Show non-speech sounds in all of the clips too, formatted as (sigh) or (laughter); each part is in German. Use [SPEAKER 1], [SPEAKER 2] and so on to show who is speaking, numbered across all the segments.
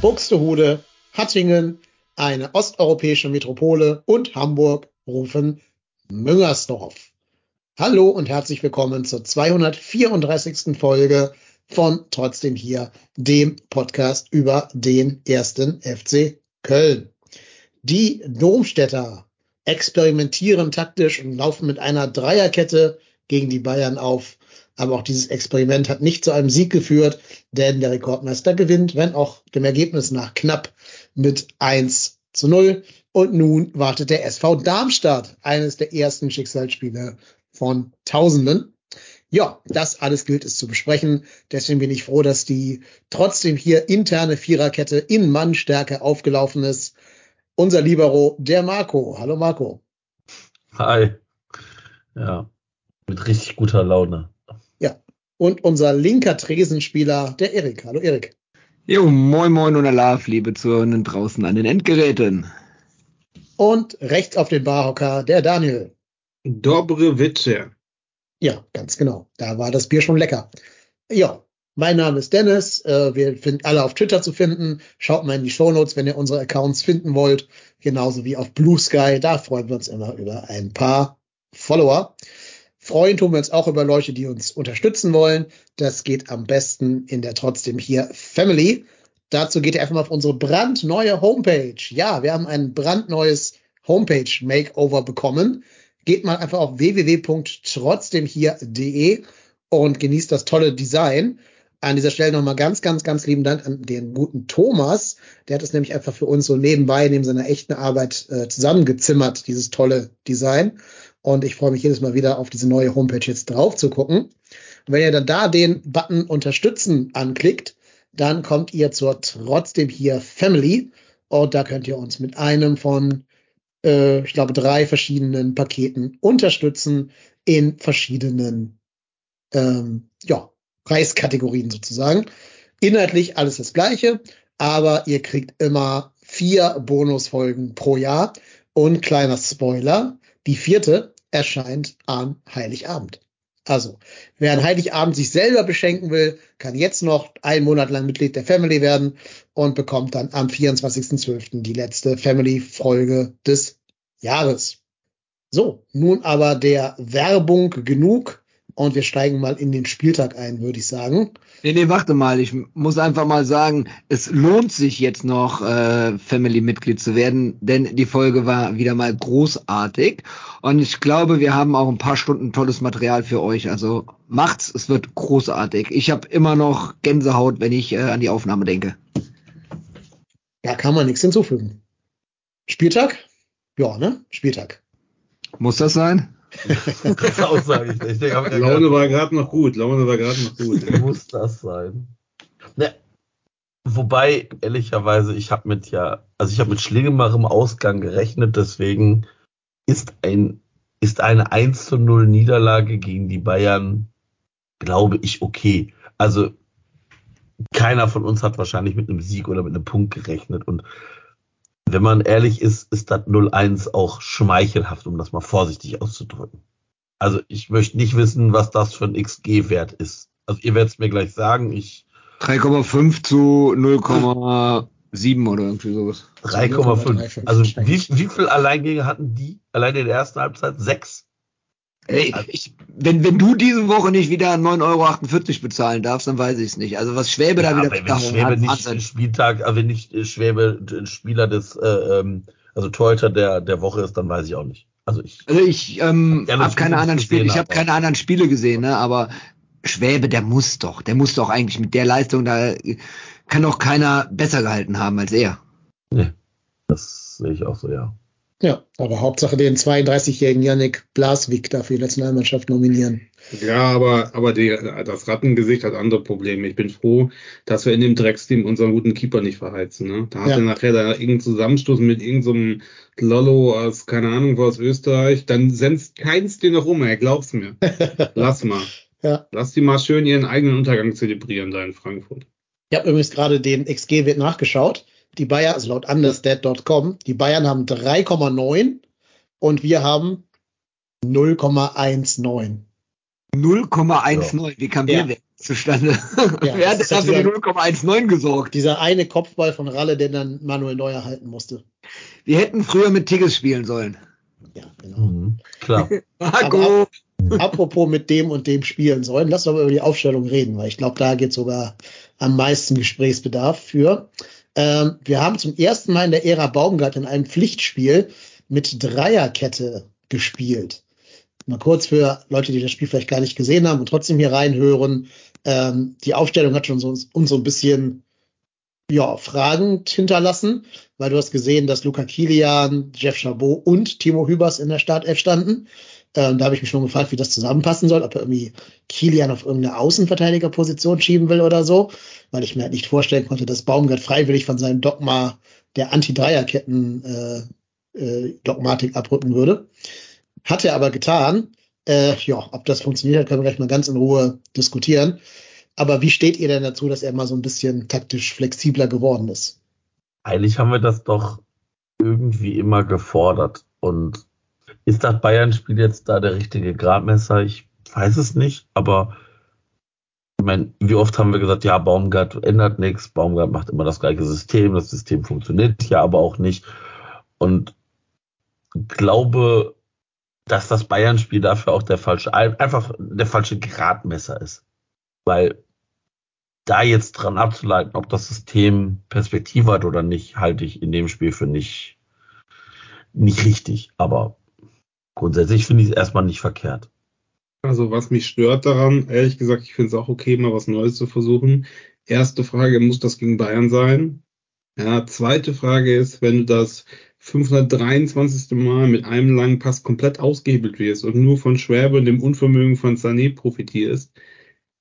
[SPEAKER 1] Buxtehude, Hattingen, eine osteuropäische Metropole und Hamburg rufen Müngersdorf. Hallo und herzlich willkommen zur 234. Folge von Trotzdem hier, dem Podcast über den ersten FC Köln. Die Domstädter experimentieren taktisch und laufen mit einer Dreierkette gegen die Bayern auf. Aber auch dieses Experiment hat nicht zu einem Sieg geführt, denn der Rekordmeister gewinnt, wenn auch dem Ergebnis nach knapp mit 1 zu 0. Und nun wartet der SV Darmstadt, eines der ersten Schicksalsspiele von Tausenden. Ja, das alles gilt es zu besprechen. Deswegen bin ich froh, dass die trotzdem hier interne Viererkette in Mannstärke aufgelaufen ist. Unser Libero, der Marco. Hallo Marco.
[SPEAKER 2] Hi. Ja, mit richtig guter Laune.
[SPEAKER 1] Und unser linker Tresenspieler, der Erik. Hallo Erik.
[SPEAKER 3] Jo, moin moin und Alaf, liebe Zuhörenden draußen an den Endgeräten.
[SPEAKER 1] Und rechts auf dem Barhocker, der Daniel.
[SPEAKER 4] Dobre Witze.
[SPEAKER 1] Ja, ganz genau. Da war das Bier schon lecker. Ja, mein Name ist Dennis. Äh, wir sind alle auf Twitter zu finden. Schaut mal in die Shownotes, wenn ihr unsere Accounts finden wollt. Genauso wie auf Blue Sky. Da freuen wir uns immer über ein paar Follower. Freuen tun wir uns auch über Leute, die uns unterstützen wollen. Das geht am besten in der trotzdem hier Family. Dazu geht ihr einfach mal auf unsere brandneue Homepage. Ja, wir haben ein brandneues Homepage Makeover bekommen. Geht mal einfach auf www.trotzdemhier.de und genießt das tolle Design. An dieser Stelle nochmal ganz, ganz, ganz lieben Dank an den guten Thomas. Der hat es nämlich einfach für uns so nebenbei, neben seiner echten Arbeit äh, zusammengezimmert, dieses tolle Design. Und ich freue mich jedes Mal wieder auf diese neue Homepage jetzt drauf zu gucken. Und wenn ihr dann da den Button Unterstützen anklickt, dann kommt ihr zur trotzdem hier Family. Und da könnt ihr uns mit einem von, äh, ich glaube, drei verschiedenen Paketen unterstützen in verschiedenen ähm, ja, Preiskategorien sozusagen. Inhaltlich alles das gleiche, aber ihr kriegt immer vier Bonusfolgen pro Jahr. Und kleiner Spoiler, die vierte erscheint am Heiligabend. Also, wer an Heiligabend sich selber beschenken will, kann jetzt noch einen Monat lang Mitglied der Family werden und bekommt dann am 24.12. die letzte Family-Folge des Jahres. So, nun aber der Werbung genug und wir steigen mal in den Spieltag ein, würde ich sagen.
[SPEAKER 3] Nee, nee, warte mal, ich muss einfach mal sagen, es lohnt sich jetzt noch, äh, Family-Mitglied zu werden, denn die Folge war wieder mal großartig und ich glaube, wir haben auch ein paar Stunden tolles Material für euch, also macht's, es wird großartig. Ich habe immer noch Gänsehaut, wenn ich äh, an die Aufnahme denke.
[SPEAKER 1] Da kann man nichts hinzufügen. Spieltag? Ja, ne? Spieltag.
[SPEAKER 3] Muss das sein?
[SPEAKER 2] Das Aussage ich. ich denke, aber
[SPEAKER 4] Laune war gerade noch gut. Laune war gerade noch gut. (laughs)
[SPEAKER 2] muss das sein. Ne, wobei, ehrlicherweise, ich habe mit ja, also ich habe mit schlingemarem Ausgang gerechnet, deswegen ist ein, ist eine 1 zu 0 Niederlage gegen die Bayern, glaube ich, okay. Also, keiner von uns hat wahrscheinlich mit einem Sieg oder mit einem Punkt gerechnet und wenn man ehrlich ist, ist das 0-1 auch schmeichelhaft, um das mal vorsichtig auszudrücken. Also ich möchte nicht wissen, was das für ein XG-Wert ist. Also ihr werdet es mir gleich sagen. Ich
[SPEAKER 3] 3,5 zu 0,7 oder irgendwie sowas.
[SPEAKER 2] 3,5. Also wie, wie viel Alleingänge hatten die? Allein in der ersten Halbzeit? Sechs?
[SPEAKER 3] Ey, ich, wenn, wenn du diese Woche nicht wieder 9,48 Euro bezahlen darfst, dann weiß ich es nicht. Also was Schwäbe
[SPEAKER 2] Ja,
[SPEAKER 3] da wieder
[SPEAKER 2] wenn Schwäbe
[SPEAKER 3] hat,
[SPEAKER 2] nicht
[SPEAKER 3] Wahnsinn.
[SPEAKER 2] Spieltag, äh, wenn nicht äh, Schwäbe Spieler des, äh, ähm, also Torhüter der, der Woche ist, dann weiß ich auch nicht. Also ich,
[SPEAKER 3] Also ich ähm,
[SPEAKER 2] Ja,
[SPEAKER 3] habe keine anderen Spiele, ich habe keine anderen Spiele gesehen, ne? Aber Schwäbe, der muss doch, der muss doch eigentlich mit der Leistung, da kann doch keiner besser gehalten haben als er.
[SPEAKER 2] Nee, das sehe ich auch so, ja.
[SPEAKER 1] Ja, aber Hauptsache den 32-jährigen Yannick Blaswig da für die Nationalmannschaft nominieren.
[SPEAKER 4] Ja, aber, aber die, das Rattengesicht hat andere Probleme. Ich bin froh, dass wir in dem Drecksteam unseren guten Keeper nicht verheizen. Ne? Da hat
[SPEAKER 1] Ja.
[SPEAKER 4] er nachher da irgendeinen Zusammenstoß mit irgendeinem Lollo aus, keine Ahnung, wo aus Österreich. Dann senzt keins dir noch um, ey, glaub's mir. (laughs) Lass mal.
[SPEAKER 1] Ja.
[SPEAKER 4] Lass die mal schön ihren eigenen Untergang zelebrieren da in Frankfurt.
[SPEAKER 1] Ich habe übrigens gerade den XG-Wert nachgeschaut. Die Bayern, also laut understat.com, die Bayern haben 3,9 und wir haben 0,19.
[SPEAKER 3] 0,19. Wie kam
[SPEAKER 1] Ja.
[SPEAKER 3] der Wert zustande?
[SPEAKER 1] Ja, (laughs)
[SPEAKER 3] Wer
[SPEAKER 1] das
[SPEAKER 3] hat für die
[SPEAKER 1] dieser-
[SPEAKER 3] 0,19 gesorgt?
[SPEAKER 1] Dieser eine Kopfball von Ralle, den dann Manuel Neuer halten musste.
[SPEAKER 3] Wir hätten früher mit Tigges spielen sollen.
[SPEAKER 1] Ja, genau.
[SPEAKER 2] Mhm. Klar. (laughs)
[SPEAKER 3] Marco!
[SPEAKER 1] Apropos mit dem und dem spielen sollen, lass uns aber über die Aufstellung reden, weil ich glaube, da geht sogar am meisten Gesprächsbedarf für. Ähm, wir haben zum ersten Mal in der Ära Baumgart in einem Pflichtspiel mit Dreierkette gespielt. Mal kurz für Leute, die das Spiel vielleicht gar nicht gesehen haben und trotzdem hier reinhören. Ähm, die Aufstellung hat schon so, uns so ein bisschen ja, fragend hinterlassen, weil du hast gesehen, dass Luca Kilian, Jeff Chabot und Timo Hübers in der Startelf standen. Ähm, da habe ich mich schon gefragt, wie das zusammenpassen soll, ob er irgendwie Kilian auf irgendeine Außenverteidigerposition schieben will oder so, weil ich mir halt nicht vorstellen konnte, dass Baumgart freiwillig von seinem Dogma der Anti-Dreierketten äh, äh, Dogmatik abrücken würde. Hat er aber getan. Äh, ja, ob das funktioniert hat, können wir gleich mal ganz in Ruhe diskutieren. Aber wie steht ihr denn dazu, dass er mal so ein bisschen taktisch flexibler geworden ist?
[SPEAKER 2] Eigentlich haben wir das doch irgendwie immer gefordert. Und ist das Bayern-Spiel jetzt da der richtige Gradmesser? Ich weiß es nicht, aber ich meine, wie oft haben wir gesagt, ja, Baumgart ändert nichts, Baumgart macht immer das gleiche System, das System funktioniert ja aber auch nicht. Und glaube, dass das Bayern-Spiel dafür auch der falsche, einfach der falsche Gradmesser ist. Weil da jetzt dran abzuleiten, ob das System Perspektive hat oder nicht, halte ich in dem Spiel für nicht, nicht richtig. Aber grundsätzlich finde ich es erstmal nicht verkehrt.
[SPEAKER 4] Also was mich stört daran, ehrlich gesagt, ich finde es auch okay, mal was Neues zu versuchen. Erste Frage, muss das gegen Bayern sein? Ja, zweite Frage ist, wenn du das 523. Mal mit einem langen Pass komplett ausgehebelt wirst und nur von Schwäbe und dem Unvermögen von Sané profitierst,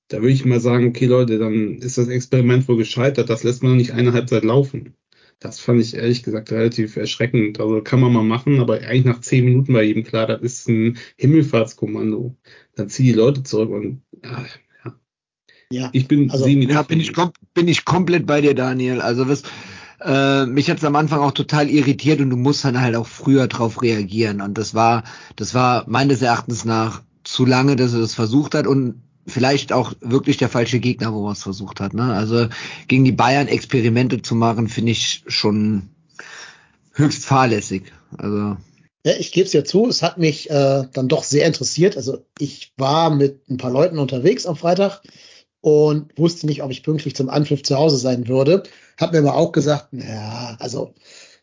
[SPEAKER 4] da würde ich mal sagen, okay Leute, dann ist das Experiment wohl gescheitert, das lässt man nicht eine Halbzeit laufen. Das fand ich ehrlich gesagt relativ erschreckend. Also kann man mal machen, aber eigentlich nach zehn Minuten war jedem klar, das ist ein Himmelfahrtskommando. Dann zieh die Leute zurück und ja, ja.
[SPEAKER 1] Ja,
[SPEAKER 4] ich bin
[SPEAKER 1] Also,
[SPEAKER 3] Ja, bin ich, bin ich komplett bei dir, Daniel. Also was, äh, mich hat's am Anfang auch total irritiert und du musst dann halt auch früher drauf reagieren. Und das war, das war meines Erachtens nach zu lange, dass er das versucht hat und vielleicht auch wirklich der falsche Gegner, wo er es versucht hat. Ne? Also gegen die Bayern Experimente zu machen, finde ich schon höchst fahrlässig. Also
[SPEAKER 1] Ja, ich gebe es ja zu, es hat mich äh, dann doch sehr interessiert. Also ich war mit ein paar Leuten unterwegs am Freitag und wusste nicht, ob ich pünktlich zum Anpfiff zu Hause sein würde. Hab mir aber auch gesagt, ja, also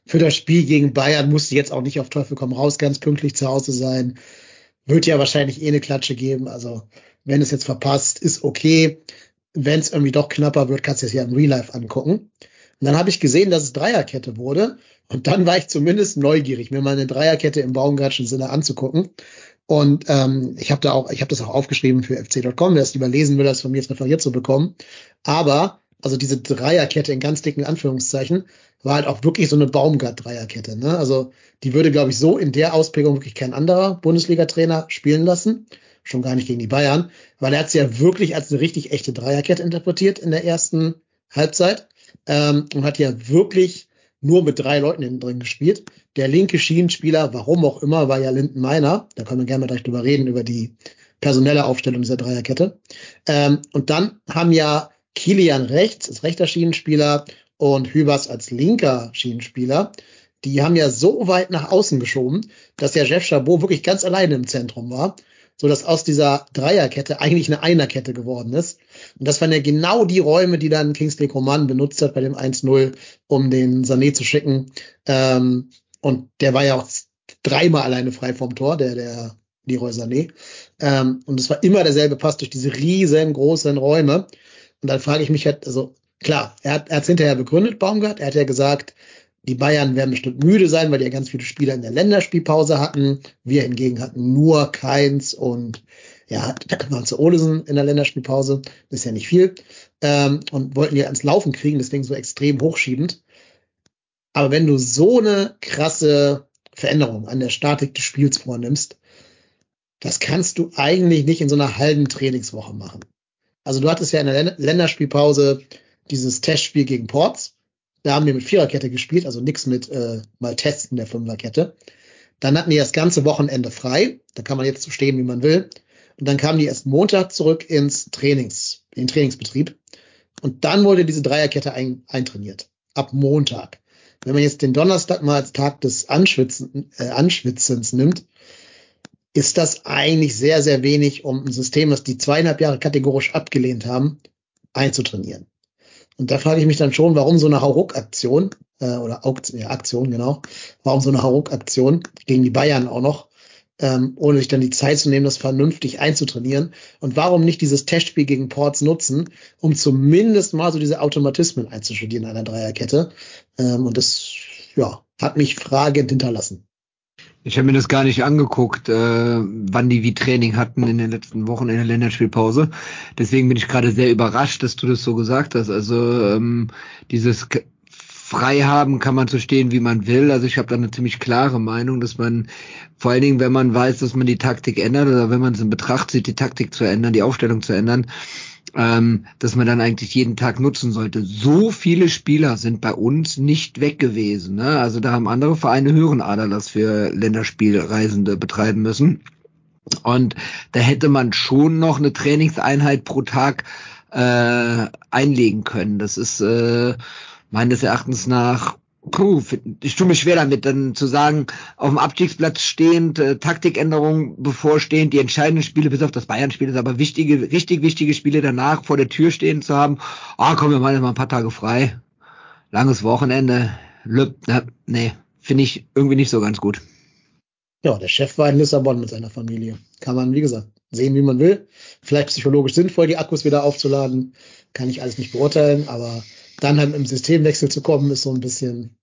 [SPEAKER 1] für das Spiel gegen Bayern musste jetzt auch nicht auf Teufel komm raus ganz pünktlich zu Hause sein. Wird ja wahrscheinlich eh eine Klatsche geben. Also wenn es jetzt verpasst, ist okay. Wenn es irgendwie doch knapper wird, kannst du es ja im Real Life angucken. Und dann habe ich gesehen, dass es Dreierkette wurde. Und dann war ich zumindest neugierig, mir mal eine Dreierkette im Baumgartschen Sinne anzugucken. Und ähm, ich habe da auch, ich habe das auch aufgeschrieben für fc.com, wer es lieber lesen will, das von mir jetzt referiert zu bekommen. Aber also diese Dreierkette in ganz dicken Anführungszeichen war halt auch wirklich so eine Baumgart-Dreierkette. Ne? Also die würde, glaube ich, so in der Ausprägung wirklich kein anderer Bundesliga-Trainer spielen lassen. Schon gar nicht gegen die Bayern, weil er hat sie ja wirklich als eine richtig echte Dreierkette interpretiert in der ersten Halbzeit ähm, und hat ja wirklich nur mit drei Leuten hinten drin gespielt. Der linke Schienenspieler, warum auch immer, war ja Linden Meiner. Da können wir gerne mal gleich drüber reden, über die personelle Aufstellung dieser Dreierkette. Ähm, und dann haben ja Kilian rechts als rechter Schienenspieler und Hübers als linker Schienenspieler. Die haben ja so weit nach außen geschoben, dass ja Jeff Chabot wirklich ganz alleine im Zentrum war, so dass aus dieser Dreierkette eigentlich eine Einerkette geworden ist. Und das waren ja genau die Räume, die dann Kingsley Coman benutzt hat bei dem 1-0, um den Sané zu schicken. Ähm, und der war ja auch dreimal alleine frei vom Tor, der, der Leroy Sané. Ähm, und es war immer derselbe Pass durch diese riesengroßen Räume. Und dann frage ich mich halt, also klar, er hat es hinterher begründet, Baumgart. Er hat ja gesagt, die Bayern werden bestimmt müde sein, weil die ja ganz viele Spieler in der Länderspielpause hatten. Wir hingegen hatten nur Keins und ja, Manze Olesen in der Länderspielpause. Das ist ja nicht viel. Ähm, und wollten die ans Laufen kriegen, deswegen so extrem hochschiebend. Aber wenn du so eine krasse Veränderung an der Statik des Spiels vornimmst, das kannst du eigentlich nicht in so einer halben Trainingswoche machen. Also du hattest ja in der Länderspielpause dieses Testspiel gegen Ports. Da haben wir mit Viererkette gespielt, also nichts mit äh, mal testen der Fünferkette. Dann hatten die das ganze Wochenende frei. Da kann man jetzt so stehen, wie man will. Und dann kamen die erst Montag zurück ins Trainings, in den Trainingsbetrieb. Und dann wurde diese Dreierkette ein, eintrainiert. Ab Montag. Wenn man jetzt den Donnerstag mal als Tag des Anschwitzen, äh, Anschwitzens nimmt, ist das eigentlich sehr, sehr wenig, um ein System, das die zweieinhalb Jahre kategorisch abgelehnt haben, einzutrainieren. Und da frage ich mich dann schon, warum so eine Hauruck-Aktion, äh, oder Auktion, ja, Aktion, genau, warum so eine Hauruck-Aktion gegen die Bayern auch noch, ähm, ohne sich dann die Zeit zu nehmen, das vernünftig einzutrainieren. Und warum nicht dieses Testspiel gegen Ports nutzen, um zumindest mal so diese Automatismen einzustudieren in einer Dreierkette. Ähm, und das, ja, hat mich fragend hinterlassen.
[SPEAKER 3] Ich habe mir das gar nicht angeguckt, äh, wann die wie Training hatten in den letzten Wochen in der Länderspielpause. Deswegen bin ich gerade sehr überrascht, dass du das so gesagt hast. Also ähm, dieses frei haben kann man so stehen, wie man will. Also ich habe da eine ziemlich klare Meinung, dass man vor allen Dingen, wenn man weiß, dass man die Taktik ändert oder wenn man es in Betracht zieht, die Taktik zu ändern, die Aufstellung zu ändern, ähm, dass man dann eigentlich jeden Tag nutzen sollte. So viele Spieler sind bei uns nicht weg gewesen. Ne? Also da haben andere Vereine höheren Aderlass für Länderspielreisende betreiben müssen. Und da hätte man schon noch eine Trainingseinheit pro Tag äh, einlegen können. Das ist äh, meines Erachtens nach, puh, ich tue mich schwer damit, dann zu sagen, auf dem Abstiegsplatz stehend, äh, Taktikänderungen bevorstehend, die entscheidenden Spiele, bis auf das Bayern-Spiel, ist aber wichtige, richtig wichtige Spiele danach vor der Tür stehen zu haben. Ah, komm, wir machen mal ein paar Tage frei. Langes Wochenende. Lüb, ne, nee, finde ich irgendwie nicht so ganz gut.
[SPEAKER 1] Ja, der Chef war in Lissabon mit seiner Familie. Kann man, wie gesagt, sehen, wie man will. Vielleicht psychologisch sinnvoll, die Akkus wieder aufzuladen. Kann ich alles nicht beurteilen, aber dann halt im Systemwechsel zu kommen, ist so ein bisschen,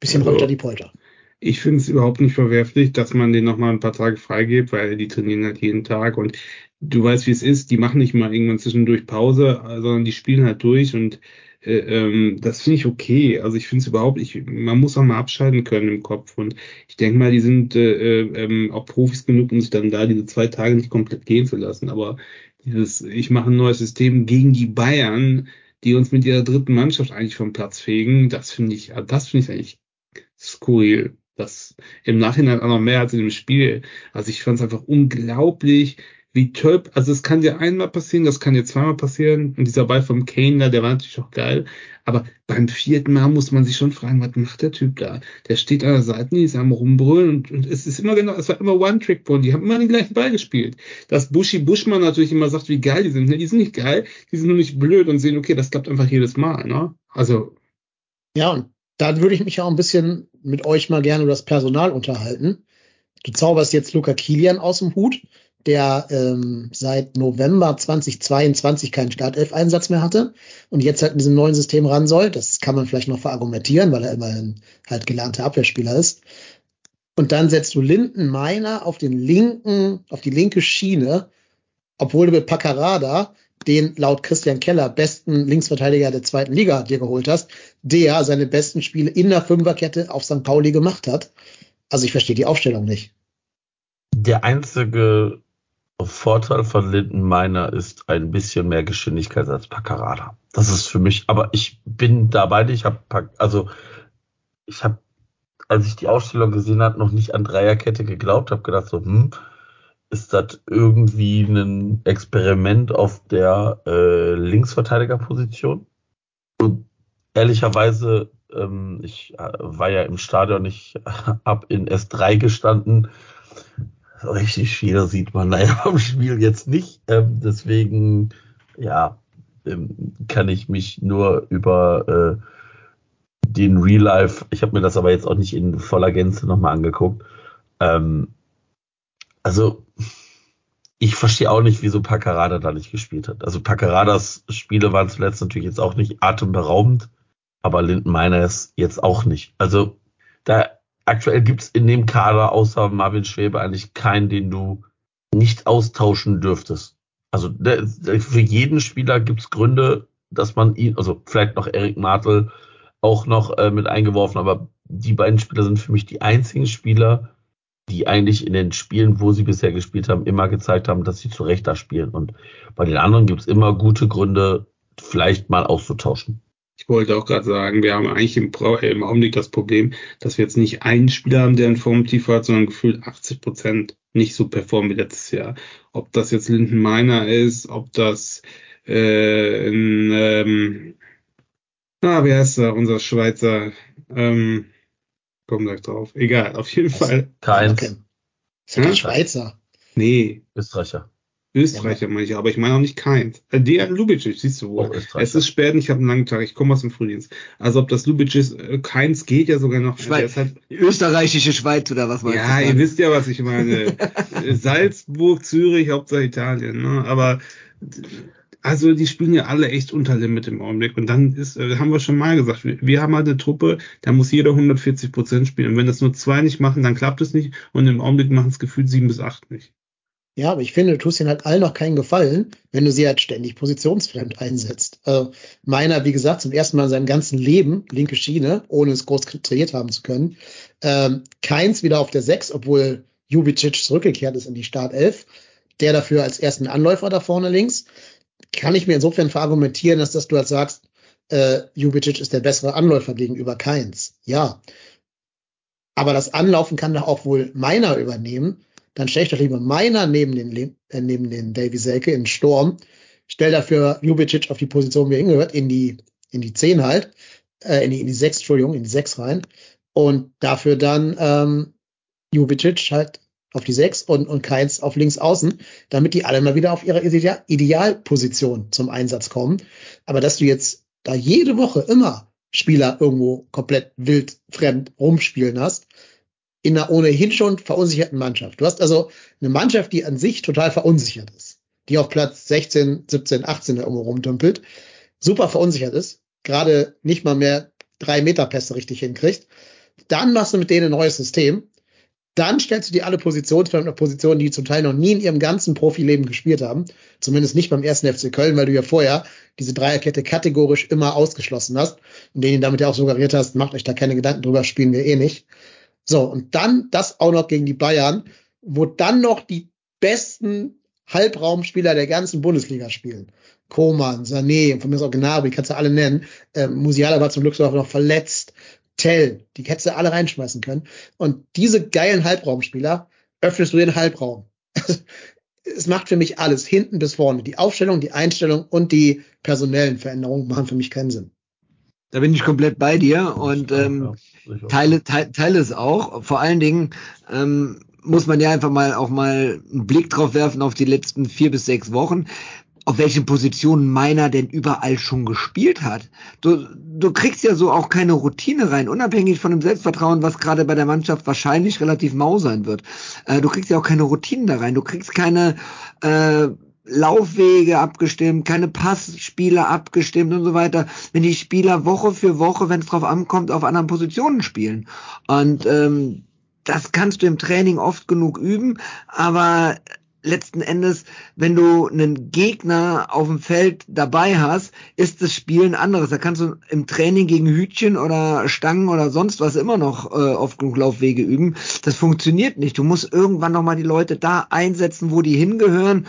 [SPEAKER 1] bisschen also, holter die Polter.
[SPEAKER 4] Ich finde es überhaupt nicht verwerflich, dass man den nochmal ein paar Tage freigibt, weil die trainieren halt jeden Tag und du weißt, wie es ist, die machen nicht mal irgendwann zwischendurch Pause, sondern die spielen halt durch und äh, ähm, das finde ich okay. Also ich finde es überhaupt, ich, man muss auch mal abschalten können im Kopf und ich denke mal, die sind äh, äh, auch Profis genug, um sich dann da diese zwei Tage nicht komplett gehen zu lassen. Aber dieses, ich mache ein neues System gegen die Bayern, die uns mit ihrer dritten Mannschaft eigentlich vom Platz fegen, das finde ich, das finde ich eigentlich skurril. Das im Nachhinein auch noch mehr als in dem Spiel. Also ich fand es einfach unglaublich, wie Töp, also es kann dir einmal passieren, das kann dir zweimal passieren. Und dieser Ball vom Kane da, der war natürlich auch geil. Aber beim vierten Mal muss man sich schon fragen, was macht der Typ da? Der steht an der Seite, ist am rumbrüllen und, und es ist immer genau, es war immer One-Trick-Ball. Die haben immer den gleichen Ball gespielt. Dass Buschi Buschmann natürlich immer sagt, wie geil die sind. Ne? Die sind nicht geil, die sind nur nicht blöd und sehen, okay, das klappt einfach jedes Mal. Ne? Also.
[SPEAKER 1] Ja, und da würde ich mich auch ein bisschen mit euch mal gerne über das Personal unterhalten. Du zauberst jetzt Luca Kilian aus dem Hut der ähm, seit November 2022 keinen Startelf-Einsatz mehr hatte und jetzt halt in diesem neuen System ran soll. Das kann man vielleicht noch verargumentieren, weil er immerhin halt gelernter Abwehrspieler ist. Und dann setzt du Linden Meiner auf den linken, auf die linke Schiene, obwohl du mit Paccarada den laut Christian Keller besten Linksverteidiger der zweiten Liga dir geholt hast, der seine besten Spiele in der Fünferkette auf St. Pauli gemacht hat. Also ich verstehe die Aufstellung nicht.
[SPEAKER 2] Der einzige Vorteil von Linden Meiner ist ein bisschen mehr Geschwindigkeit als Paccarada. Das ist für mich, aber ich bin dabei, ich habe, also ich habe, als ich die Ausstellung gesehen habe, noch nicht an Dreierkette geglaubt, habe gedacht so, hm, ist das irgendwie ein Experiment auf der äh, Linksverteidigerposition? Und ehrlicherweise, ähm, ich äh, war ja im Stadion, ich (laughs) habe in S3 gestanden richtig viel sieht man leider (laughs) am Spiel jetzt nicht. Ähm, deswegen, ja, ähm, kann ich mich nur über äh, den Real Life, ich habe mir das aber jetzt auch nicht in voller Gänze nochmal angeguckt. Ähm, Also, ich verstehe auch nicht, wieso Paccarada da nicht gespielt hat. Also Paccaradas Spiele waren zuletzt natürlich jetzt auch nicht atemberaubend, aber Linden meiner ist jetzt auch nicht. Also da aktuell gibt's in dem Kader außer Marvin Schwebe eigentlich keinen, den du nicht austauschen dürftest. Also der, der, für jeden Spieler gibt's Gründe, dass man ihn, also vielleicht noch Erik Martel auch noch äh, mit eingeworfen, aber die beiden Spieler sind für mich die einzigen Spieler, die eigentlich in den Spielen, wo sie bisher gespielt haben, immer gezeigt haben, dass sie zu Recht da spielen. Und bei den anderen gibt's immer gute Gründe, vielleicht mal auszutauschen.
[SPEAKER 4] Ich wollte auch gerade sagen, wir haben eigentlich im, im Augenblick das Problem, dass wir jetzt nicht einen Spieler haben, der ein Formtief hat, sondern gefühlt 80 Prozent nicht so performen wie letztes Jahr. Ob das jetzt Linden Meiner ist, ob das äh, ein, ähm, ah, wer ist da, unser Schweizer, ähm, komm gleich drauf. Egal, auf jeden
[SPEAKER 1] Also,
[SPEAKER 4] Fall.
[SPEAKER 2] Keins.
[SPEAKER 1] Okay. Ist ja kein? Schweizer.
[SPEAKER 4] Nee,
[SPEAKER 2] Österreicher.
[SPEAKER 4] Österreicher meine ich, aber ich meine auch nicht keins. Äh, Dejan Lubicic, siehst du wohl.
[SPEAKER 2] Österreicher.
[SPEAKER 4] Es ist spät und ich habe einen langen Tag, ich komme aus dem Frühdienst. Also ob das Lubicic ist, äh, keins geht ja sogar noch.
[SPEAKER 3] Schweiz.
[SPEAKER 4] Halt,
[SPEAKER 3] Österreichische Schweiz oder was meinst
[SPEAKER 4] ja,
[SPEAKER 3] du?
[SPEAKER 4] ihr wisst ja, was ich meine. (laughs) Salzburg, Zürich, Hauptsache Italien. Ne? Aber also die spielen ja alle echt unter Limit im Augenblick. Und dann ist, äh, haben wir schon mal gesagt, wir, wir haben halt eine Truppe, da muss jeder 140 Prozent spielen. Und wenn das nur zwei nicht machen, dann klappt es nicht. Und im Augenblick machen es gefühlt sieben bis acht nicht.
[SPEAKER 1] Ja, aber ich finde, du tust ihnen halt allen noch keinen Gefallen, wenn du sie halt ständig positionsfremd (laughs) einsetzt. Also meiner, wie gesagt, zum ersten Mal in seinem ganzen Leben linke Schiene, ohne es groß trainiert haben zu können. Ähm, keins wieder auf der 6, obwohl Jubicic zurückgekehrt ist in die Startelf. Der dafür als ersten Anläufer da vorne links. Kann ich mir insofern verargumentieren, dass, dass du halt sagst, äh, Jubicic ist der bessere Anläufer gegenüber Keins. Ja. Aber das Anlaufen kann doch auch wohl meiner übernehmen dann stelle ich doch lieber meiner neben den, äh, neben den Davy Selke in Sturm, stell dafür Jubicic auf die Position, wie er hingehört, in die, in die 10 halt, äh, in die, in die 6, Entschuldigung, in die 6 rein und dafür dann ähm, Jubicic halt auf die 6 und, und Keins auf links außen, damit die alle mal wieder auf ihre Ideal Idealposition zum Einsatz kommen. Aber dass du jetzt da jede Woche immer Spieler irgendwo komplett wild fremd rumspielen hast, in einer ohnehin schon verunsicherten Mannschaft. Du hast also eine Mannschaft, die an sich total verunsichert ist, die auf Platz 16, 17, 18 da irgendwo rumdümpelt, super verunsichert ist, gerade nicht mal mehr drei Meter Pässe richtig hinkriegt. Dann machst du mit denen ein neues System. Dann stellst du dir alle Positionsfremden auf Positionen, die zum Teil noch nie in ihrem ganzen Profileben gespielt haben. Zumindest nicht beim ersten FC Köln, weil du ja vorher diese Dreierkette kategorisch immer ausgeschlossen hast und denen damit ja auch suggeriert hast, macht euch da keine Gedanken drüber, spielen wir eh nicht. So, und dann das auch noch gegen die Bayern, wo dann noch die besten Halbraumspieler der ganzen Bundesliga spielen. Koman, Sané, von mir ist auch Gnabry, kannst du alle nennen. Ähm, Musiala war zum Glück sogar noch verletzt. Tell, die hättest du alle reinschmeißen können. Und diese geilen Halbraumspieler öffnest du den Halbraum. (laughs) es macht für mich alles, hinten bis vorne. Die Aufstellung, die Einstellung und die personellen Veränderungen machen für mich keinen Sinn.
[SPEAKER 3] Da bin ich komplett bei dir und ähm, teile, teile, teile es auch. Vor allen Dingen ähm, muss man ja einfach mal auch mal einen Blick drauf werfen auf die letzten vier bis sechs Wochen, auf welchen Positionen meiner denn überall schon gespielt hat. Du, du kriegst ja so auch keine Routine rein, unabhängig von dem Selbstvertrauen, was gerade bei der Mannschaft wahrscheinlich relativ mau sein wird. Äh, du kriegst ja auch keine Routinen da rein. Du kriegst keine äh, Laufwege abgestimmt, keine Passspiele abgestimmt und so weiter, wenn die Spieler Woche für Woche, wenn es drauf ankommt, auf anderen Positionen spielen. Und ähm, das kannst du im Training oft genug üben, aber letzten Endes, wenn du einen Gegner auf dem Feld dabei hast, ist das Spiel ein anderes. Da kannst du im Training gegen Hütchen oder Stangen oder sonst was immer noch äh, auf genug Laufwege üben. Das funktioniert nicht. Du musst irgendwann nochmal die Leute da einsetzen, wo die hingehören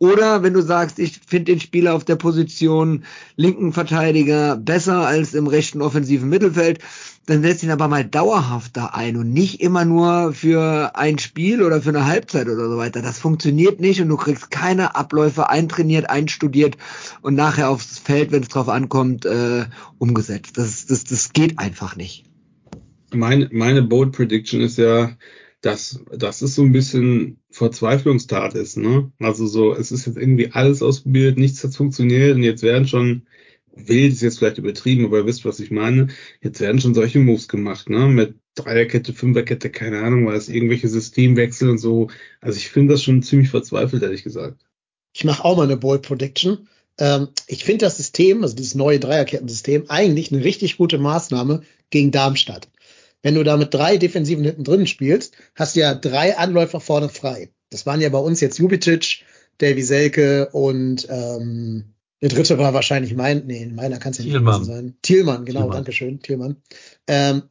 [SPEAKER 3] oder wenn du sagst, ich finde den Spieler auf der Position linken Verteidiger besser als im rechten offensiven Mittelfeld, dann setzt ihn aber mal dauerhaft da ein und nicht immer nur für ein Spiel oder für eine Halbzeit oder so weiter. Das funktioniert nicht und du kriegst keine Abläufe eintrainiert, einstudiert und nachher aufs Feld, wenn es drauf ankommt, äh, umgesetzt. Das, das, das geht einfach nicht.
[SPEAKER 4] Meine, meine Bold Prediction ist ja, dass das ist so ein bisschen Verzweiflungstat ist, ne? Also so, es ist jetzt irgendwie alles ausprobiert, nichts hat funktioniert und jetzt werden schon wild ist jetzt vielleicht übertrieben, aber ihr wisst, was ich meine. Jetzt werden schon solche Moves gemacht, ne? Mit Dreierkette, Fünferkette, keine Ahnung was, irgendwelche Systemwechsel und so. Also ich finde das schon ziemlich verzweifelt, ehrlich gesagt.
[SPEAKER 1] Ich mache auch mal eine Bold Prediction. Ähm, ich finde das System, also dieses neue Dreierkettensystem, eigentlich eine richtig gute Maßnahme gegen Darmstadt. Wenn du da mit drei Defensiven hinten drin spielst, hast du ja drei Anläufer vorne frei. Das waren ja bei uns jetzt Jubicic, Davy Selke und ähm, der dritte war wahrscheinlich mein, nee, meiner kann es ja nicht sein. Thielmann, genau,
[SPEAKER 2] Thielmann.
[SPEAKER 1] danke schön, Thielmann. Ähm,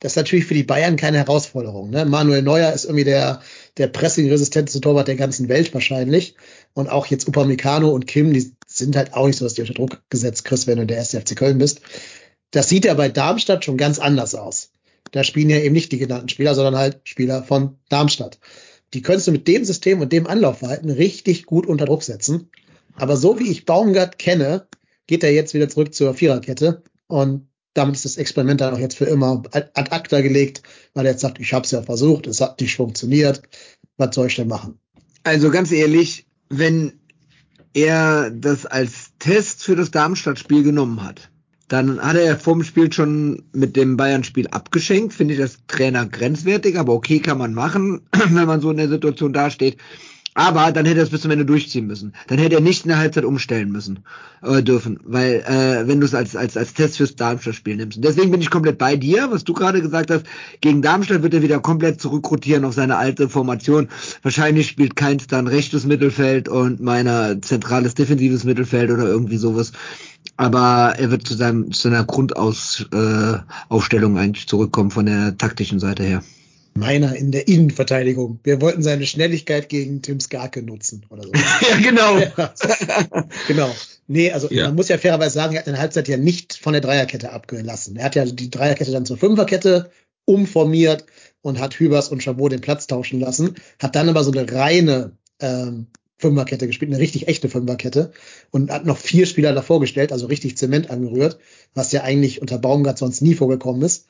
[SPEAKER 1] das ist natürlich für die Bayern keine Herausforderung. Ne? Manuel Neuer ist irgendwie der, der pressing-resistenteste Torwart der ganzen Welt wahrscheinlich. Und auch jetzt Upamecano und Kim, die sind halt auch nicht so, dass die unter Druck gesetzt kriegst, wenn du der erste FC Köln bist. Das sieht ja bei Darmstadt schon ganz anders aus. Da spielen ja eben nicht die genannten Spieler, sondern halt Spieler von Darmstadt. Die könntest du mit dem System und dem Anlaufverhalten richtig gut unter Druck setzen. Aber so wie ich Baumgart kenne, geht er jetzt wieder zurück zur Viererkette und damit ist das Experiment dann auch jetzt für immer ad acta gelegt, weil er jetzt sagt, ich habe es ja versucht, es hat nicht funktioniert, was soll ich denn machen?
[SPEAKER 3] Also ganz ehrlich, wenn er das als Test für das Darmstadt-Spiel genommen hat, dann hat er ja vor dem Spiel schon mit dem Bayern-Spiel abgeschenkt. Finde ich das Trainer grenzwertig, aber okay kann man machen, (clears throat) wenn man so in der Situation dasteht. Aber dann hätte er es bis zum Ende durchziehen müssen. Dann hätte er nicht in der Halbzeit umstellen müssen äh, dürfen, weil äh, wenn du es als als als Test fürs Darmstadt-Spiel nimmst. Und deswegen bin ich komplett bei dir, was du gerade gesagt hast. Gegen Darmstadt wird er wieder komplett zurückrotieren auf seine alte Formation. Wahrscheinlich spielt keins dann rechtes Mittelfeld und meiner zentrales defensives Mittelfeld oder irgendwie sowas. Aber er wird zu seinem zu seiner Grundausstellung äh, Aufstellung eigentlich zurückkommen von der taktischen Seite her.
[SPEAKER 1] Meiner in der Innenverteidigung. Wir wollten seine Schnelligkeit gegen Tim Skarke nutzen oder so. (laughs)
[SPEAKER 3] ja, genau.
[SPEAKER 1] Ja, (laughs) genau. Nee, also
[SPEAKER 4] Ja.
[SPEAKER 1] man muss ja fairerweise sagen, er hat in der Halbzeit ja nicht von der Dreierkette abgelassen. Er hat ja die Dreierkette dann zur Fünferkette umformiert und hat Hübers und Chabot den Platz tauschen lassen, hat dann aber so eine reine ähm, Fünferkette gespielt, eine richtig echte Fünferkette und hat noch vier Spieler davor gestellt, also richtig Zement angerührt, was ja eigentlich unter Baumgart sonst nie vorgekommen ist.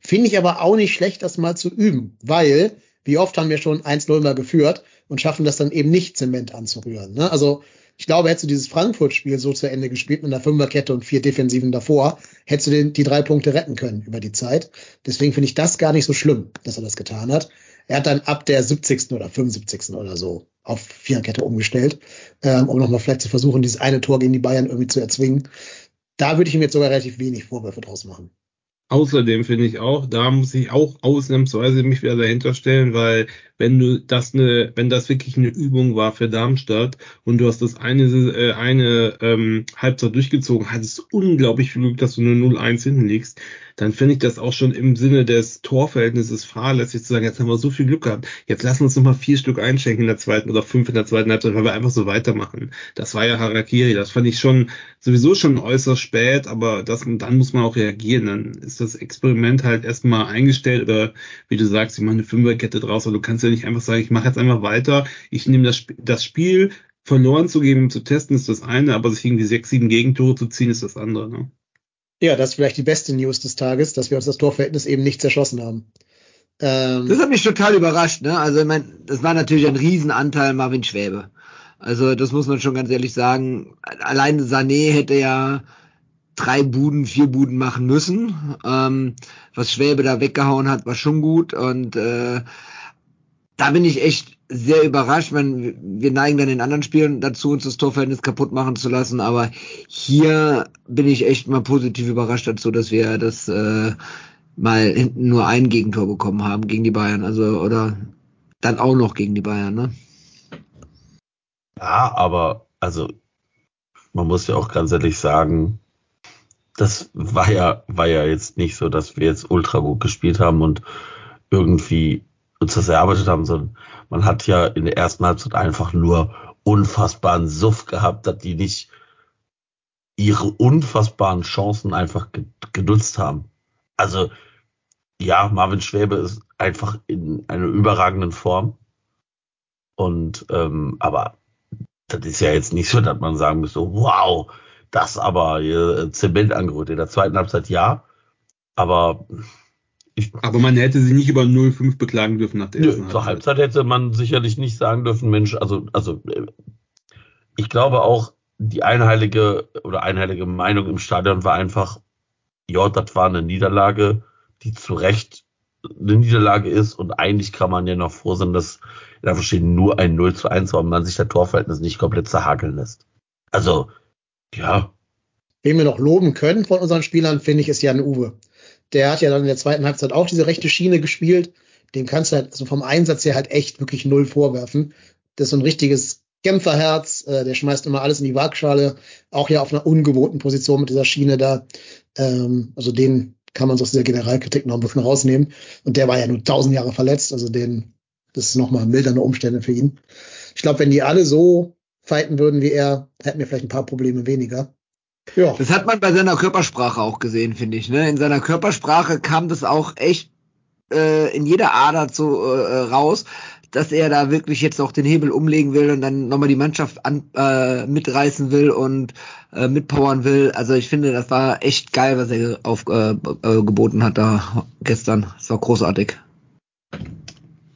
[SPEAKER 1] Finde ich aber auch nicht schlecht, das mal zu üben, weil wie oft haben wir schon 1-0 mal geführt und schaffen das dann eben nicht Zement anzurühren. Ne? Also ich glaube, hättest du dieses Frankfurt-Spiel so zu Ende gespielt mit einer Fünferkette und vier Defensiven davor, hättest du den, die drei Punkte retten können über die Zeit. Deswegen finde ich das gar nicht so schlimm, dass er das getan hat. Er hat dann ab der 70. oder 75. oder so auf Viererkette umgestellt, ähm, um nochmal vielleicht zu versuchen, dieses eine Tor gegen die Bayern irgendwie zu erzwingen. Da würde ich ihm jetzt sogar relativ wenig Vorwürfe draus machen.
[SPEAKER 4] Außerdem finde ich auch, da muss ich auch ausnahmsweise mich wieder dahinter stellen, weil wenn du das eine, wenn das wirklich eine Übung war für Darmstadt und du hast das eine, äh, eine ähm, Halbzeit durchgezogen, hattest unglaublich viel Glück, dass du nur 0-1 hinten liegst, dann finde ich das auch schon im Sinne des Torverhältnisses fahrlässig zu sagen, jetzt haben wir so viel Glück gehabt, jetzt lassen uns nochmal vier Stück einschenken in der zweiten oder fünf in der zweiten Halbzeit, weil wir einfach so weitermachen. Das war ja Harakiri, das fand ich schon sowieso schon äußerst spät, aber das, dann muss man auch reagieren, dann ist das Experiment halt erstmal eingestellt oder wie du sagst, ich mache eine Fünferkette draus, aber du kannst ja nicht einfach sagen, ich mache jetzt einfach weiter, ich nehme das, Sp- das Spiel verloren zu geben, um zu testen, ist das eine, aber sich irgendwie sechs, sieben Gegentore zu ziehen, ist das andere. Ne?
[SPEAKER 1] Ja, das ist vielleicht die beste News des Tages, dass wir uns das Torverhältnis eben nicht zerschossen haben. Ähm,
[SPEAKER 3] Das hat mich total überrascht, ne? Also ich mein, das war natürlich ein Riesenanteil Marvin Schwäbe. Also das muss man schon ganz ehrlich sagen. Allein Sané hätte ja drei Buden, vier Buden machen müssen. Ähm, was Schwäbe da weggehauen hat, war schon gut. Und äh, da bin ich echt sehr überrascht. Man, wir neigen dann in anderen Spielen dazu, uns das Torverhältnis kaputt machen zu lassen. Aber hier bin ich echt mal positiv überrascht dazu, dass wir das äh, mal hinten nur ein Gegentor bekommen haben gegen die Bayern. Also, oder dann auch noch gegen die Bayern, ne?
[SPEAKER 2] Ja, aber also man muss ja auch ganz ehrlich sagen, das war ja, war ja jetzt nicht so, dass wir jetzt ultra gut gespielt haben und irgendwie uns das erarbeitet haben, sondern man hat ja in der ersten Halbzeit einfach nur unfassbaren Suff gehabt, dass die nicht ihre unfassbaren Chancen einfach ge genutzt haben. Also ja, Marvin Schwäbe ist einfach in einer überragenden Form. Und ähm, aber das ist ja jetzt nicht so, dass man sagen müsste, wow, das aber äh, Zement angerührt. In der zweiten Halbzeit ja, aber ich,
[SPEAKER 4] Aber man hätte sie nicht über 0-5 beklagen dürfen nach der
[SPEAKER 2] nö,
[SPEAKER 4] ersten
[SPEAKER 2] zur Halbzeit hätte man sicherlich nicht sagen dürfen, Mensch, also, also äh, ich glaube auch, die einheilige oder einheilige Meinung im Stadion war einfach, ja, das war eine Niederlage, die zu Recht eine Niederlage ist und eigentlich kann man ja noch froh sein, dass da verstehen nur ein 0 zu 1, weil man sich der Torverhältnis nicht komplett zerhakeln lässt. Also, ja.
[SPEAKER 1] Wen wir noch loben können von unseren Spielern, finde ich, ist Jan Uwe. Der hat ja dann in der zweiten Halbzeit auch diese rechte Schiene gespielt. Dem kannst du halt also vom Einsatz her halt echt wirklich null vorwerfen. Das ist so ein richtiges Kämpferherz, äh, der schmeißt immer alles in die Waagschale, auch ja auf einer ungewohnten Position mit dieser Schiene da. Ähm, also den kann man so aus dieser Generalkritik noch ein bisschen rausnehmen. Und der war ja nur tausend Jahre verletzt, also den, das ist nochmal mildernde Umstände für ihn. Ich glaube, wenn die alle so fighten würden wie er, hätten wir vielleicht ein paar Probleme weniger.
[SPEAKER 3] Ja. Das hat man bei seiner Körpersprache auch gesehen, finde ich. Ne? In seiner Körpersprache kam das auch echt äh, in jeder Ader zu, äh, raus, dass er da wirklich jetzt auch den Hebel umlegen will und dann nochmal die Mannschaft an, äh, mitreißen will und äh, mitpowern will. Also ich finde, das war echt geil, was er auf, äh, äh, geboten hat da gestern. Das war großartig.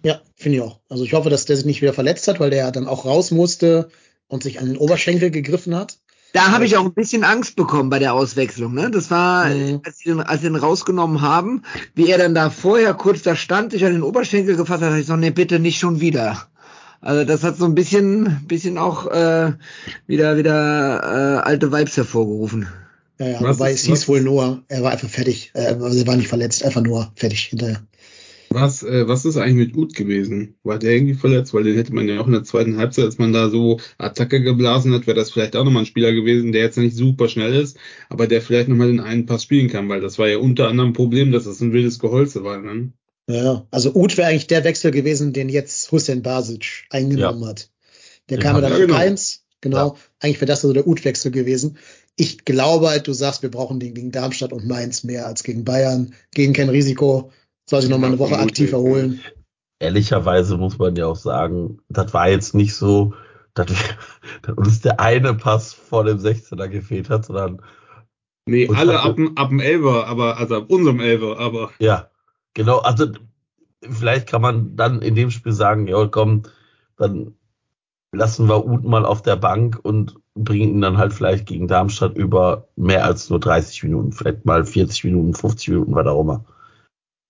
[SPEAKER 1] Ja, finde ich auch. Also ich hoffe, dass der sich nicht wieder verletzt hat, weil der dann auch raus musste und sich an den Oberschenkel gegriffen hat.
[SPEAKER 3] Da habe ich auch ein bisschen Angst bekommen bei der Auswechslung. Ne? Das war, mhm. als, sie den, als sie den rausgenommen haben, wie er dann da vorher kurz da stand, sich an den Oberschenkel gefasst hat, ich so, nee, bitte nicht schon wieder. Also das hat so ein bisschen, bisschen auch äh, wieder, wieder äh, alte Vibes hervorgerufen.
[SPEAKER 1] Ja, ja, was wobei ist, es hieß wohl nur, er war einfach fertig. Äh, also er war nicht verletzt, einfach nur fertig hinterher.
[SPEAKER 4] Was, äh, was ist eigentlich mit Uth gewesen? War der irgendwie verletzt? Weil den hätte man ja auch in der zweiten Halbzeit, als man da so Attacke geblasen hat, wäre das vielleicht auch nochmal ein Spieler gewesen, der jetzt nicht super schnell ist, aber der vielleicht nochmal den einen Pass spielen kann, weil das war ja unter anderem ein Problem, dass das ein wildes Geholze war. Ne?
[SPEAKER 1] Ja, also Uth wäre eigentlich der Wechsel gewesen, den jetzt Hussein Basic eingenommen ja. hat. Der den kam dann ja, genau. eins, genau. Ja. Eigentlich wäre das also der Uth-Wechsel gewesen. Ich glaube halt, du sagst, wir brauchen den gegen Darmstadt und Mainz mehr als gegen Bayern, gegen kein Risiko soll sich noch mal eine Woche aktiv erholen.
[SPEAKER 2] Ehrlicherweise muss man ja auch sagen, das war jetzt nicht so, dass, (laughs) dass uns der eine Pass vor dem 16er gefehlt hat, sondern
[SPEAKER 4] Nee, alle ab, ab dem Elber, aber also ab unserem Elber, aber.
[SPEAKER 2] Ja, genau. Also vielleicht kann man dann in dem Spiel sagen, ja komm, dann lassen wir Ut mal auf der Bank und bringen ihn dann halt vielleicht gegen Darmstadt über mehr als nur 30 Minuten, vielleicht mal 40 Minuten, 50 Minuten, was auch immer.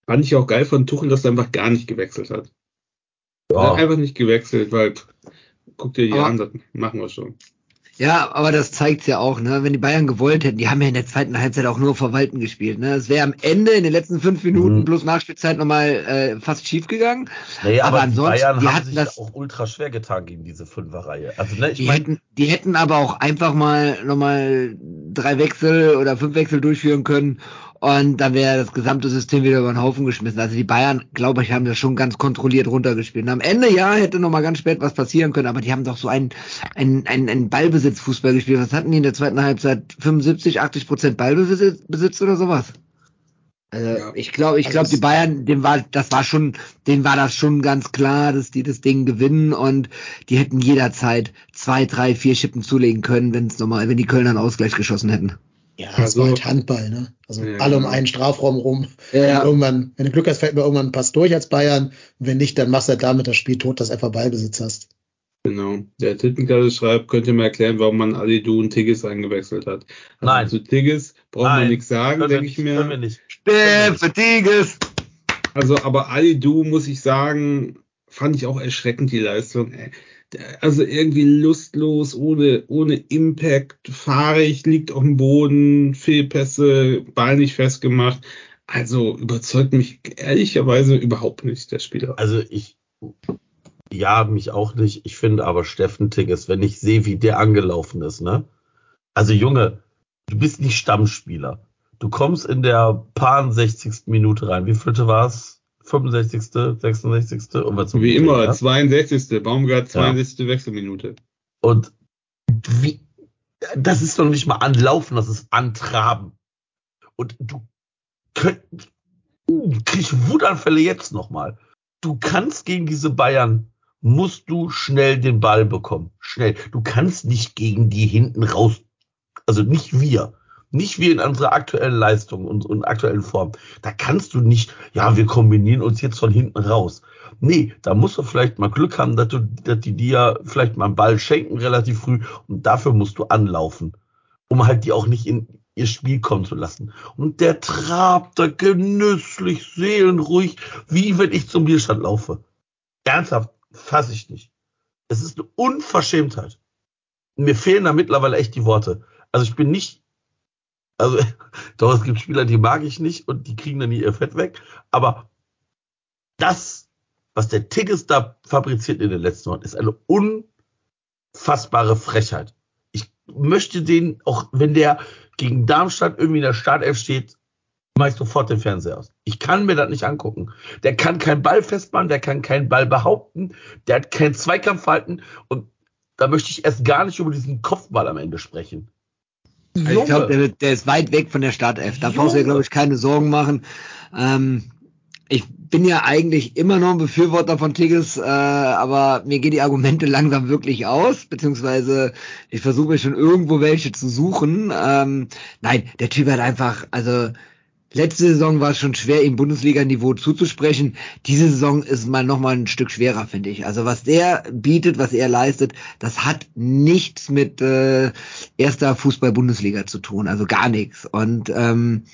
[SPEAKER 4] Fand ich auch geil von Tuchel, dass er einfach gar nicht gewechselt hat. Ja. Er hat einfach nicht gewechselt, weil guck dir die aber, an, das machen wir schon.
[SPEAKER 3] Ja, aber das zeigt's ja auch, ne? Wenn die Bayern gewollt hätten, die haben ja in der zweiten Halbzeit auch nur verwalten gespielt, ne? Es wäre am Ende in den letzten fünf Minuten mhm. plus Nachspielzeit nochmal äh, fast schief gegangen.
[SPEAKER 2] Nee, aber, aber ansonsten, die Bayern die haben sich das auch ultra schwer getan gegen diese Fünferreihe. Also, ne,
[SPEAKER 3] ich die, mein, hätten, die hätten aber auch einfach mal nochmal drei Wechsel oder fünf Wechsel durchführen können und dann wäre das gesamte System wieder über den Haufen geschmissen. Also die Bayern, glaube ich, haben das schon ganz kontrolliert runtergespielt. Und am Ende, ja, hätte noch mal ganz spät was passieren können, aber die haben doch so einen, einen, einen, einen Ballbesitzfußball gespielt. Was hatten die in der zweiten Halbzeit? 75, 80 Prozent Ballbesitz oder sowas? Also ja. ich glaube, ich also glaube, die Bayern, dem war, das war schon, denen war das schon ganz klar, dass die das Ding gewinnen und die hätten jederzeit zwei, drei, vier Schippen zulegen können, wenn es nochmal, wenn die Kölner einen Ausgleich geschossen hätten.
[SPEAKER 1] Ja, das also, war halt Handball, ne? Also ja, alle um einen Strafraum rum. Ja. Irgendwann, wenn du Glück hast, fällt mir irgendwann ein Pass durch als Bayern. wenn nicht, dann machst du halt damit das Spiel tot, dass du einfach Ballbesitz hast.
[SPEAKER 4] Genau. Der Tittenkalle schreibt, könnt ihr mir erklären, warum man Alidu und Tigges eingewechselt hat. Also
[SPEAKER 2] Nein.
[SPEAKER 4] Zu Tigges braucht man nichts sagen, denke ich mir.
[SPEAKER 2] Können wir nicht.
[SPEAKER 3] für Tigges!
[SPEAKER 4] Also, aber Alidu, muss ich sagen, fand ich auch erschreckend, die Leistung. Ey also irgendwie lustlos, ohne, ohne Impact, fahrig, liegt auf dem Boden, Fehlpässe, Ball nicht festgemacht. Also überzeugt mich ehrlicherweise überhaupt nicht, der Spieler.
[SPEAKER 2] Also ich, ja, mich auch nicht. Ich finde aber Steffen Tigges, wenn ich sehe, wie der angelaufen ist, ne? Also Junge, du bist nicht Stammspieler. Du kommst in der paar 60. Minute rein. Wie vielte war es? 65., 66.
[SPEAKER 4] und was Wie immer, ja? 62. Baumgart, 62. Ja. Wechselminute.
[SPEAKER 2] Und wie, das ist doch nicht mal anlaufen, das ist antraben. Und du könnt, uh, kriegst Wutanfälle jetzt nochmal. Du kannst gegen diese Bayern, musst du schnell den Ball bekommen. Schnell. Du kannst nicht gegen die hinten raus, also nicht wir. Nicht wie in unserer aktuellen Leistung und, und aktuellen Form. Da kannst du nicht, ja, wir kombinieren uns jetzt von hinten raus. Nee, da musst du vielleicht mal Glück haben, dass, du, dass die dir vielleicht mal einen Ball schenken relativ früh und dafür musst du anlaufen. Um halt die auch nicht in, ihr Spiel kommen zu lassen. Und der trabt da genüsslich, seelenruhig, wie wenn ich zum Bierstand laufe. Ernsthaft, fasse ich nicht. Es ist eine Unverschämtheit. Mir fehlen da mittlerweile echt die Worte. Also ich bin nicht, also (laughs) doch, es gibt Spieler, die mag ich nicht und die kriegen dann nie ihr Fett weg. Aber das, was der Tigges da fabriziert in den letzten Wochen, ist eine unfassbare Frechheit. Ich möchte den, auch wenn der gegen Darmstadt irgendwie in der Startelf steht, mache ich sofort den Fernseher aus. Ich kann mir das nicht angucken. Der kann keinen Ball festmachen, der kann keinen Ball behaupten, der hat kein Zweikampfverhalten und da möchte ich erst gar nicht über diesen Kopfball am Ende sprechen.
[SPEAKER 3] Also ich glaube, der, der, ist weit weg von der Startelf. Da brauchst du dir, glaube ich, keine Sorgen machen. Ähm, ich bin ja eigentlich immer noch ein Befürworter von Tigges, äh, aber mir gehen die Argumente langsam wirklich aus, beziehungsweise ich versuche schon irgendwo welche zu suchen. Ähm, nein, der Typ hat einfach, also letzte Saison war es schon schwer, ihm Bundesliga-Niveau zuzusprechen. Diese Saison ist mal noch mal ein Stück schwerer, finde ich. Also was der bietet, was er leistet, das hat nichts mit äh, erster Fußball-Bundesliga zu tun, also gar nichts. Und ähm,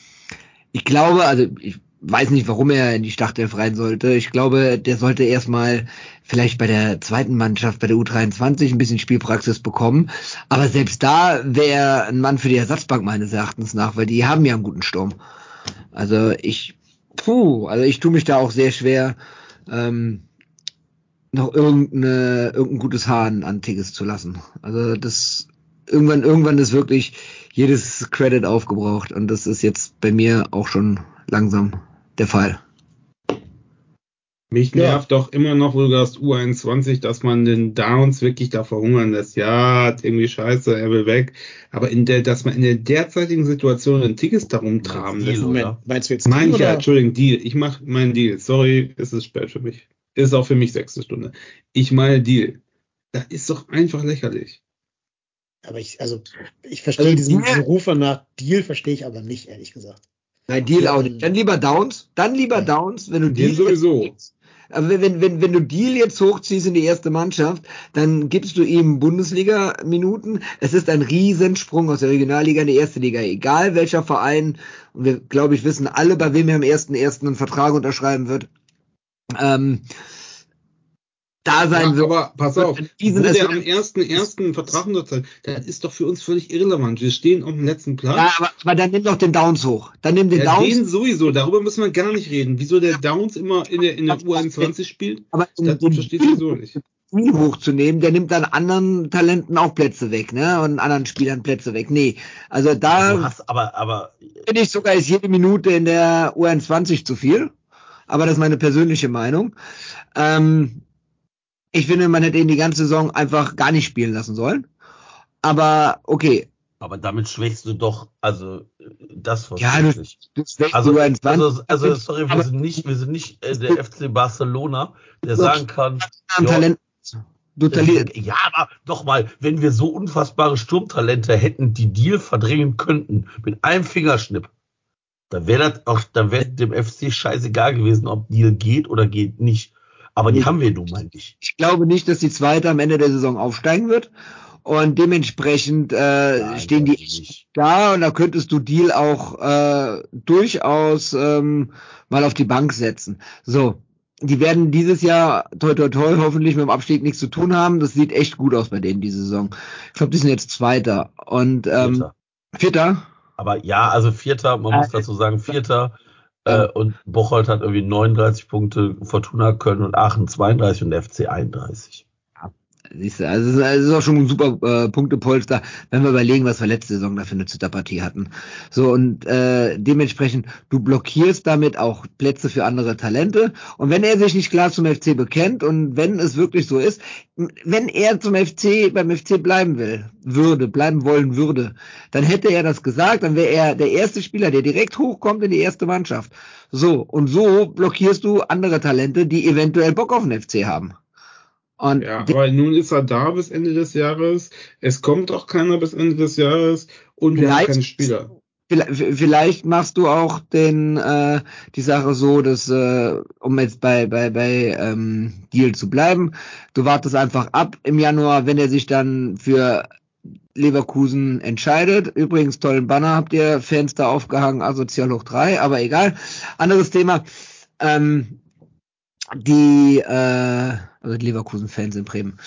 [SPEAKER 3] ich glaube, also ich weiß nicht, warum er in die Startelf rein sollte. Ich glaube, der sollte erstmal vielleicht bei der zweiten Mannschaft, bei der U23 ein bisschen Spielpraxis bekommen. Aber selbst da wäre ein Mann für die Ersatzbank meines Erachtens nach, weil die haben ja einen guten Sturm. Also ich, puh, also ich tue mich da auch sehr schwer, ähm, noch irgendeine, irgendein gutes Haar an Tigges zu lassen. Also das irgendwann, irgendwann ist wirklich jedes Credit aufgebraucht und das ist jetzt bei mir auch schon langsam der Fall.
[SPEAKER 4] Mich nervt ja. doch immer noch, wo du sagst U21, dass man den Downs wirklich da verhungern lässt. Ja, irgendwie scheiße, er will weg. Aber in der, dass man in der derzeitigen Situation ein Tickets darum traben lässt.
[SPEAKER 1] Moment, meinst du jetzt
[SPEAKER 4] Mein ich ja, Entschuldigung, Deal. Ich mach meinen Deal. Sorry, es ist spät für mich. Ist auch für mich sechste Stunde. Ich meine Deal. Das ist doch einfach lächerlich.
[SPEAKER 1] Aber ich, also, ich verstehe also, diesen, diesen Rufer nach Deal, verstehe ich aber nicht, ehrlich gesagt.
[SPEAKER 3] Nein, Deal auch nicht. Dann lieber Downs. Dann lieber Downs, wenn du Deal
[SPEAKER 4] sowieso.
[SPEAKER 3] Aber wenn, wenn, wenn du Deal jetzt hochziehst in die erste Mannschaft, dann gibst du ihm Bundesliga-Minuten. Es ist ein Riesensprung aus der Regionalliga in die erste Liga. Egal welcher Verein, und wir, glaube ich, wissen alle, bei wem er am ersten ersten einen Vertrag unterschreiben wird. Ähm, da sein ja,
[SPEAKER 4] wird. Aber pass auf, wo der am ersten ersten Vertrag unterzeichnet, das ist doch für uns völlig irrelevant. Wir stehen auf dem letzten Platz.
[SPEAKER 3] Ja, aber, aber dann nimm doch den Downs hoch. Dann nimm den ja, Downs. Den
[SPEAKER 4] sowieso, darüber müssen wir gar nicht reden. Wieso der Downs immer in der, in der U21 spielt,
[SPEAKER 3] aber das versteht ich so nicht. hochzunehmen, der nimmt dann anderen Talenten auch Plätze weg, ne? Und anderen Spielern Plätze weg. Nee, also da
[SPEAKER 2] hast, aber, aber
[SPEAKER 3] finde ich sogar ist jede Minute in der U21 zu viel. Aber das ist meine persönliche Meinung. Ähm, ich finde, man hätte ihn die ganze Saison einfach gar nicht spielen lassen sollen. Aber okay.
[SPEAKER 2] Aber damit schwächst du doch, also das
[SPEAKER 3] was ja, du, du
[SPEAKER 2] also, also, also, sorry, wir sind nicht, wir sind nicht äh, der FC Barcelona, der sagen kann,
[SPEAKER 3] Talent,
[SPEAKER 2] du Talent. ja, aber doch mal, wenn wir so unfassbare Sturmtalente hätten, die Deal verdrängen könnten mit einem Fingerschnipp, dann wäre das auch, dann wäre dem FC scheißegal gewesen, ob Deal geht oder geht nicht. Aber die haben wir nun mal nicht.
[SPEAKER 3] Ich glaube nicht, dass die zweite am Ende der Saison aufsteigen wird. Und dementsprechend äh, Nein, stehen die nicht. da und da könntest du Deal auch äh, durchaus ähm, mal auf die Bank setzen. So, die werden dieses Jahr toi toi toi hoffentlich mit dem Abstieg nichts zu tun haben. Das sieht echt gut aus bei denen diese Saison. Ich glaube, die sind jetzt Zweiter und ähm, Vierter. Vierter.
[SPEAKER 2] Aber ja, also Vierter, man muss dazu sagen, Vierter äh, und Bocholt hat irgendwie 39 Punkte, Fortuna Köln und Aachen 32 und FC 31.
[SPEAKER 3] Siehst du, also es ist auch schon ein super äh, Punktepolster, wenn wir überlegen, was wir letzte Saison da für eine Zitterpartie hatten. So, und äh, dementsprechend, du blockierst damit auch Plätze für andere Talente. Und wenn er sich nicht klar zum FC bekennt und wenn es wirklich so ist, wenn er zum FC, beim FC bleiben will, würde, bleiben wollen würde, dann hätte er das gesagt, dann wäre er der erste Spieler, der direkt hochkommt in die erste Mannschaft. So, und so blockierst du andere Talente, die eventuell Bock auf den FC haben.
[SPEAKER 4] Und ja, aber nun ist er da bis Ende des Jahres. Es kommt auch keiner bis Ende des Jahres und wir haben keine Spieler.
[SPEAKER 3] Vielleicht machst du auch den äh, die Sache so, dass äh, um jetzt bei bei bei ähm, Deal zu bleiben, du wartest einfach ab im Januar, wenn er sich dann für Leverkusen entscheidet. Übrigens, tollen Banner habt ihr Fans da aufgehangen, asozial hoch drei, aber egal. Anderes Thema. Ähm, die, äh, also die Leverkusen-Fans in Bremen.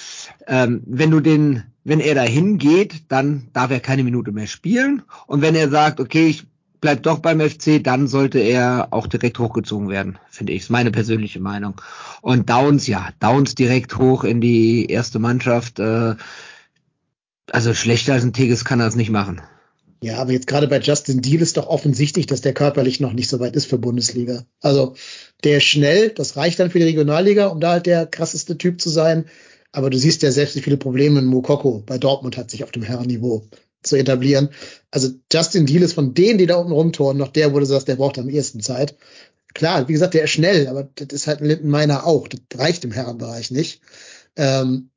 [SPEAKER 3] Ähm, wenn du den, wenn er da hingeht, dann darf er keine Minute mehr spielen. Und wenn er sagt, okay, ich bleib doch beim FC, dann sollte er auch direkt hochgezogen werden, finde ich. Ist meine persönliche Meinung. Und Downs, ja, Downs direkt hoch in die erste Mannschaft. Äh, also schlechter als ein Tigges kann er es nicht machen.
[SPEAKER 1] Ja, aber jetzt gerade bei Justin Deal ist doch offensichtlich, dass der körperlich noch nicht so weit ist für Bundesliga. Also der ist schnell, das reicht dann für die Regionalliga, um da halt der krasseste Typ zu sein. Aber du siehst ja selbst, wie viele Probleme Mokoko bei Dortmund hat, sich auf dem Herrenniveau zu etablieren. Also Justin Deal ist von denen, die da unten rumtoren, noch der, wo du sagst, der braucht am ehesten Zeit. Klar, wie gesagt, der ist schnell, aber das ist halt ein Lindenmeiner auch. Das reicht im Herrenbereich nicht. Ähm,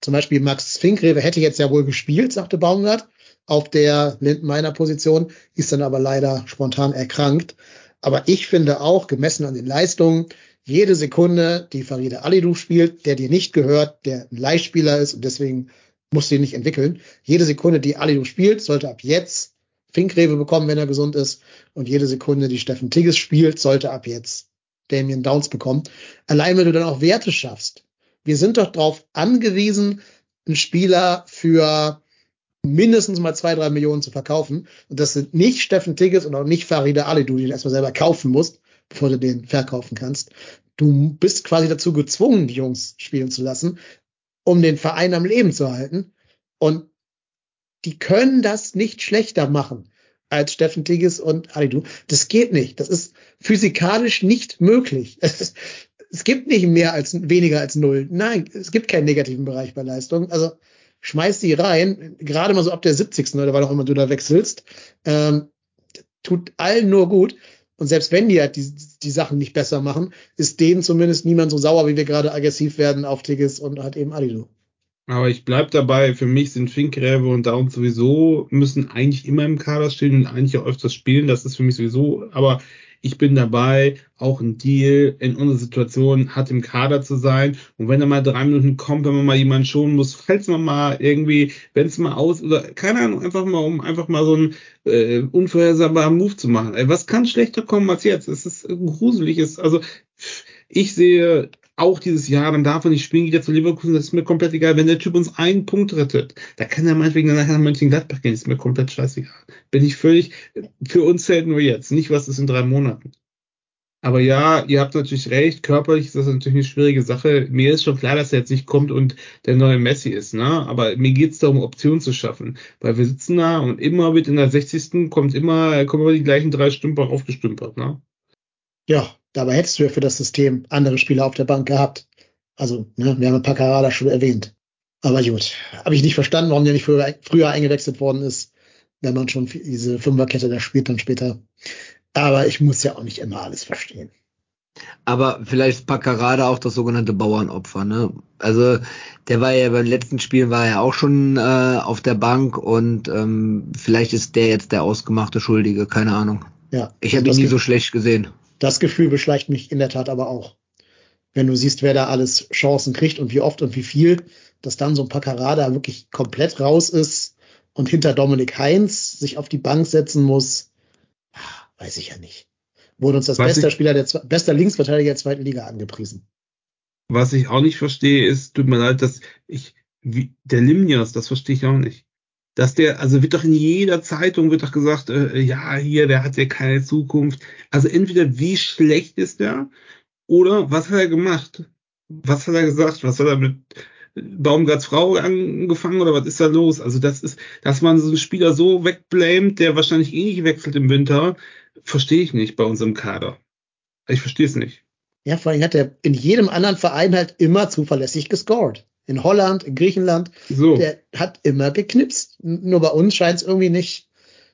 [SPEAKER 1] zum Beispiel Max Finkrewe hätte jetzt ja wohl gespielt, sagte Baumgart auf der Lindenmeiner Position, ist dann aber leider spontan erkrankt. Aber ich finde auch, gemessen an den Leistungen, jede Sekunde, die Faride Alidou spielt, der dir nicht gehört, der ein Leihspieler ist und deswegen musst du ihn nicht entwickeln. Jede Sekunde, die Alidou spielt, sollte ab jetzt Finkrewe bekommen, wenn er gesund ist. Und jede Sekunde, die Steffen Tigges spielt, sollte ab jetzt Damien Downs bekommen. Allein wenn du dann auch Werte schaffst. Wir sind doch darauf angewiesen, einen Spieler für mindestens mal zwei, drei Millionen zu verkaufen. Und das sind nicht Steffen Tigges und auch nicht Farida Ali, du den erstmal selber kaufen musst, bevor du den verkaufen kannst. Du bist quasi dazu gezwungen, die Jungs spielen zu lassen, um den Verein am Leben zu halten. Und die können das nicht schlechter machen als Steffen Tigges und Alidu. Das geht nicht. Das ist physikalisch nicht möglich. (laughs) Es, es gibt nicht mehr als weniger als null. Nein, es gibt keinen negativen Bereich bei Leistung. Also schmeiß die rein, gerade mal so ab der 70. oder wann auch immer du da wechselst, ähm, tut allen nur gut. Und selbst wenn die halt die, die Sachen nicht besser machen, ist denen zumindest niemand so sauer, wie wir gerade aggressiv werden auf Tigges und halt eben Adidu.
[SPEAKER 4] Aber ich bleib dabei, für mich sind Finkgräbe und Down sowieso, müssen eigentlich immer im Kader stehen und eigentlich auch öfters spielen. Das ist für mich sowieso, aber ich bin dabei, auch ein Deal in unserer Situation hat im Kader zu sein. Und wenn er mal drei Minuten kommt, wenn man mal jemanden schonen muss, falls man mal irgendwie, wenn es mal aus oder keine Ahnung, einfach mal um einfach mal so einen äh, unvorhersehbaren Move zu machen. Ey, was kann schlechter kommen als jetzt? Es ist gruselig. Also ich sehe auch dieses Jahr, dann darf er nicht spielen, geht er zu Leverkusen, das ist mir komplett egal. Wenn der Typ uns einen Punkt rettet, da kann er meinetwegen nachher nach Mönchengladbach gehen, ist mir komplett scheißegal. Bin ich völlig, für uns zählt nur jetzt, nicht was ist in drei Monaten. Aber ja, ihr habt natürlich recht, körperlich ist das natürlich eine schwierige Sache. Mir ist schon klar, dass er jetzt nicht kommt und der neue Messi ist, ne? Aber mir geht's darum, Optionen zu schaffen. Weil wir sitzen da und immer wird in der 60. kommt immer, kommen immer die gleichen drei Stümper aufgestümpert, ne?
[SPEAKER 1] Ja, Dabei hättest du ja für das System andere Spieler auf der Bank gehabt. Also, ne, wir haben ein paar Karada schon erwähnt. Aber gut, habe ich nicht verstanden, warum der nicht früher, früher eingewechselt worden ist, wenn man schon diese Fünferkette da spielt dann später. Aber ich muss ja auch nicht immer alles verstehen.
[SPEAKER 3] Aber vielleicht ist Paccarada auch das sogenannte Bauernopfer, ne? Also der war ja beim letzten Spiel war er auch schon äh, auf der Bank und ähm, vielleicht ist der jetzt der ausgemachte Schuldige, keine Ahnung.
[SPEAKER 1] Ja.
[SPEAKER 3] Ich habe ihn nie so schlecht gesehen.
[SPEAKER 1] Das Gefühl beschleicht mich in der Tat aber auch. Wenn du siehst, wer da alles Chancen kriegt und wie oft und wie viel, dass dann so ein Paccarada wirklich komplett raus ist und hinter Dominik Heinz sich auf die Bank setzen muss, weiß ich ja nicht. Wurde uns das beste Spieler der bester Linksverteidiger der zweiten Liga angepriesen.
[SPEAKER 4] Was ich auch nicht verstehe, ist, tut mir leid, dass ich, wie, der Limnios, das verstehe ich auch nicht dass der, also wird doch in jeder Zeitung wird doch gesagt, äh, ja, hier, der hat ja keine Zukunft. Also entweder wie schlecht ist der oder was hat er gemacht? Was hat er gesagt? Was hat er mit Baumgarts Frau angefangen oder was ist da los? Also das ist, dass man so einen Spieler so wegblamet, der wahrscheinlich eh nicht wechselt im Winter, verstehe ich nicht bei unserem Kader. Ich verstehe es nicht.
[SPEAKER 1] Ja, vor allem hat er in jedem anderen Verein halt immer zuverlässig gescored in Holland, in Griechenland. So. Der hat immer geknipst. Nur bei uns scheint es irgendwie nicht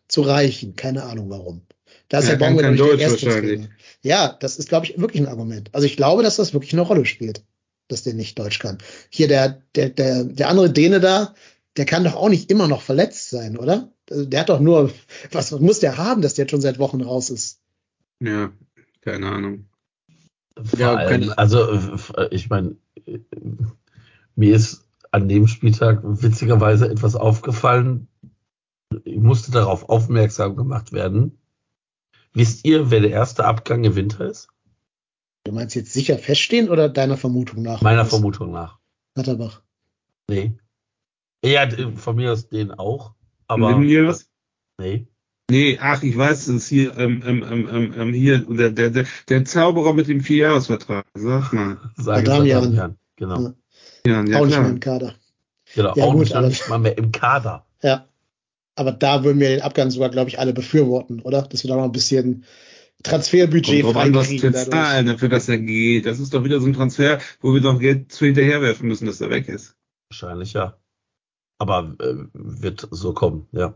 [SPEAKER 1] zu reichen. Keine Ahnung warum. Da ist ja, der Baumgart der erste Trainer. Ja, das ist, glaube ich, wirklich ein Argument. Also ich glaube, dass das wirklich eine Rolle spielt, dass der nicht Deutsch kann. Hier der, der, der, der andere Däne da, der kann doch auch nicht immer noch verletzt sein, oder? Also der hat doch nur, was muss der haben, dass der jetzt schon seit Wochen raus ist?
[SPEAKER 4] Ja, keine Ahnung.
[SPEAKER 2] Vor ja, allem, also ich meine, mir ist an dem Spieltag witzigerweise etwas aufgefallen. Ich musste darauf aufmerksam gemacht werden. Wisst ihr, wer der erste Abgang im Winter ist?
[SPEAKER 1] Du meinst jetzt sicher feststehen oder deiner Vermutung nach?
[SPEAKER 2] Meiner? Vermutung nach.
[SPEAKER 1] Natterbach.
[SPEAKER 2] Nee. Ja, von mir aus den auch. Aber
[SPEAKER 4] das?
[SPEAKER 2] nee.
[SPEAKER 4] Nee, ach, ich weiß, es ist hier, ähm, ähm, ähm, ähm, ähm, hier, der, der, der, der Zauberer mit dem Vierjahresvertrag. Sag mal.
[SPEAKER 2] Sage
[SPEAKER 1] Adamian.
[SPEAKER 2] Adamian. Genau.
[SPEAKER 1] Ja.
[SPEAKER 4] Ja,
[SPEAKER 1] auch nicht
[SPEAKER 4] klar.
[SPEAKER 1] mehr im Kader.
[SPEAKER 2] Genau.
[SPEAKER 1] Ja,
[SPEAKER 2] auch
[SPEAKER 1] gut,
[SPEAKER 2] nicht, noch
[SPEAKER 1] aber-
[SPEAKER 2] nicht mal mehr im Kader.
[SPEAKER 1] Ja. Aber da würden wir den Abgang sogar, glaube ich, alle befürworten, oder? Dass wir da noch ein bisschen Transferbudget
[SPEAKER 4] Kommt drauf an, was
[SPEAKER 1] dadurch.
[SPEAKER 4] zahlen, dafür, dass er geht. Das ist doch wieder so ein Transfer, wo wir noch Geld zu hinterherwerfen müssen, dass er weg ist.
[SPEAKER 2] Wahrscheinlich ja. Aber äh, wird so kommen, ja.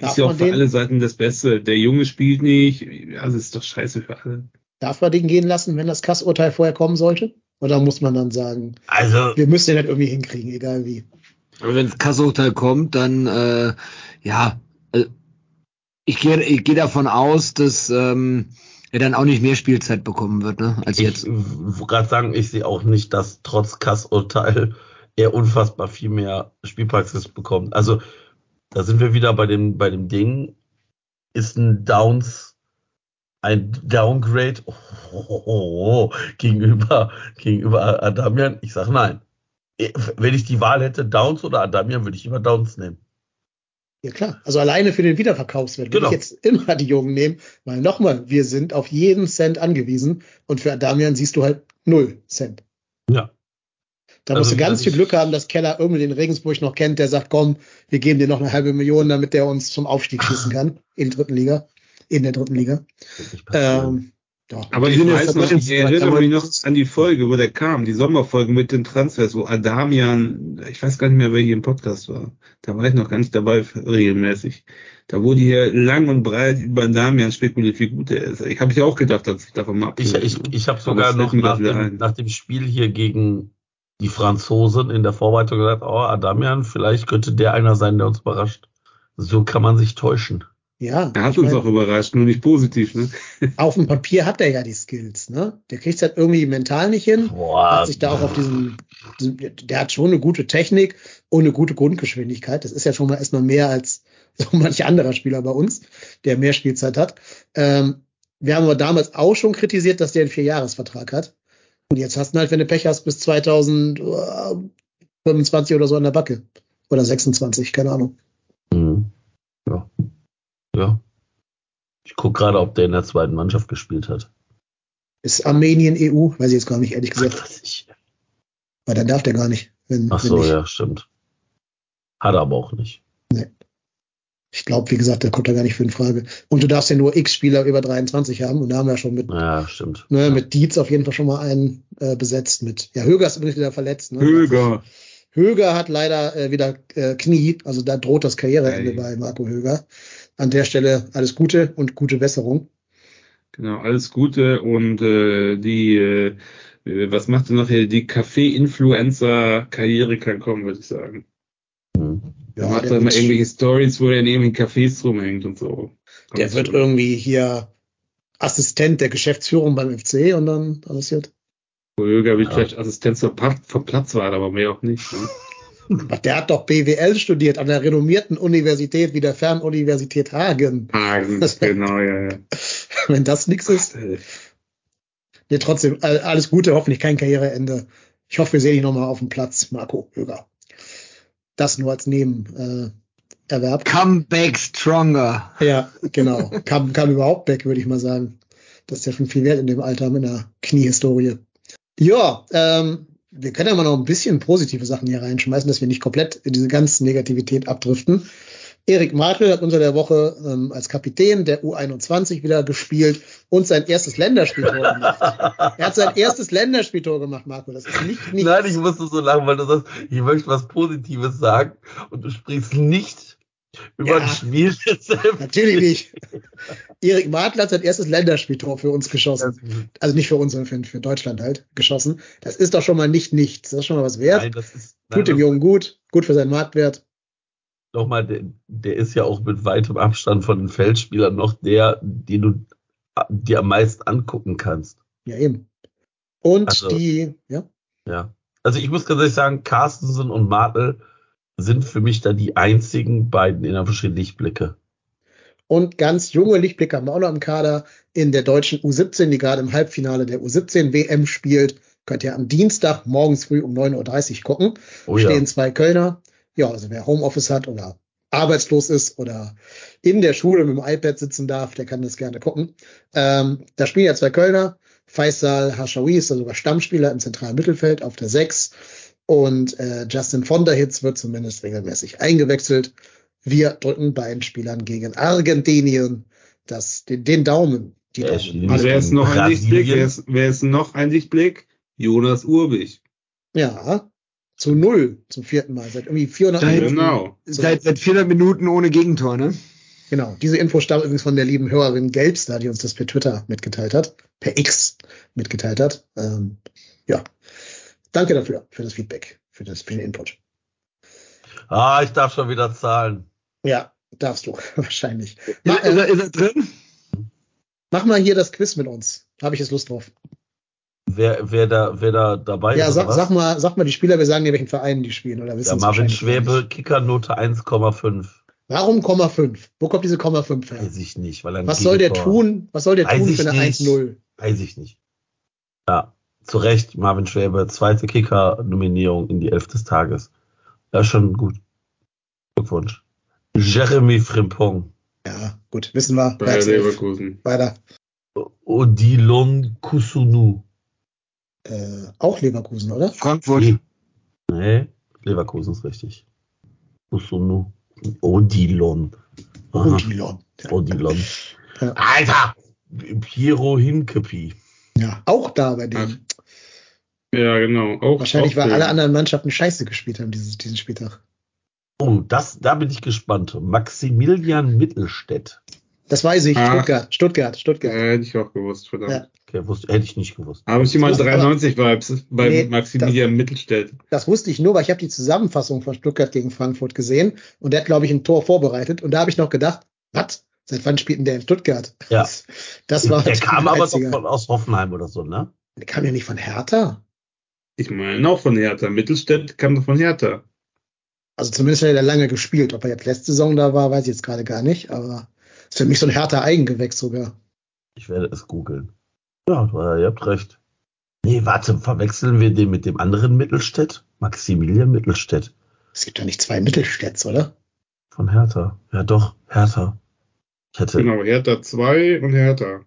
[SPEAKER 1] Darf
[SPEAKER 4] ist ja auch
[SPEAKER 1] man
[SPEAKER 4] für
[SPEAKER 1] den-
[SPEAKER 4] alle Seiten das Beste. Der Junge spielt nicht. Also ist doch scheiße für alle.
[SPEAKER 1] Darf man den gehen lassen, wenn das Kassurteil vorher kommen sollte? Oder muss man dann sagen,
[SPEAKER 2] Also,
[SPEAKER 1] wir müssen den halt irgendwie hinkriegen, egal wie?
[SPEAKER 3] Aber wenn das Kassurteil kommt, dann äh, ja, äh, ich gehe ich gehe davon aus, dass ähm, er dann auch nicht mehr Spielzeit bekommen wird, ne, als
[SPEAKER 2] ich
[SPEAKER 3] jetzt.
[SPEAKER 2] wollte gerade sagen, ich sehe auch nicht, dass trotz Kassurteil er unfassbar viel mehr Spielpraxis bekommt. Also, da sind wir wieder bei dem, bei dem Ding. Ist ein Downs ein Downgrade oh, oh, oh, gegenüber, gegenüber Adamian? Ich sage nein. Wenn ich die Wahl hätte, Downs oder Adamian, würde ich immer Downs nehmen.
[SPEAKER 1] Ja klar, also alleine für den Wiederverkaufswert
[SPEAKER 2] Genau.
[SPEAKER 1] würde ich jetzt immer die Jungen nehmen, weil nochmal, wir sind auf jeden Cent angewiesen und für Damian siehst du halt null Cent.
[SPEAKER 2] Ja.
[SPEAKER 1] Da
[SPEAKER 2] Also,
[SPEAKER 1] musst du ganz viel Glück haben, dass Keller irgendwie den Regensburg noch kennt, der sagt, komm, wir geben dir noch eine halbe Million, damit der uns zum Aufstieg schießen (laughs) kann in die dritten Liga, in der dritten Liga. Ähm, ja.
[SPEAKER 4] Aber ich weiß noch, ich erinnere mich noch an die Folge, wo der kam, die Sommerfolge mit den Transfers, wo Adamian, ich weiß gar nicht mehr, wer hier im Podcast war. Da war ich noch gar nicht dabei regelmäßig. Da wurde hier lang und breit über Adamian spekuliert, wie gut er ist. Ich habe ja auch gedacht, dass ich davon mal
[SPEAKER 2] Ich, ich, ich habe sogar noch nach dem, nach dem Spiel hier gegen die Franzosen in der Vorbereitung gesagt, oh, Adamian, vielleicht könnte der einer sein, der uns überrascht. So kann man sich täuschen.
[SPEAKER 1] Ja,
[SPEAKER 4] Er hat uns
[SPEAKER 1] mein,
[SPEAKER 4] auch überrascht, nur nicht positiv, ne? (laughs)
[SPEAKER 1] auf dem Papier hat er ja die Skills, ne? Der kriegt es halt irgendwie mental nicht hin.
[SPEAKER 2] Boah,
[SPEAKER 1] hat sich da auch auf diesen, diesen, der hat schon eine gute Technik und eine gute Grundgeschwindigkeit. Das ist ja schon mal erstmal mehr als (laughs) so manch anderer Spieler bei uns, der mehr Spielzeit hat. Ähm, wir haben aber damals auch schon kritisiert, dass der einen Vierjahresvertrag hat. Und jetzt hast du ihn halt, wenn du Pech hast, bis 2025 oder so an der Backe. Oder 26, keine Ahnung.
[SPEAKER 2] Ja. Ich guck gerade, ob der in der zweiten Mannschaft gespielt hat.
[SPEAKER 1] Ist Armenien EU? Weiß ich jetzt gar nicht, ehrlich gesagt.
[SPEAKER 2] Ich-
[SPEAKER 1] Weil dann darf der gar nicht. Wenn,
[SPEAKER 2] Ach so, ja, stimmt. Hat er aber auch nicht.
[SPEAKER 1] Ich glaube, wie gesagt, der kommt da gar nicht für in Frage. Und du darfst ja nur X Spieler über 23 haben. Und da haben wir ja schon mit
[SPEAKER 2] Ja, stimmt.
[SPEAKER 1] Ne,
[SPEAKER 2] ja.
[SPEAKER 1] Mit Dietz auf jeden Fall schon mal einen äh, besetzt. Mit ja, Höger ist übrigens wieder verletzt. Ne?
[SPEAKER 4] Höger.
[SPEAKER 1] Höger hat leider äh, wieder äh, Knie, also da droht das Karriereende
[SPEAKER 4] Ei.
[SPEAKER 1] bei Marco Höger. An der Stelle alles Gute und gute Besserung.
[SPEAKER 4] Genau, alles Gute und äh, die, äh, was macht denn noch hier? Die Kaffee-Influencer-Karriere kann kommen, würde ich sagen.
[SPEAKER 2] Mhm.
[SPEAKER 4] Er macht
[SPEAKER 1] der
[SPEAKER 4] dann mal
[SPEAKER 1] wird,
[SPEAKER 4] irgendwelche Stories, wo er in irgendwelchen Cafés rumhängt und so.
[SPEAKER 1] der
[SPEAKER 4] Kommt
[SPEAKER 1] wird
[SPEAKER 4] schon.
[SPEAKER 1] irgendwie hier Assistent der Geschäftsführung beim FC und dann passiert.
[SPEAKER 4] Holger wird
[SPEAKER 2] Ja.
[SPEAKER 4] vielleicht Platz, vom Platz war, aber mehr auch nicht. Ne? (laughs)
[SPEAKER 1] Der hat doch BWL studiert an der renommierten Universität wie der Fernuniversität Hagen.
[SPEAKER 4] Hagen, (laughs) genau, ja, ja.
[SPEAKER 1] Wenn das nichts ist. Nee, trotzdem, all- alles Gute, hoffentlich kein Karriereende. Ich hoffe, wir sehen dich nochmal auf dem Platz, Marco Höger. Das nur als Nebenerwerb. Äh, Erwerb.
[SPEAKER 3] Come back stronger.
[SPEAKER 1] ja, genau. Kam, kam überhaupt weg, würde ich mal sagen. Das ist ja schon viel wert in dem Alter mit einer Kniehistorie. Ja, ähm, wir können ja mal noch ein bisschen positive Sachen hier reinschmeißen, dass wir nicht komplett in diese ganze Negativität abdriften. Erik Martel hat unter der Woche ähm, als Kapitän der U21 wieder gespielt und sein erstes Länderspieltor gemacht. Er hat sein erstes Länderspieltor gemacht, Marco. Das ist nicht, nicht
[SPEAKER 2] Nein, ich musste so lachen, weil du sagst, ich möchte was Positives sagen und du sprichst nicht über
[SPEAKER 1] Ja.
[SPEAKER 2] ein Spiel (laughs)
[SPEAKER 1] natürlich nicht. Erik Martel hat sein erstes Länderspieltor für uns geschossen. Also nicht für uns, sondern für, Deutschland halt geschossen. Das ist doch schon mal nicht nichts. Das ist schon mal was wert.
[SPEAKER 2] Nein, das ist, nein,
[SPEAKER 1] Tut dem Jungen gut, gut für seinen Marktwert.
[SPEAKER 2] nochmal, der, der ist ja auch mit weitem Abstand von den Feldspielern noch der, den du dir am meisten angucken kannst.
[SPEAKER 1] Ja, eben. Und
[SPEAKER 2] Also-
[SPEAKER 1] die, ja,
[SPEAKER 2] Ja. Also ich muss ganz ehrlich sagen, Carstensen und Martel sind für mich da die einzigen beiden in verschiedenen Lichtblicke.
[SPEAKER 1] Und ganz junge Lichtblicke haben wir auch noch im Kader in der deutschen U17, die gerade im Halbfinale der U17 WM spielt. Könnt ihr am Dienstag morgens früh um 9.30 Uhr gucken.
[SPEAKER 2] Oh ja.
[SPEAKER 1] Stehen zwei Kölner. Ja, also wer Homeoffice hat oder arbeitslos ist oder in der Schule mit dem iPad sitzen darf, der kann das gerne gucken. Ähm, da spielen ja zwei Kölner. Faisal Hashawi ist da sogar Stammspieler im zentralen Mittelfeld auf der 6. Und äh, Justin von der Hitz wird zumindest regelmäßig eingewechselt. Wir drücken beiden Spielern gegen Argentinien das, den, den Daumen. Die
[SPEAKER 2] Ja.
[SPEAKER 4] Also wer ist noch ein. Lichtblick? Wer ist, wer ist noch ein Lichtblick? Jonas Urbich.
[SPEAKER 1] Ja, zu null zum vierten Mal. Seit irgendwie 400
[SPEAKER 3] Nein.
[SPEAKER 1] Minuten.
[SPEAKER 4] Genau.
[SPEAKER 3] Seit, seit 400 Minuten ohne Gegentor, ne?
[SPEAKER 1] Genau. Diese Info stammt übrigens von der lieben Hörerin Gelbster, die uns das per Twitter mitgeteilt hat, per X mitgeteilt hat. Ähm, ja. Danke dafür, für das Feedback, für, das, für den Input.
[SPEAKER 2] Ah, ich darf schon wieder zahlen.
[SPEAKER 1] Ja, darfst du, (laughs) wahrscheinlich.
[SPEAKER 3] Ist,
[SPEAKER 1] Ma,
[SPEAKER 3] ist, er,
[SPEAKER 1] äh,
[SPEAKER 3] ist er drin?
[SPEAKER 1] mach mal hier das Quiz mit uns. Habe ich jetzt Lust drauf.
[SPEAKER 2] Wer, wer da, wer da dabei
[SPEAKER 1] Ja,
[SPEAKER 2] ist.
[SPEAKER 1] sag,
[SPEAKER 2] oder was?
[SPEAKER 1] sag mal, sag mal die Spieler, wir sagen dir, welchen Verein die spielen, oder
[SPEAKER 2] Ja, Marvin Schwäbe, Kickernote 1,5.
[SPEAKER 1] Warum Komma 5? Wo kommt diese Komma 5 her?
[SPEAKER 2] Weiß ich nicht, weil er
[SPEAKER 1] Was soll der tun? Was soll der
[SPEAKER 2] Weiß
[SPEAKER 1] tun für eine
[SPEAKER 2] nicht.
[SPEAKER 1] 1-0?
[SPEAKER 2] Weiß ich nicht. Ja, zu Recht, Marvin Schwäbe, zweite Kicker-Nominierung in die Elf des Tages. Ja, schon gut. Glückwunsch. Jeremy Frimpong,
[SPEAKER 1] Ja, gut, wissen wir.
[SPEAKER 4] Bei. Leverkusen.
[SPEAKER 1] Weiter.
[SPEAKER 2] Odilon Kusunu.
[SPEAKER 1] Äh, auch Leverkusen, oder?
[SPEAKER 3] Frankfurt.
[SPEAKER 2] Nee. nee, Leverkusen ist richtig. Kusunu. Odilon. Aha,
[SPEAKER 1] Odilon.
[SPEAKER 2] Odilon.
[SPEAKER 1] Ja.
[SPEAKER 2] Alter! Piero Hinkepi.
[SPEAKER 1] Ja, auch da bei denen.
[SPEAKER 4] Ja, genau. Auch,
[SPEAKER 1] Wahrscheinlich,
[SPEAKER 4] auch
[SPEAKER 1] weil alle anderen Mannschaften scheiße gespielt haben, dieses, diesen Spieltag.
[SPEAKER 2] Oh, das, da bin ich gespannt. Maximilian Mittelstädt.
[SPEAKER 1] Das weiß ich.
[SPEAKER 4] Ah.
[SPEAKER 1] Stuttgart, Stuttgart, Stuttgart.
[SPEAKER 4] Ja, hätte ich auch gewusst, verdammt.
[SPEAKER 1] Ja.
[SPEAKER 2] Okay, wusste, hätte ich nicht gewusst.
[SPEAKER 4] Habe ich immer
[SPEAKER 1] Das-
[SPEAKER 4] 93-Vibes bei
[SPEAKER 1] Nee,
[SPEAKER 4] Maximilian Mittelstädt.
[SPEAKER 1] Das wusste ich nur, weil ich habe die Zusammenfassung von Stuttgart gegen Frankfurt gesehen und der hat, glaube ich, ein Tor vorbereitet. Und da habe ich noch gedacht, was? Seit wann spielt denn der in Stuttgart?
[SPEAKER 2] Ja.
[SPEAKER 1] Das, das war
[SPEAKER 2] Der kam aber doch
[SPEAKER 1] 30er.
[SPEAKER 2] von, aus Hoffenheim oder so, ne?
[SPEAKER 1] Der kam ja nicht von Hertha.
[SPEAKER 4] Ich meine auch von Hertha. Mittelstädt kam doch von Hertha.
[SPEAKER 1] Also zumindest hat er lange gespielt. Ob er jetzt letzte Saison da war, weiß ich jetzt gerade gar nicht. Aber ist für mich so ein Hertha Eigengewächs sogar.
[SPEAKER 2] Ich werde es googeln. Ja, ihr habt recht. Nee, warte, verwechseln wir den mit dem anderen Mittelstädt? Maximilian Mittelstädt
[SPEAKER 1] Es gibt doch nicht zwei Mittelstädts, oder?
[SPEAKER 2] von Hertha. Ja, doch, Hertha. Ich hätte,
[SPEAKER 4] Genau, Hertha 2 und Hertha.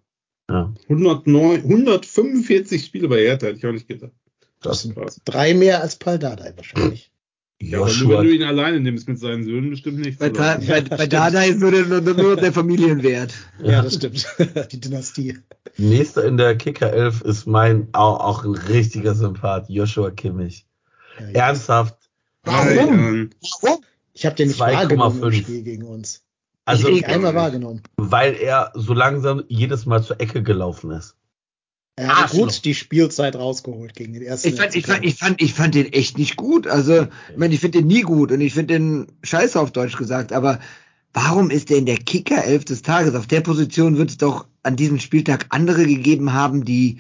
[SPEAKER 2] ja,
[SPEAKER 4] 109, 145 Spiele bei Hertha, hätte ich auch nicht gedacht.
[SPEAKER 1] Das sind
[SPEAKER 4] Krass.
[SPEAKER 1] drei mehr als Paul Dardai wahrscheinlich. (clears throat)
[SPEAKER 4] Ja, aber nur
[SPEAKER 2] Joshua,
[SPEAKER 4] wenn du ihn alleine nimmst mit seinen Söhnen, bestimmt nicht.
[SPEAKER 3] Bei,
[SPEAKER 4] oder?
[SPEAKER 3] bei, bei Dada ist nur der, nur, der (laughs) Familienwert.
[SPEAKER 1] Ja, das stimmt. (laughs) Die Dynastie.
[SPEAKER 2] nächster in der Kicker-Elf ist mein, auch, auch ein richtiger Sympath, Joshua Kimmich.
[SPEAKER 1] Ja, ja.
[SPEAKER 2] Ernsthaft.
[SPEAKER 4] Warum?
[SPEAKER 3] Warum?
[SPEAKER 1] Ich habe den nicht
[SPEAKER 2] 2,5.
[SPEAKER 1] wahrgenommen im Spiel gegen uns.
[SPEAKER 2] Also,
[SPEAKER 1] ich
[SPEAKER 4] ich
[SPEAKER 1] einmal wahrgenommen.
[SPEAKER 2] weil er so langsam jedes Mal zur Ecke gelaufen ist.
[SPEAKER 1] Er hat
[SPEAKER 2] Arschloch.
[SPEAKER 1] gut die Spielzeit rausgeholt gegen den ersten.
[SPEAKER 3] Ich fand, ich, fand, ich, fand, ich fand den echt nicht gut. Also, ich meine, ich finde den nie gut und ich finde den scheiße auf Deutsch gesagt, aber warum ist der in der Kicker-Elf des Tages? Auf der Position wird es doch an diesem Spieltag andere gegeben haben, die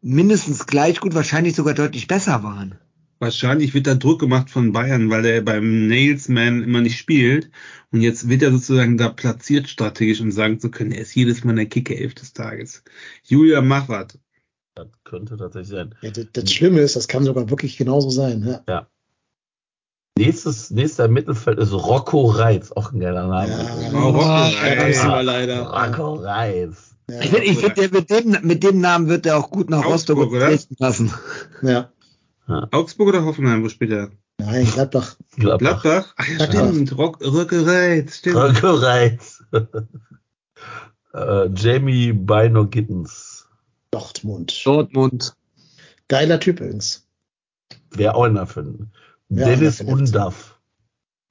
[SPEAKER 3] mindestens gleich gut, wahrscheinlich sogar deutlich besser waren.
[SPEAKER 4] Wahrscheinlich wird da Druck gemacht von Bayern, weil er beim Nailsman immer nicht spielt. Und jetzt wird er sozusagen da platziert strategisch, um sagen zu können, er ist jedes Mal der Kicker-Elf des Tages. Julia Machert.
[SPEAKER 2] Das könnte tatsächlich sein.
[SPEAKER 1] Ja, das, das Schlimme ist, das kann sogar wirklich genauso sein. Ja.
[SPEAKER 2] Nächstes, nächster Mittelfeld ist Rocco Reitz, auch ein geiler Name.
[SPEAKER 1] Ja.
[SPEAKER 4] Oh, Rocco
[SPEAKER 1] Ja,
[SPEAKER 4] Reitz.
[SPEAKER 1] wir leider.
[SPEAKER 2] Rocco Reitz.
[SPEAKER 1] Ja.
[SPEAKER 3] Ich finde, find, mit dem, mit dem Namen wird er auch gut nach Rostock
[SPEAKER 4] Augsburg?
[SPEAKER 3] Dresden passen.
[SPEAKER 1] ja.
[SPEAKER 4] Augsburg oder Hoffenheim, wo spielt er?
[SPEAKER 1] Nein, Gladbach.
[SPEAKER 2] Gladbach.
[SPEAKER 4] Gladbach? Ach ja, stimmt. Rock, Rocco Reitz, stimmt.
[SPEAKER 2] Rocco Reitz. (laughs) äh, Jamie Bino Gittens.
[SPEAKER 1] Dortmund.
[SPEAKER 3] Dortmund.
[SPEAKER 1] Geiler Typ übrigens.
[SPEAKER 2] Wäre auch einer finden.
[SPEAKER 1] Ja,
[SPEAKER 2] Dennis. Undaff.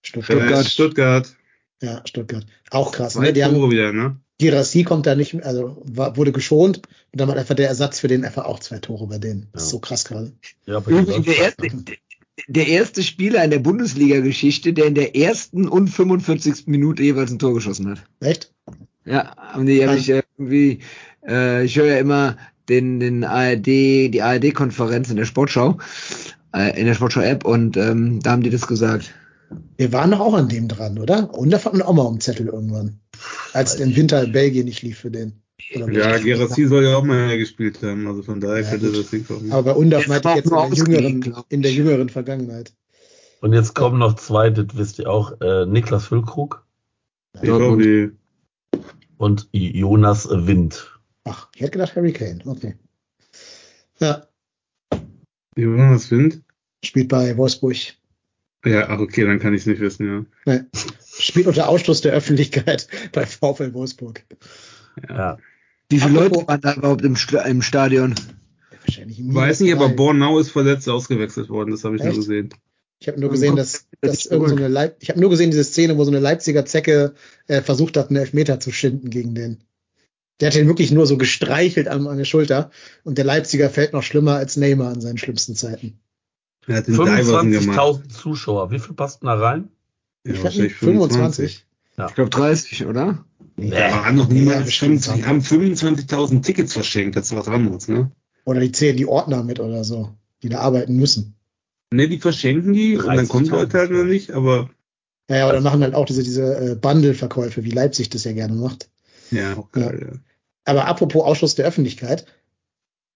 [SPEAKER 1] Stuttgart.
[SPEAKER 4] Stuttgart. Stuttgart.
[SPEAKER 1] Ja, Stuttgart. Auch krass. Ne? Die haben
[SPEAKER 4] wieder, ne?
[SPEAKER 1] Girassi kommt da nicht, mehr, also war, wurde geschont und dann war einfach der Ersatz für den einfach auch zwei Tore bei denen. Das ist
[SPEAKER 2] Ja.
[SPEAKER 1] so krass gerade.
[SPEAKER 2] Ja,
[SPEAKER 3] Übrigens der erste, der erste Spieler in der Bundesliga-Geschichte, der in der ersten und 45. Minute jeweils ein Tor geschossen hat.
[SPEAKER 1] Echt?
[SPEAKER 3] Ja, haben die hab ich irgendwie, äh, ich höre ja immer den, den ARD, die ARD-Konferenz in der Sportschau. äh, in der Sportschau-App und ähm, da haben die das gesagt.
[SPEAKER 1] Wir waren doch auch an dem dran, oder? Und da fanden wir auch mal dem Zettel irgendwann. Als im Winter in Belgien nicht lief für den.
[SPEAKER 4] Ja. Gerassi soll ja auch mal gespielt haben, also von daher
[SPEAKER 1] Ja,
[SPEAKER 4] könnte
[SPEAKER 1] gut.
[SPEAKER 4] das hinkommen.
[SPEAKER 1] Aber bei Undaf
[SPEAKER 3] Der
[SPEAKER 1] meinte ich jetzt in der, jüngeren, in der jüngeren Vergangenheit.
[SPEAKER 2] Und jetzt kommen noch zwei, das wisst ihr auch, äh, Niklas Füllkrug
[SPEAKER 4] BVB.
[SPEAKER 2] und Jonas Wind.
[SPEAKER 1] Ach, ich hätte gedacht Harry Kane. Okay. Ja,
[SPEAKER 4] Jonas Wind?
[SPEAKER 1] spielt bei Wolfsburg.
[SPEAKER 4] Ja, ach okay, dann kann ich es nicht wissen, ja.
[SPEAKER 1] Ne, spielt unter Ausschluss der Öffentlichkeit (laughs) bei VfL Wolfsburg.
[SPEAKER 2] Ja.
[SPEAKER 3] Wie viele
[SPEAKER 1] Apropos-
[SPEAKER 3] Leute waren da überhaupt im, im Stadion?
[SPEAKER 1] Wahrscheinlich
[SPEAKER 4] Ich weiß nicht, aber. Bornau ist verletzt ausgewechselt worden, das habe ich nur
[SPEAKER 1] Echt?
[SPEAKER 4] gesehen.
[SPEAKER 1] Ich habe nur gesehen, dass,
[SPEAKER 3] Das
[SPEAKER 1] dass irgend so eine Leip ich habe nur gesehen diese Szene, wo so eine Leipziger Zecke äh, versucht hat, einen Elfmeter zu schinden gegen den. Der hat ihn wirklich nur so gestreichelt an, an der Schulter und der Leipziger fällt noch schlimmer als Neymar in seinen schlimmsten Zeiten.
[SPEAKER 4] Er hat den Diversen gemacht.
[SPEAKER 2] 25.000 Zuschauer. Wie viel passten da rein?
[SPEAKER 4] Ja,
[SPEAKER 1] Ich
[SPEAKER 4] wahrscheinlich
[SPEAKER 1] 25.
[SPEAKER 3] Ich glaube 30, oder?
[SPEAKER 4] Da waren noch
[SPEAKER 1] Ja,
[SPEAKER 4] niemals
[SPEAKER 1] bestimmt.
[SPEAKER 4] 25, haben 25.000 Tickets verschenkt, das ist was anderes, ne?
[SPEAKER 1] Oder die zählen die Ordner mit oder so, die da arbeiten müssen.
[SPEAKER 4] Ne, die verschenken die und dann kommen die Leute halt noch nicht, aber
[SPEAKER 1] Ja, ja, oder machen halt auch diese, diese äh, Bundle-Verkäufe, wie Leipzig das ja gerne macht.
[SPEAKER 4] ja, auch geil, ja.
[SPEAKER 1] Aber apropos Ausschluss der Öffentlichkeit,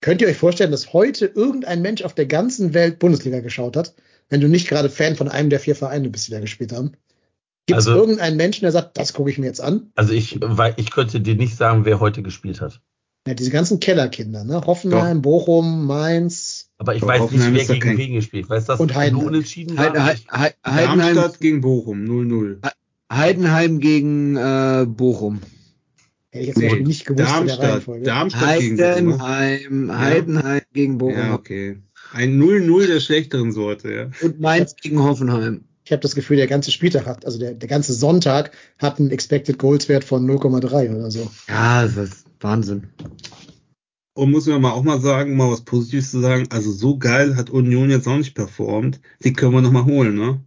[SPEAKER 1] könnt ihr euch vorstellen, dass heute irgendein Mensch auf der ganzen Welt Bundesliga geschaut hat, wenn du nicht gerade Fan von einem der vier Vereine bist, die da gespielt haben? Gibt es
[SPEAKER 2] Also-
[SPEAKER 1] irgendeinen Menschen, der sagt, das gucke ich mir jetzt an?
[SPEAKER 2] Also ich, weil ich könnte dir nicht sagen, wer heute gespielt hat.
[SPEAKER 1] Ja, diese ganzen Kellerkinder, ne? Hoffenheim, Bochum, Mainz.
[SPEAKER 2] Aber ich
[SPEAKER 4] Doch,
[SPEAKER 2] weiß
[SPEAKER 4] Hoffenheim
[SPEAKER 2] nicht, wer
[SPEAKER 4] doch
[SPEAKER 2] gegen
[SPEAKER 4] kein-
[SPEAKER 2] wen gespielt. Weißt du, das
[SPEAKER 1] Und Heidenheim.
[SPEAKER 2] nur unentschieden
[SPEAKER 3] Heid,
[SPEAKER 2] war?
[SPEAKER 3] Heid, Heid, Heidenheim,
[SPEAKER 4] Darmstadt gegen Bochum, 0-0.
[SPEAKER 3] Heidenheim gegen äh, Bochum.
[SPEAKER 1] Hätte ich jetzt nee, nicht gewusst in der
[SPEAKER 4] Darmstadt,
[SPEAKER 1] Reihenfolge.
[SPEAKER 4] Darmstadt gegen Bochum. ne?
[SPEAKER 3] Heidenheim, Heidenheim gegen Bochum.
[SPEAKER 4] Ja, okay. Ein 0-0 der schlechteren Sorte, ja.
[SPEAKER 3] Und Mainz gegen Hoffenheim.
[SPEAKER 1] Ich habe das Gefühl, der ganze Spieltag hat, also der, der ganze Sonntag hat einen Expected Goals Wert von 0,3 oder so.
[SPEAKER 3] Ja, das ist Wahnsinn.
[SPEAKER 4] Und muss man mal auch mal sagen, mal was Positives zu sagen, also so geil hat Union jetzt auch nicht performt. Die können wir noch mal holen, ne?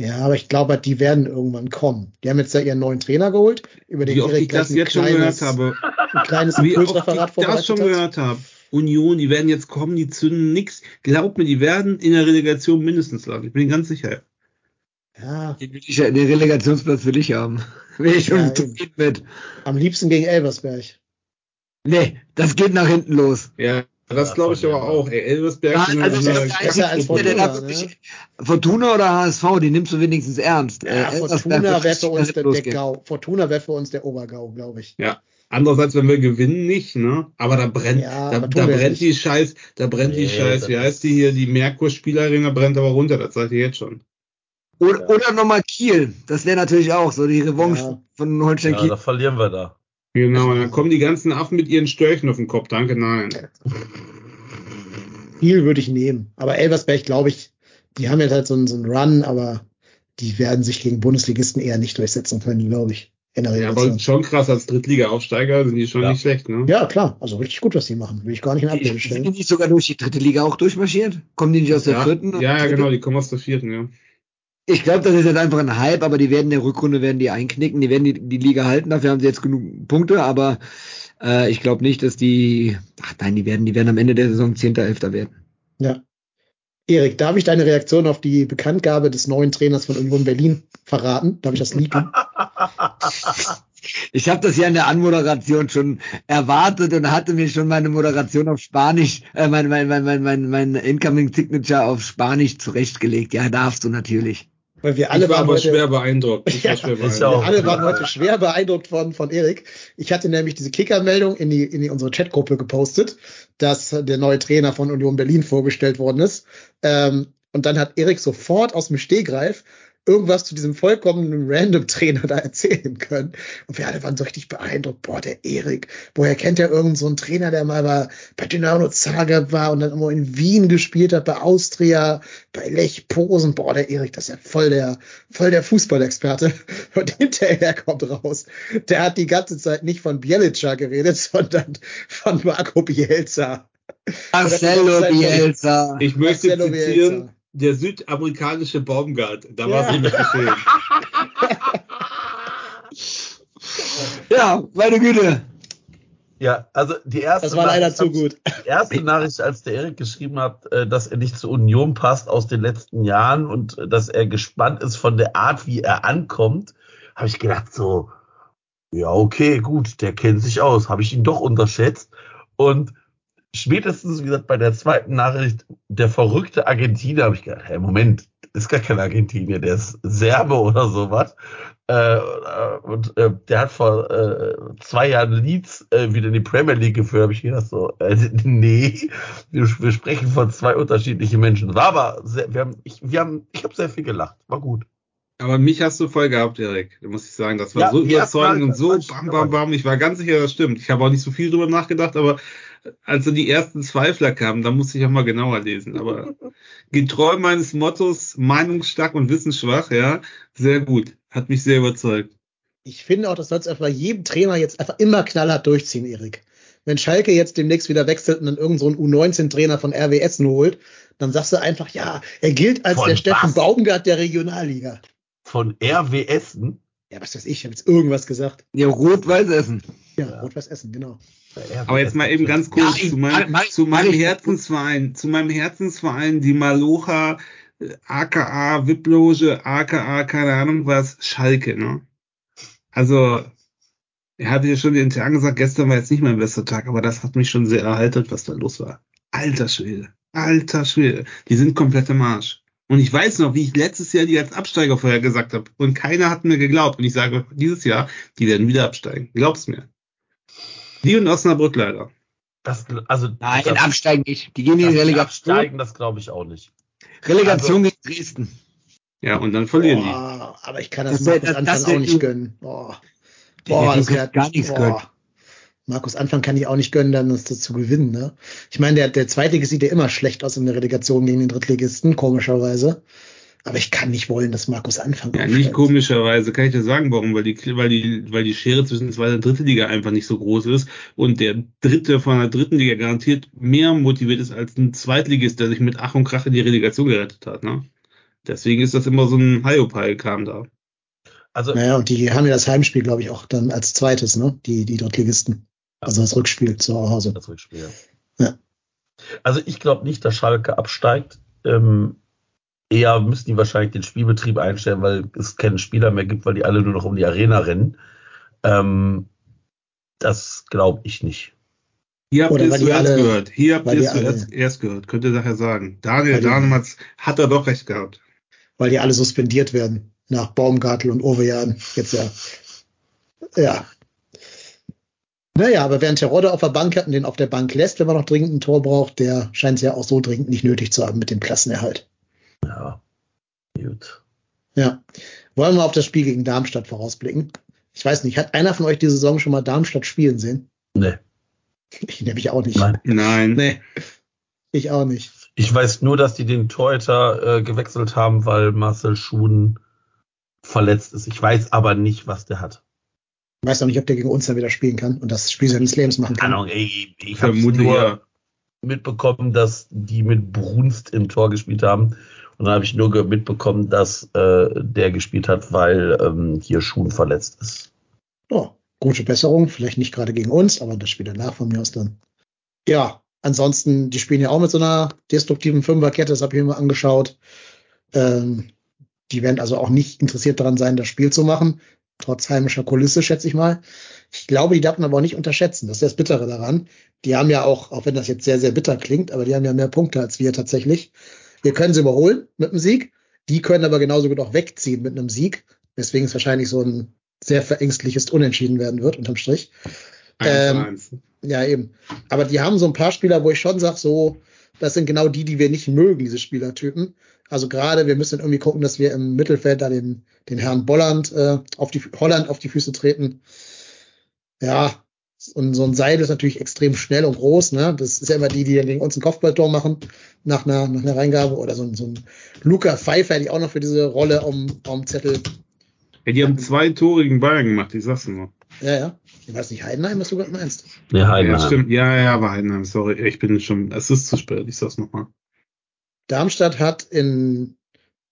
[SPEAKER 1] Ja, aber ich glaube, die werden irgendwann kommen. Die haben jetzt ja ihren neuen Trainer geholt, über den
[SPEAKER 4] Wie oft
[SPEAKER 1] Erik
[SPEAKER 4] ich das jetzt schon
[SPEAKER 1] kleines,
[SPEAKER 4] gehört habe.
[SPEAKER 1] ein kleines
[SPEAKER 4] Wie oft
[SPEAKER 1] Impulsreferat
[SPEAKER 4] ich das schon gehört habe. Union, die werden jetzt kommen, die zünden nix. Glaub mir, die werden in der Relegation mindestens landen. Ich bin ganz sicher.
[SPEAKER 1] Ja,
[SPEAKER 3] Den will ich ja den Relegationsplatz für dich haben. Will ich (laughs) schon
[SPEAKER 1] Ja,
[SPEAKER 3] zufrieden mit.
[SPEAKER 1] am liebsten gegen Elversberg.
[SPEAKER 3] Nee, das geht nach hinten los.
[SPEAKER 4] Ja, das
[SPEAKER 2] Ja,
[SPEAKER 4] glaube ich aber auch. Ey, Elversberg
[SPEAKER 3] Ja, also ist der
[SPEAKER 1] besser als Fortuna,
[SPEAKER 3] wirklich, Fortuna oder HSV, die nimmst du wenigstens ernst.
[SPEAKER 1] Ja,
[SPEAKER 3] Äh,
[SPEAKER 1] Fortuna wäre für uns der, der. Gau. Fortuna wäre für uns der Obergau, glaube ich.
[SPEAKER 4] Ja. Andererseits, wenn wir gewinnen, nicht, ne? Aber da brennt,
[SPEAKER 1] Ja,
[SPEAKER 4] da, da brennt
[SPEAKER 1] nicht.
[SPEAKER 4] die Scheiß, da brennt die
[SPEAKER 2] Nee,
[SPEAKER 4] Scheiß,
[SPEAKER 2] das
[SPEAKER 4] wie heißt die hier, die Merkur-Spielarena brennt aber runter, das seid ihr jetzt schon.
[SPEAKER 3] Oder, oder nochmal Kiel. Das wäre natürlich auch so die Revanche
[SPEAKER 1] Ja.
[SPEAKER 3] von Holstein
[SPEAKER 2] Ja,
[SPEAKER 3] Kiel.
[SPEAKER 2] da verlieren wir da.
[SPEAKER 4] Genau, und dann kommen die ganzen Affen mit ihren Störchen auf den Kopf. Danke, nein.
[SPEAKER 1] Viel würde ich nehmen. Aber Elversberg, glaube ich, die haben jetzt halt so einen, so einen Run, aber die werden sich gegen Bundesligisten eher nicht durchsetzen können, glaube ich. In der
[SPEAKER 4] Ja, aber schon krass, als Drittliga-Aufsteiger sind die schon
[SPEAKER 2] Ja.
[SPEAKER 4] nicht schlecht, ne?
[SPEAKER 1] Ja, klar. Also richtig gut, was die machen. Will ich gar nicht in Abrede
[SPEAKER 3] Sind die
[SPEAKER 1] stellen.
[SPEAKER 3] nicht sogar durch die dritte Liga auch durchmarschiert? Kommen die nicht aus der
[SPEAKER 4] ja,
[SPEAKER 3] vierten?
[SPEAKER 4] ja, ja, genau, die kommen aus der vierten, ja.
[SPEAKER 3] Ich glaube, das ist jetzt einfach ein Hype, aber die werden in der Rückrunde werden die einknicken, die werden die, die Liga halten, dafür haben sie jetzt genug Punkte, aber äh, ich glaube nicht, dass die, ach nein, die werden, die werden am Ende der Saison 10., 11. werden.
[SPEAKER 1] Ja. Erik, darf ich deine Reaktion auf die Bekanntgabe des neuen Trainers von Union Berlin verraten? Darf ich das lieben? (laughs)
[SPEAKER 3] Ich habe das ja in der Anmoderation schon erwartet und hatte mir schon meine Moderation auf Spanisch, äh, mein, mein, mein, mein, mein, mein Incoming Signature auf Spanisch zurechtgelegt. Ja, darfst du natürlich.
[SPEAKER 1] Weil wir alle
[SPEAKER 4] ich war
[SPEAKER 1] waren
[SPEAKER 4] aber
[SPEAKER 1] heute,
[SPEAKER 4] schwer beeindruckt. Ich (laughs) war
[SPEAKER 1] Ja,
[SPEAKER 4] schwer
[SPEAKER 2] ist ja
[SPEAKER 1] wir
[SPEAKER 4] beeindruckt.
[SPEAKER 1] alle waren heute schwer beeindruckt von, von Erik. Ich hatte nämlich diese Kicker-Meldung in die, in die, unsere Chatgruppe gepostet, dass der neue Trainer von Union Berlin vorgestellt worden ist. Ähm, und dann hat Erik sofort aus dem Stehgreif irgendwas zu diesem vollkommenen Random-Trainer da erzählen können. Und wir alle waren so richtig beeindruckt. Boah, der Erik, woher kennt er irgendeinen so einen Trainer, der mal bei, bei Dynamo Zagreb war und dann immer in Wien gespielt hat, bei Austria, bei Lech Posen. Boah, der Erik, das ist ja voll der, voll der Fußballexperte. (laughs) Und hinterher kommt raus, der hat die ganze Zeit nicht von Bielica geredet, (laughs) sondern von Marco Bielsa.
[SPEAKER 3] Marcelo
[SPEAKER 1] Oder-
[SPEAKER 3] Bielsa.
[SPEAKER 4] Ich möchte
[SPEAKER 1] Marcelo
[SPEAKER 4] zitieren,
[SPEAKER 1] Bielsa.
[SPEAKER 4] Der südamerikanische Baumgart. Da war
[SPEAKER 1] Ja.
[SPEAKER 4] es nämlich geschehen. (laughs)
[SPEAKER 3] Ja, meine Güte.
[SPEAKER 2] Ja, also die erste
[SPEAKER 1] Das war leider
[SPEAKER 2] Nachricht
[SPEAKER 1] zu gut.
[SPEAKER 2] Die erste Nachricht, als der Erik geschrieben hat, äh, dass er nicht zur Union passt aus den letzten Jahren und äh, dass er gespannt ist von der Art, wie er ankommt, habe ich gedacht so, ja, okay, gut, der kennt sich aus, habe ich ihn doch unterschätzt. Und spätestens, wie gesagt, bei der zweiten Nachricht, der verrückte Argentinier, habe ich gedacht, hey, Moment, ist gar kein Argentinier, der ist Serbe oder sowas. Äh, äh, und äh, der hat vor äh, zwei Jahren Leeds äh, wieder in die Premier League geführt, habe ich gedacht so, äh, (laughs) nee, wir, wir sprechen von zwei unterschiedlichen Menschen. War aber, sehr, wir haben, ich, wir haben, ich habe sehr viel gelacht, war gut.
[SPEAKER 4] Aber mich hast du voll gehabt, Erik. Da muss ich sagen, das war
[SPEAKER 2] Ja,
[SPEAKER 4] so überzeugend und so bam, bam, bam. Ich war ganz sicher, das stimmt. Ich habe auch nicht so viel drüber nachgedacht, aber als so die ersten Zweifler kamen, da musste ich auch mal genauer lesen. Aber getreu meines Mottos, meinungsstark und wissensschwach, ja, sehr gut. Hat mich sehr überzeugt.
[SPEAKER 1] Ich finde auch, das sollst du einfach bei jedem Trainer jetzt einfach immer knallhart durchziehen, Erik. Wenn Schalke jetzt demnächst wieder wechselt und dann irgend so einen U19-Trainer von RWS nur holt, dann sagst du einfach, ja, er gilt als
[SPEAKER 2] Von
[SPEAKER 1] der Steffen
[SPEAKER 2] was?
[SPEAKER 1] Baumgart der Regionalliga.
[SPEAKER 2] Von RWS.
[SPEAKER 1] Ja, was weiß ich, ich habe jetzt irgendwas gesagt.
[SPEAKER 3] Ja, Rot-Weiß Essen.
[SPEAKER 1] Ja, Rot-Weiß Essen, genau.
[SPEAKER 4] Aber jetzt mal eben ganz kurz
[SPEAKER 3] Ja,
[SPEAKER 4] zu,
[SPEAKER 3] ich-
[SPEAKER 4] meinem,
[SPEAKER 3] mach-
[SPEAKER 4] zu meinem
[SPEAKER 3] ich-
[SPEAKER 4] Herzensverein, zu meinem Herzensverein, die Malocha, äh, aka Wiploge, aka keine Ahnung was, Schalke, ne? Also, er hatte ja schon intern gesagt, gestern war jetzt nicht mein bester Tag, aber das hat mich schon sehr erheitert, was da los war. Alter Schwede, alter Schwede, die sind komplett im Arsch. Und ich weiß noch, wie ich letztes Jahr die als Absteiger vorher gesagt habe. Und keiner hat mir geglaubt. Und ich sage dieses Jahr, die werden wieder absteigen. Glaub's mir. Die und Osnabrück leider.
[SPEAKER 2] Das, also,
[SPEAKER 3] Nein,
[SPEAKER 2] das,
[SPEAKER 3] absteigen nicht. Die gehen in die
[SPEAKER 2] die
[SPEAKER 3] Relegation.
[SPEAKER 2] absteigen, das glaube ich auch nicht.
[SPEAKER 3] Relegation gegen Dresden.
[SPEAKER 4] Ja, und dann verlieren die.
[SPEAKER 1] Boah, aber ich kann das,
[SPEAKER 3] Das
[SPEAKER 1] Markus
[SPEAKER 3] das-
[SPEAKER 1] Anfang
[SPEAKER 3] das
[SPEAKER 1] auch nicht gönnen. Boah. Boah, das
[SPEAKER 3] kannst
[SPEAKER 1] wär,
[SPEAKER 3] gar nichts gönnen.
[SPEAKER 1] Markus Anfang kann ich auch nicht gönnen, dann das zu gewinnen. Ne? Ich meine, der, der Zweitligist sieht ja immer schlecht aus in der Relegation gegen den Drittligisten, komischerweise. Aber ich kann nicht wollen, dass Markus Anfang
[SPEAKER 4] Ja, nicht komischerweise, kann ich dir sagen, warum, weil die, weil die, weil die Schere zwischen zweiter und dritte Liga einfach nicht so groß ist und der Dritte von der dritten Liga garantiert mehr motiviert ist als ein Zweitligist, der sich mit Ach und Krach in die Relegation gerettet hat, ne? Deswegen ist das immer so ein Hiopai-Kram da.
[SPEAKER 2] Also,
[SPEAKER 1] Naja, und die haben ja das Heimspiel, glaube ich, auch dann als zweites, ne? Die, die Drittligisten. Also das Rückspiel zu Hause.
[SPEAKER 2] das Rückspiel.
[SPEAKER 1] Ja.
[SPEAKER 2] Also ich glaube nicht, dass Schalke absteigt. Ähm, eher müssen die wahrscheinlich den Spielbetrieb einstellen, weil es keine Spieler mehr gibt, weil die alle nur noch um die Arena rennen. Ähm, das glaube ich nicht.
[SPEAKER 4] Hier habt ihr es zuerst
[SPEAKER 1] alle-
[SPEAKER 4] gehört. Hier habt ihr es zuerst erst gehört. Könnt ihr daher sagen. Daniel Danematz hat er doch recht gehabt.
[SPEAKER 1] Weil die alle suspendiert werden. Nach Baumgartel und Ovejan. Jetzt ja. Ja. Naja, aber während Terodde auf der Bank hat und den auf der Bank lässt, wenn man noch dringend ein Tor braucht, der scheint es ja auch so dringend nicht nötig zu haben mit dem Klassenerhalt.
[SPEAKER 2] Ja. Gut.
[SPEAKER 1] Ja. Wollen wir auf das Spiel gegen Darmstadt vorausblicken? Ich weiß nicht, hat einer von euch diese Saison schon mal Darmstadt spielen sehen?
[SPEAKER 2] Nee. (laughs)
[SPEAKER 1] Ich nämlich auch nicht.
[SPEAKER 2] Nein.
[SPEAKER 4] Nein.
[SPEAKER 1] Nee. Ich auch nicht.
[SPEAKER 2] Ich weiß nur, dass die den Torhüter äh, gewechselt haben, weil Marcel Schuhen verletzt ist. Ich weiß aber nicht, was der hat.
[SPEAKER 1] Ich weiß noch nicht, ob der gegen uns dann wieder spielen kann und das Spiel seines Lebens machen kann.
[SPEAKER 2] Ahnung, ey, ich habe nur
[SPEAKER 4] ja.
[SPEAKER 2] mitbekommen, dass die mit Brunst im Tor gespielt haben. Und dann habe ich nur mitbekommen, dass äh, der gespielt hat, weil ähm, hier Schuhen verletzt ist.
[SPEAKER 1] Oh, gute Besserung, vielleicht nicht gerade gegen uns, aber das Spiel danach von mir aus dann. Ja, ansonsten, die spielen ja auch mit so einer destruktiven Fünferkette, das habe ich mir mal angeschaut. Ähm, die werden also auch nicht interessiert daran sein, das Spiel zu machen, trotz heimischer Kulisse, schätze ich mal. Ich glaube, die darf man aber auch nicht unterschätzen. Das ist das Bittere daran. Die haben ja auch, auch wenn das jetzt sehr, sehr bitter klingt, aber die haben ja mehr Punkte als wir tatsächlich. Wir können sie überholen mit einem Sieg. Die können aber genauso gut auch wegziehen mit einem Sieg. Weswegen es wahrscheinlich so ein sehr verängstliches Unentschieden werden wird, unterm Strich. Ähm. Ja, eben. Aber die haben so ein paar Spieler, wo ich schon sage, so, das sind genau die, die wir nicht mögen, diese Spielertypen. Also gerade, wir müssen irgendwie gucken, dass wir im Mittelfeld da den, den Herrn Bolland äh, auf die Holland auf die Füße treten. Ja, und so ein Seil ist natürlich extrem schnell und groß, ne? Das ist ja immer die, die dann gegen uns ein Kopfballtor machen nach einer, nach einer Reingabe oder so, ein- so ein Luca Pfeiffer, die auch noch für diese Rolle um, um Zettel.
[SPEAKER 4] Ja, die haben zwei Tore gegen Bayern gemacht, ich sag's nur.
[SPEAKER 1] Ja, ja. Ich weiß nicht, Heidenheim, was du gerade meinst.
[SPEAKER 4] Ja,
[SPEAKER 2] Heidenheim.
[SPEAKER 4] stimmt. Ja, ja, war Heidenheim, sorry. Ich bin schon, es ist zu spät, ich sag's nochmal.
[SPEAKER 1] Darmstadt hat in,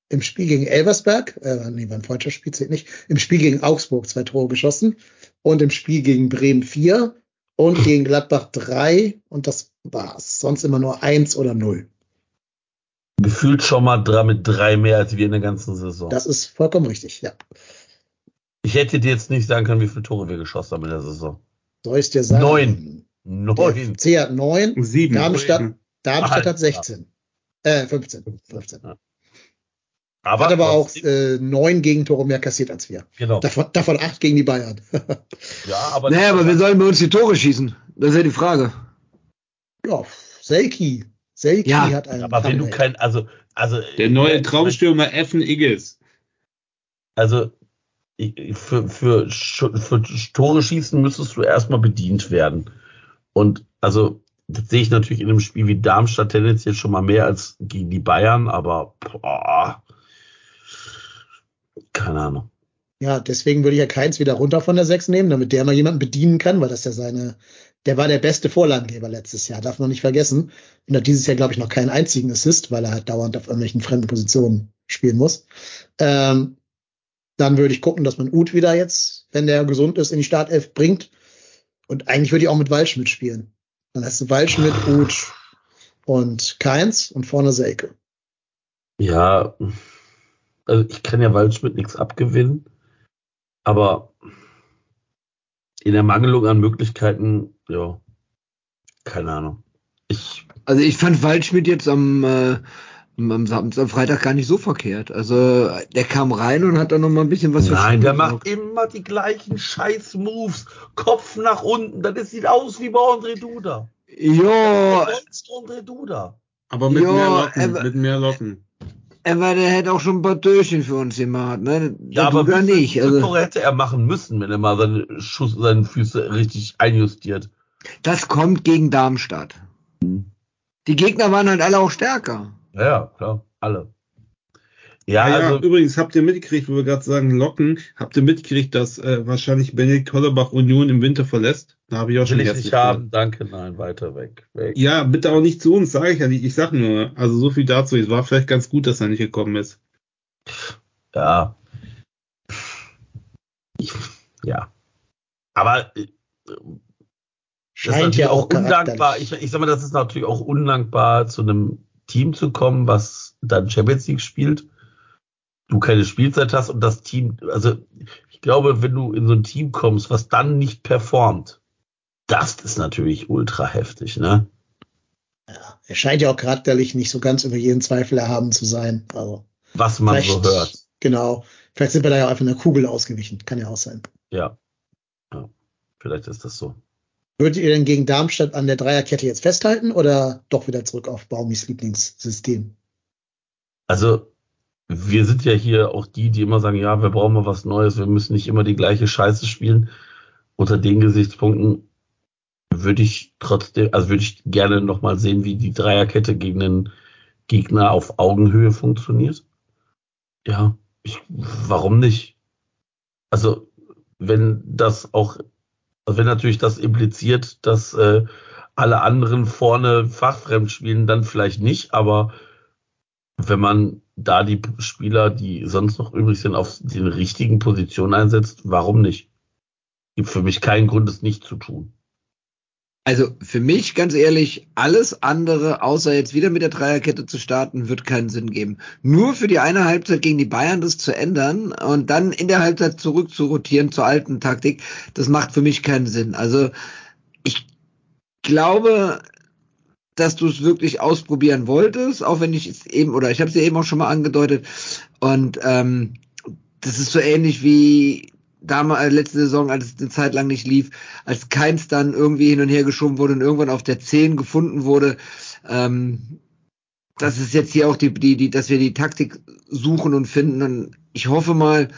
[SPEAKER 1] im Spiel gegen Elversberg, äh, nee, war ein falscher Spiel, zählt nicht, im Spiel gegen Augsburg zwei Tore geschossen und im Spiel gegen Bremen vier und (laughs) gegen Gladbach 3 und das war's. Sonst immer nur 1 oder 0.
[SPEAKER 2] Gefühlt schon mal drei, mit drei mehr als wir in der ganzen Saison.
[SPEAKER 1] Das ist vollkommen richtig, ja.
[SPEAKER 2] ich hätte dir jetzt nicht sagen können, wie viele Tore wir geschossen haben in der Saison.
[SPEAKER 1] Soll ich dir sagen?
[SPEAKER 2] Neun. Neun.
[SPEAKER 1] FC hat 9,
[SPEAKER 4] Sieben.
[SPEAKER 1] Darmstadt, Darmstadt
[SPEAKER 2] Alter.
[SPEAKER 1] hat 16. Äh, 15. 15.
[SPEAKER 2] Aber,
[SPEAKER 1] Hat aber auch äh, 9 Gegentore mehr kassiert als wir.
[SPEAKER 2] genau.
[SPEAKER 1] Davon, davon 8 gegen die Bayern. (laughs)
[SPEAKER 2] Ja, aber,
[SPEAKER 3] Naja, aber wir sollen bei uns die Tore schießen. Das ist ja die Frage.
[SPEAKER 1] ja, Selki. Selki
[SPEAKER 3] Ja,
[SPEAKER 1] hat einen.
[SPEAKER 2] aber wenn du kein, also, also
[SPEAKER 4] Der neue Traumstürmer Effen Igges.
[SPEAKER 2] Also ich- für, für, für Tore schießen müsstest du erstmal bedient werden. Und also das sehe ich natürlich in einem Spiel wie Darmstadt tendenziell schon mal mehr als gegen die Bayern, aber boah, keine Ahnung.
[SPEAKER 1] Ja, deswegen würde ich ja Keins wieder runter von der 6 nehmen, damit der mal jemanden bedienen kann, weil das ja seine, der war der beste Vorlagengeber letztes Jahr, darf man nicht vergessen. Und hat dieses Jahr, glaube ich, noch keinen einzigen Assist, weil er halt dauernd auf irgendwelchen fremden Positionen spielen muss. Ähm, dann würde ich gucken, dass man Uth wieder jetzt, wenn der gesund ist, in die Startelf bringt. Und eigentlich würde ich auch mit Waldschmidt spielen. Dann hast du Waldschmidt, Uth und Keins und vorne Selke.
[SPEAKER 2] Ja, also ich kann ja Waldschmidt nichts abgewinnen, aber in der Mangelung an Möglichkeiten, ja, keine Ahnung. Ich
[SPEAKER 3] Also ich fand Waldschmidt jetzt am, äh, am, Sam- am Freitag gar nicht so verkehrt. Also der kam rein und hat dann noch mal ein bisschen was für
[SPEAKER 2] Nein, der macht immer die gleichen Scheiß-Moves. Kopf nach unten, das sieht aus wie bei André Duda.
[SPEAKER 3] Jo,
[SPEAKER 2] Duda.
[SPEAKER 4] Aber mit
[SPEAKER 3] Ja,
[SPEAKER 4] mehr Locken.
[SPEAKER 3] aber-
[SPEAKER 4] mit mehr Locken.
[SPEAKER 3] Aber der hätte auch schon ein paar Türchen für uns gemacht, ne?
[SPEAKER 2] Ja, aber viele
[SPEAKER 3] nicht. Also
[SPEAKER 2] hätte er machen müssen, wenn er mal seine Schuss, seine Füße richtig einjustiert?
[SPEAKER 3] das kommt gegen Darmstadt. Die Gegner waren halt alle auch stärker.
[SPEAKER 2] Ja, klar, alle. Ja,
[SPEAKER 4] ja,
[SPEAKER 2] also,
[SPEAKER 4] übrigens, habt ihr mitgekriegt, wo wir gerade sagen Locken, habt ihr mitgekriegt, dass äh, wahrscheinlich Benedikt Hollerbach Union im Winter verlässt? Da habe ich auch schon
[SPEAKER 2] will ich nicht haben, danke, nein, weiter weg. weg.
[SPEAKER 4] Ja, bitte auch nicht zu uns, sage ich ja nicht. Ich sag nur, also so viel dazu. Es war vielleicht ganz gut, dass er nicht gekommen ist.
[SPEAKER 2] Ja. Ich, ja. Aber äh, das ist
[SPEAKER 1] Scheint ja auch
[SPEAKER 2] undankbar. Ich, ich sag mal, das ist natürlich auch undankbar, zu einem Team zu kommen, was dann Champions League spielt. Du keine Spielzeit hast und das Team, also ich glaube, wenn du in so ein Team kommst, was dann nicht performt, das ist natürlich ultra heftig, ne?
[SPEAKER 1] Ja, er scheint ja auch charakterlich nicht so ganz über jeden Zweifel erhaben zu sein. Also,
[SPEAKER 2] Was man so hört.
[SPEAKER 1] Genau. Vielleicht sind wir da ja einfach einer Kugel ausgewichen. Kann ja auch sein.
[SPEAKER 2] Ja. ja. Vielleicht ist das so.
[SPEAKER 1] Würdet ihr denn gegen Darmstadt an der Dreierkette jetzt festhalten oder doch wieder zurück auf Baumis Lieblingssystem?
[SPEAKER 2] Also, wir sind ja hier auch die, die immer sagen, ja, wir brauchen mal was Neues, wir müssen nicht immer die gleiche Scheiße spielen. Unter den Gesichtspunkten würde ich trotzdem, also würde ich gerne nochmal sehen, wie die Dreierkette gegen einen Gegner auf Augenhöhe funktioniert. Ja, ich, warum nicht? Also, wenn das auch, also wenn natürlich das impliziert, dass äh, alle anderen vorne fachfremd spielen, dann vielleicht nicht, aber wenn man da die Spieler, die sonst noch übrig sind, auf den richtigen Positionen einsetzt, warum nicht? Gibt für mich keinen Grund, es nicht zu tun.
[SPEAKER 3] Also für mich, ganz ehrlich, alles andere, außer jetzt wieder mit der Dreierkette zu starten, wird keinen Sinn geben. Nur für die eine Halbzeit gegen die Bayern das zu ändern und dann in der Halbzeit zurück zu rotieren zur alten Taktik, das macht für mich keinen Sinn. Also ich glaube, dass du es wirklich ausprobieren wolltest, auch wenn ich es eben, oder ich habe es ja eben auch schon mal angedeutet. Und ähm, das ist so ähnlich wie damals letzte Saison, als es eine Zeit lang nicht lief, als keins dann irgendwie hin und her geschoben wurde und irgendwann auf der 10 gefunden wurde. Ähm, das ist jetzt hier auch die, die, die, dass wir die Taktik suchen und finden. Und ich hoffe mal,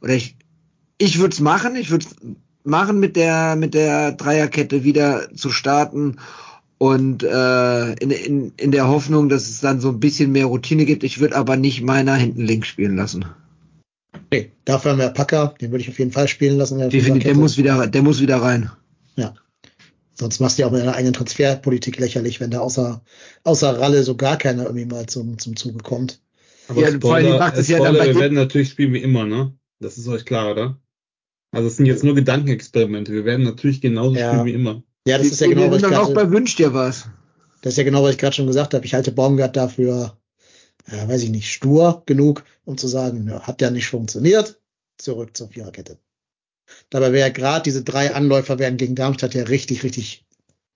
[SPEAKER 3] oder ich, ich würde es machen, ich würde es machen, mit der, mit der Dreierkette wieder zu starten und äh, in, in, in der Hoffnung, dass es dann so ein bisschen mehr Routine gibt. Ich würde aber nicht meiner hinten links spielen lassen.
[SPEAKER 1] Nee, dafür haben wir Packer, den würde ich auf jeden Fall spielen lassen. der
[SPEAKER 3] Definitiv, der muss wieder, der muss wieder rein.
[SPEAKER 1] Ja. Sonst machst du ja auch mit deiner eigenen Transferpolitik lächerlich, wenn da außer, außer Ralle so gar keiner irgendwie mal zum, zum Zuge kommt.
[SPEAKER 4] Aber
[SPEAKER 3] Ja,
[SPEAKER 4] Spoiler,
[SPEAKER 3] macht es ja dann
[SPEAKER 4] Spoiler
[SPEAKER 3] bei
[SPEAKER 4] wir werden natürlich spielen wie immer, ne? Das ist euch klar, oder? Also es sind jetzt nur Gedankenexperimente. Wir werden natürlich genauso
[SPEAKER 1] Ja.
[SPEAKER 4] spielen wie immer.
[SPEAKER 1] Ja, das ist ja genau, was ich
[SPEAKER 3] dann auch
[SPEAKER 1] gerade,
[SPEAKER 3] bei Wünsch dir was.
[SPEAKER 1] das ist ja genau, was ich gerade schon gesagt habe. Ich halte Baumgart dafür, ja, weiß ich nicht, stur genug, um zu sagen, ja, hat ja nicht funktioniert. Zurück zur Viererkette. Dabei wäre gerade diese drei Anläufer wären gegen Darmstadt ja richtig, richtig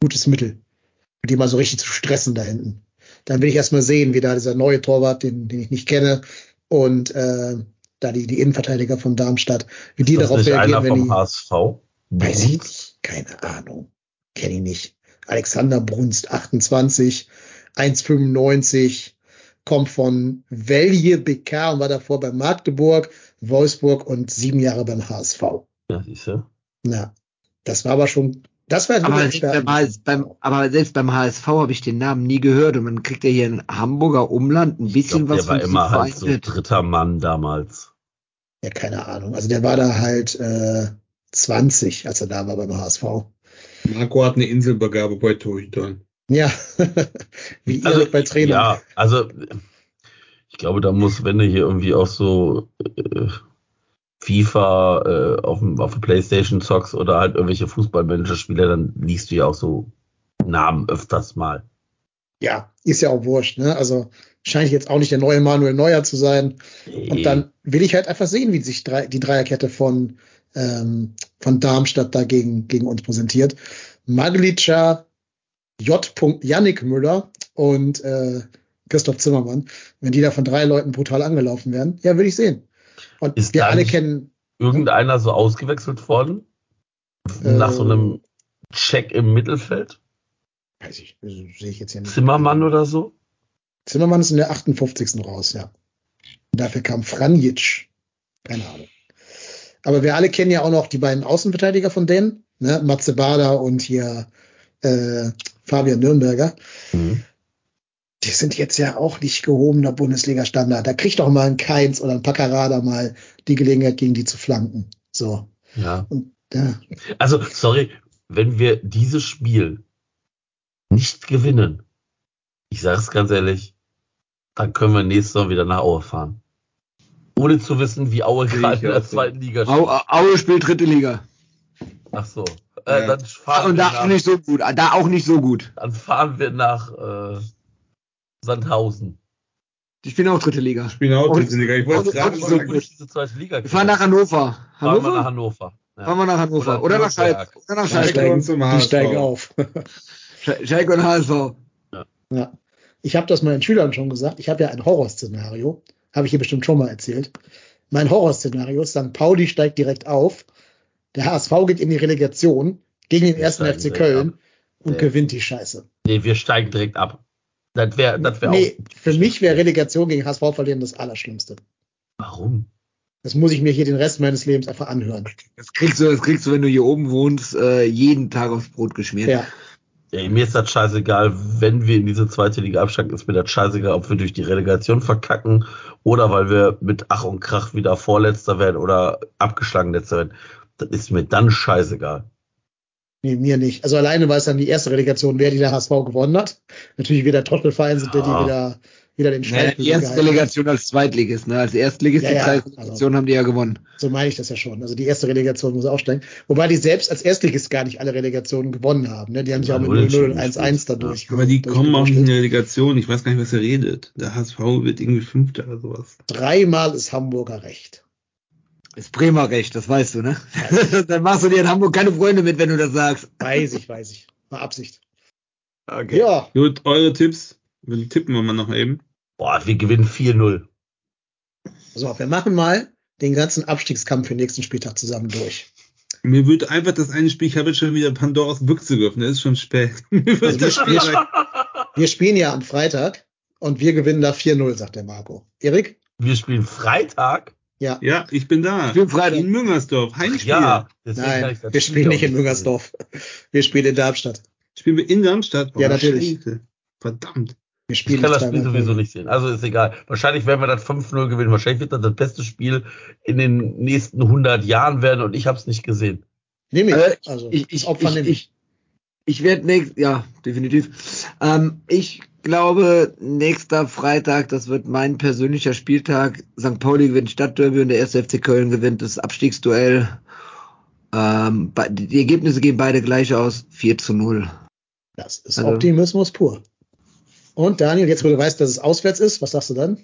[SPEAKER 1] gutes Mittel. Die mal so richtig zu stressen da hinten. Dann will ich erst mal sehen, wie da dieser neue Torwart, den, den ich nicht kenne, und äh, da die, die Innenverteidiger von Darmstadt, wie die
[SPEAKER 2] Ist das
[SPEAKER 1] darauf
[SPEAKER 2] nicht
[SPEAKER 1] reagieren,
[SPEAKER 2] einer
[SPEAKER 1] wenn
[SPEAKER 2] vom
[SPEAKER 1] die.
[SPEAKER 2] HSV?
[SPEAKER 1] Weiß ich nicht. Keine Ahnung. Kenne ich nicht. Alexander Brunst, 28, 1,95, kommt von Velje BK und war davor bei Magdeburg, Wolfsburg und sieben Jahre beim HSV.
[SPEAKER 2] Ja, siehst du?
[SPEAKER 1] Ja, das war aber schon, das war
[SPEAKER 3] Aber selbst, beim. HS beim, aber selbst beim HSV habe ich den Namen nie gehört und man kriegt ja hier in Hamburger Umland ein bisschen
[SPEAKER 2] glaub,
[SPEAKER 3] was
[SPEAKER 2] der war immer halt so dritter Mann damals.
[SPEAKER 1] Ja, keine Ahnung. Also der war da halt äh, 20, als er da war beim HSV.
[SPEAKER 4] Marco hat eine Inselbegabe bei Torhütern.
[SPEAKER 1] Ja, (laughs) wie
[SPEAKER 2] Also,
[SPEAKER 1] Erik bei Trainer.
[SPEAKER 2] ja, also ich glaube, da muss, wenn du hier irgendwie auch so äh, FIFA äh, auf, dem, auf der Playstation zockst oder halt irgendwelche Fußballmanager-Spiele, dann liest du ja auch so Namen öfters mal.
[SPEAKER 1] Ja, ist ja auch wurscht. Ne? Also scheint jetzt auch nicht der neue Manuel Neuer zu sein. Und dann will ich halt einfach sehen, wie sich drei, die Dreierkette von, ähm, von Darmstadt dagegen gegen uns präsentiert. Maglica, J. Yannick Müller und äh, Christoph Zimmermann, wenn die da von drei Leuten brutal angelaufen werden, ja, will ich sehen. Und
[SPEAKER 2] Ist
[SPEAKER 1] wir alle kennen,
[SPEAKER 2] irgendeiner so ausgewechselt worden? Nach so einem Check im Mittelfeld?
[SPEAKER 1] weiß ich, also sehe ich jetzt ja nicht.
[SPEAKER 2] Zimmermann oder so?
[SPEAKER 1] Zimmermann ist in der 58. raus, ja. Und dafür kam Franjic. Keine Ahnung. Aber wir alle kennen ja auch noch die beiden Außenverteidiger von denen, ne? Matze Bader und hier äh, Fabian Nürnberger.
[SPEAKER 2] Mhm.
[SPEAKER 1] Die sind jetzt ja auch nicht gehobener Bundesliga-Standard. Da kriegt doch mal ein Keins oder ein Packerada mal die Gelegenheit, gegen die zu flanken. So.
[SPEAKER 2] Ja.
[SPEAKER 1] Und ja,
[SPEAKER 2] Also, sorry, wenn wir dieses Spiel nicht gewinnen, ich sage es ganz ehrlich, dann können wir nächstes Jahr wieder nach Aue fahren. Ohne zu wissen, wie Aue gerade in der
[SPEAKER 4] auch so.
[SPEAKER 2] zweiten Liga
[SPEAKER 3] Au,
[SPEAKER 2] steht.
[SPEAKER 3] Aue spielt dritte Liga.
[SPEAKER 2] Ach so. Äh,
[SPEAKER 4] Ja.
[SPEAKER 2] dann, fahren
[SPEAKER 3] Und
[SPEAKER 2] wir
[SPEAKER 3] da auch
[SPEAKER 2] nach,
[SPEAKER 3] nicht so gut. Da auch nicht so gut.
[SPEAKER 2] dann fahren wir nach äh, Sandhausen.
[SPEAKER 3] Die spielen auch dritte Liga.
[SPEAKER 4] Ich bin auch
[SPEAKER 3] Und-
[SPEAKER 4] Drittliga. Ich wollte
[SPEAKER 3] und-
[SPEAKER 4] gerade
[SPEAKER 2] So
[SPEAKER 4] sagen.
[SPEAKER 2] gut diese zweite Liga.
[SPEAKER 3] Wir fahren nach Hannover.
[SPEAKER 2] Fahren wir nach
[SPEAKER 3] Hannover?
[SPEAKER 2] Hannover. Ja.
[SPEAKER 3] Fahren wir nach Hannover.
[SPEAKER 2] Oder
[SPEAKER 3] Oder, nach Schalke. Oder nach
[SPEAKER 4] Schalke
[SPEAKER 3] Schalke.
[SPEAKER 4] zum
[SPEAKER 1] die
[SPEAKER 4] HSV.
[SPEAKER 1] steigen auf.
[SPEAKER 3] Sch- (laughs) Schalke und HSV.
[SPEAKER 1] Ja. Ich habe das meinen Schülern schon gesagt. Ich habe ja ein Horrorszenario. Habe ich hier bestimmt schon mal erzählt. Mein Horrorszenario ist, St. Pauli steigt direkt auf. Der HSV geht in die Relegation gegen den
[SPEAKER 2] Wir
[SPEAKER 1] ersten FC Köln
[SPEAKER 2] ab.
[SPEAKER 1] und
[SPEAKER 2] Nee.
[SPEAKER 1] gewinnt die Scheiße.
[SPEAKER 2] Nee, wir steigen direkt ab. Das wäre das wär
[SPEAKER 1] Nee,
[SPEAKER 2] auch.
[SPEAKER 1] für mich wäre Relegation gegen HSV verlieren das Allerschlimmste.
[SPEAKER 2] Warum?
[SPEAKER 1] Das muss ich mir hier den Rest meines Lebens einfach anhören.
[SPEAKER 3] Das kriegst du, das kriegst du, wenn du hier oben wohnst, äh, jeden Tag aufs Brot geschmiert.
[SPEAKER 1] Ja,
[SPEAKER 2] Ey, mir ist das scheißegal, wenn wir in diese zweite Liga absteigen, ist mir das scheißegal, ob wir durch die Relegation verkacken oder weil wir mit Ach und Krach wieder Vorletzter werden oder abgeschlagen Letzter werden. Das ist mir dann scheißegal.
[SPEAKER 1] nee, mir nicht. Also alleine, weil es dann die erste Relegation wäre, die der HSV gewonnen hat. Natürlich wieder Trottelverein sind, der die
[SPEAKER 2] Ja.
[SPEAKER 1] wieder, wieder den
[SPEAKER 3] Ja,
[SPEAKER 1] Schwein
[SPEAKER 3] die erste Relegation als Zweitligist, ne? Als Erstligist,
[SPEAKER 1] Ja,
[SPEAKER 3] die
[SPEAKER 1] ja,
[SPEAKER 3] zweite Relegation haben die ja gewonnen.
[SPEAKER 1] So meine ich das ja schon. Also die erste Relegation muss aufsteigen. Wobei die selbst als Erstligist gar nicht alle Relegationen gewonnen haben. Ne? Die haben sich
[SPEAKER 2] Ja,
[SPEAKER 1] auch mit
[SPEAKER 2] unentschieden
[SPEAKER 1] 0-0 und 1-1 dadurch.
[SPEAKER 4] Aber die kommen auch nicht in die Relegation. Ich weiß gar nicht, was er redet. Der HSV wird irgendwie Fünfter oder sowas.
[SPEAKER 1] Dreimal ist Hamburger Recht.
[SPEAKER 3] Ist Bremer Recht, das weißt du, ne? (laughs) Dann machst du dir in Hamburg keine Freunde mit, wenn du das sagst.
[SPEAKER 1] Weiß ich, weiß ich. War Absicht.
[SPEAKER 3] Okay.
[SPEAKER 1] Ja,
[SPEAKER 4] Gut, eure Tipps. Wir tippen wir mal noch eben.
[SPEAKER 2] Boah, wir gewinnen 4-0.
[SPEAKER 1] so, wir machen mal den ganzen Abstiegskampf für den nächsten Spieltag zusammen durch.
[SPEAKER 4] Mir wird einfach das eine Spiel, ich habe jetzt schon wieder Pandoras Büchse geöffnet, ist schon spät. (laughs)
[SPEAKER 1] Also wir, spielen, (laughs) wir spielen ja am Freitag und wir gewinnen da 4-0, sagt der Marco. Erik?
[SPEAKER 2] Wir spielen Freitag.
[SPEAKER 1] Ja.
[SPEAKER 4] Ja, ich bin da.
[SPEAKER 3] Ich bin Freitag.
[SPEAKER 4] In Müngersdorf, Heimspiel.
[SPEAKER 2] Ja,
[SPEAKER 1] Nein, wir
[SPEAKER 2] Spiel
[SPEAKER 1] spielen nicht in. Müngersdorf. Wir spielen in Darmstadt.
[SPEAKER 4] Spielen wir in Darmstadt?
[SPEAKER 1] Ja, natürlich.
[SPEAKER 4] Scheiße. Verdammt.
[SPEAKER 1] Wir
[SPEAKER 2] Ich
[SPEAKER 1] spielen
[SPEAKER 2] kann das Spiel sowieso nicht sehen. Also ist egal. Wahrscheinlich werden wir das 5-0 gewinnen. Wahrscheinlich wird das das beste Spiel in den nächsten 100 Jahren werden und ich habe es nicht gesehen.
[SPEAKER 1] Nehm ich.
[SPEAKER 3] Äh,
[SPEAKER 1] Also,
[SPEAKER 3] Ich, ich,
[SPEAKER 1] Opfer
[SPEAKER 3] ich,
[SPEAKER 1] nehm
[SPEAKER 3] ich, ich werde nächst, ja, definitiv. Ähm, ich glaube, nächster Freitag, das wird mein persönlicher Spieltag. St. Pauli gewinnt Stadtderby und der erste FC Köln gewinnt das Abstiegsduell. Ähm, die Ergebnisse gehen beide gleich aus. 4 zu 0.
[SPEAKER 1] Das ist
[SPEAKER 3] Also-
[SPEAKER 1] Optimismus pur. Und Daniel, jetzt wo du weißt, dass es auswärts ist, was sagst du dann?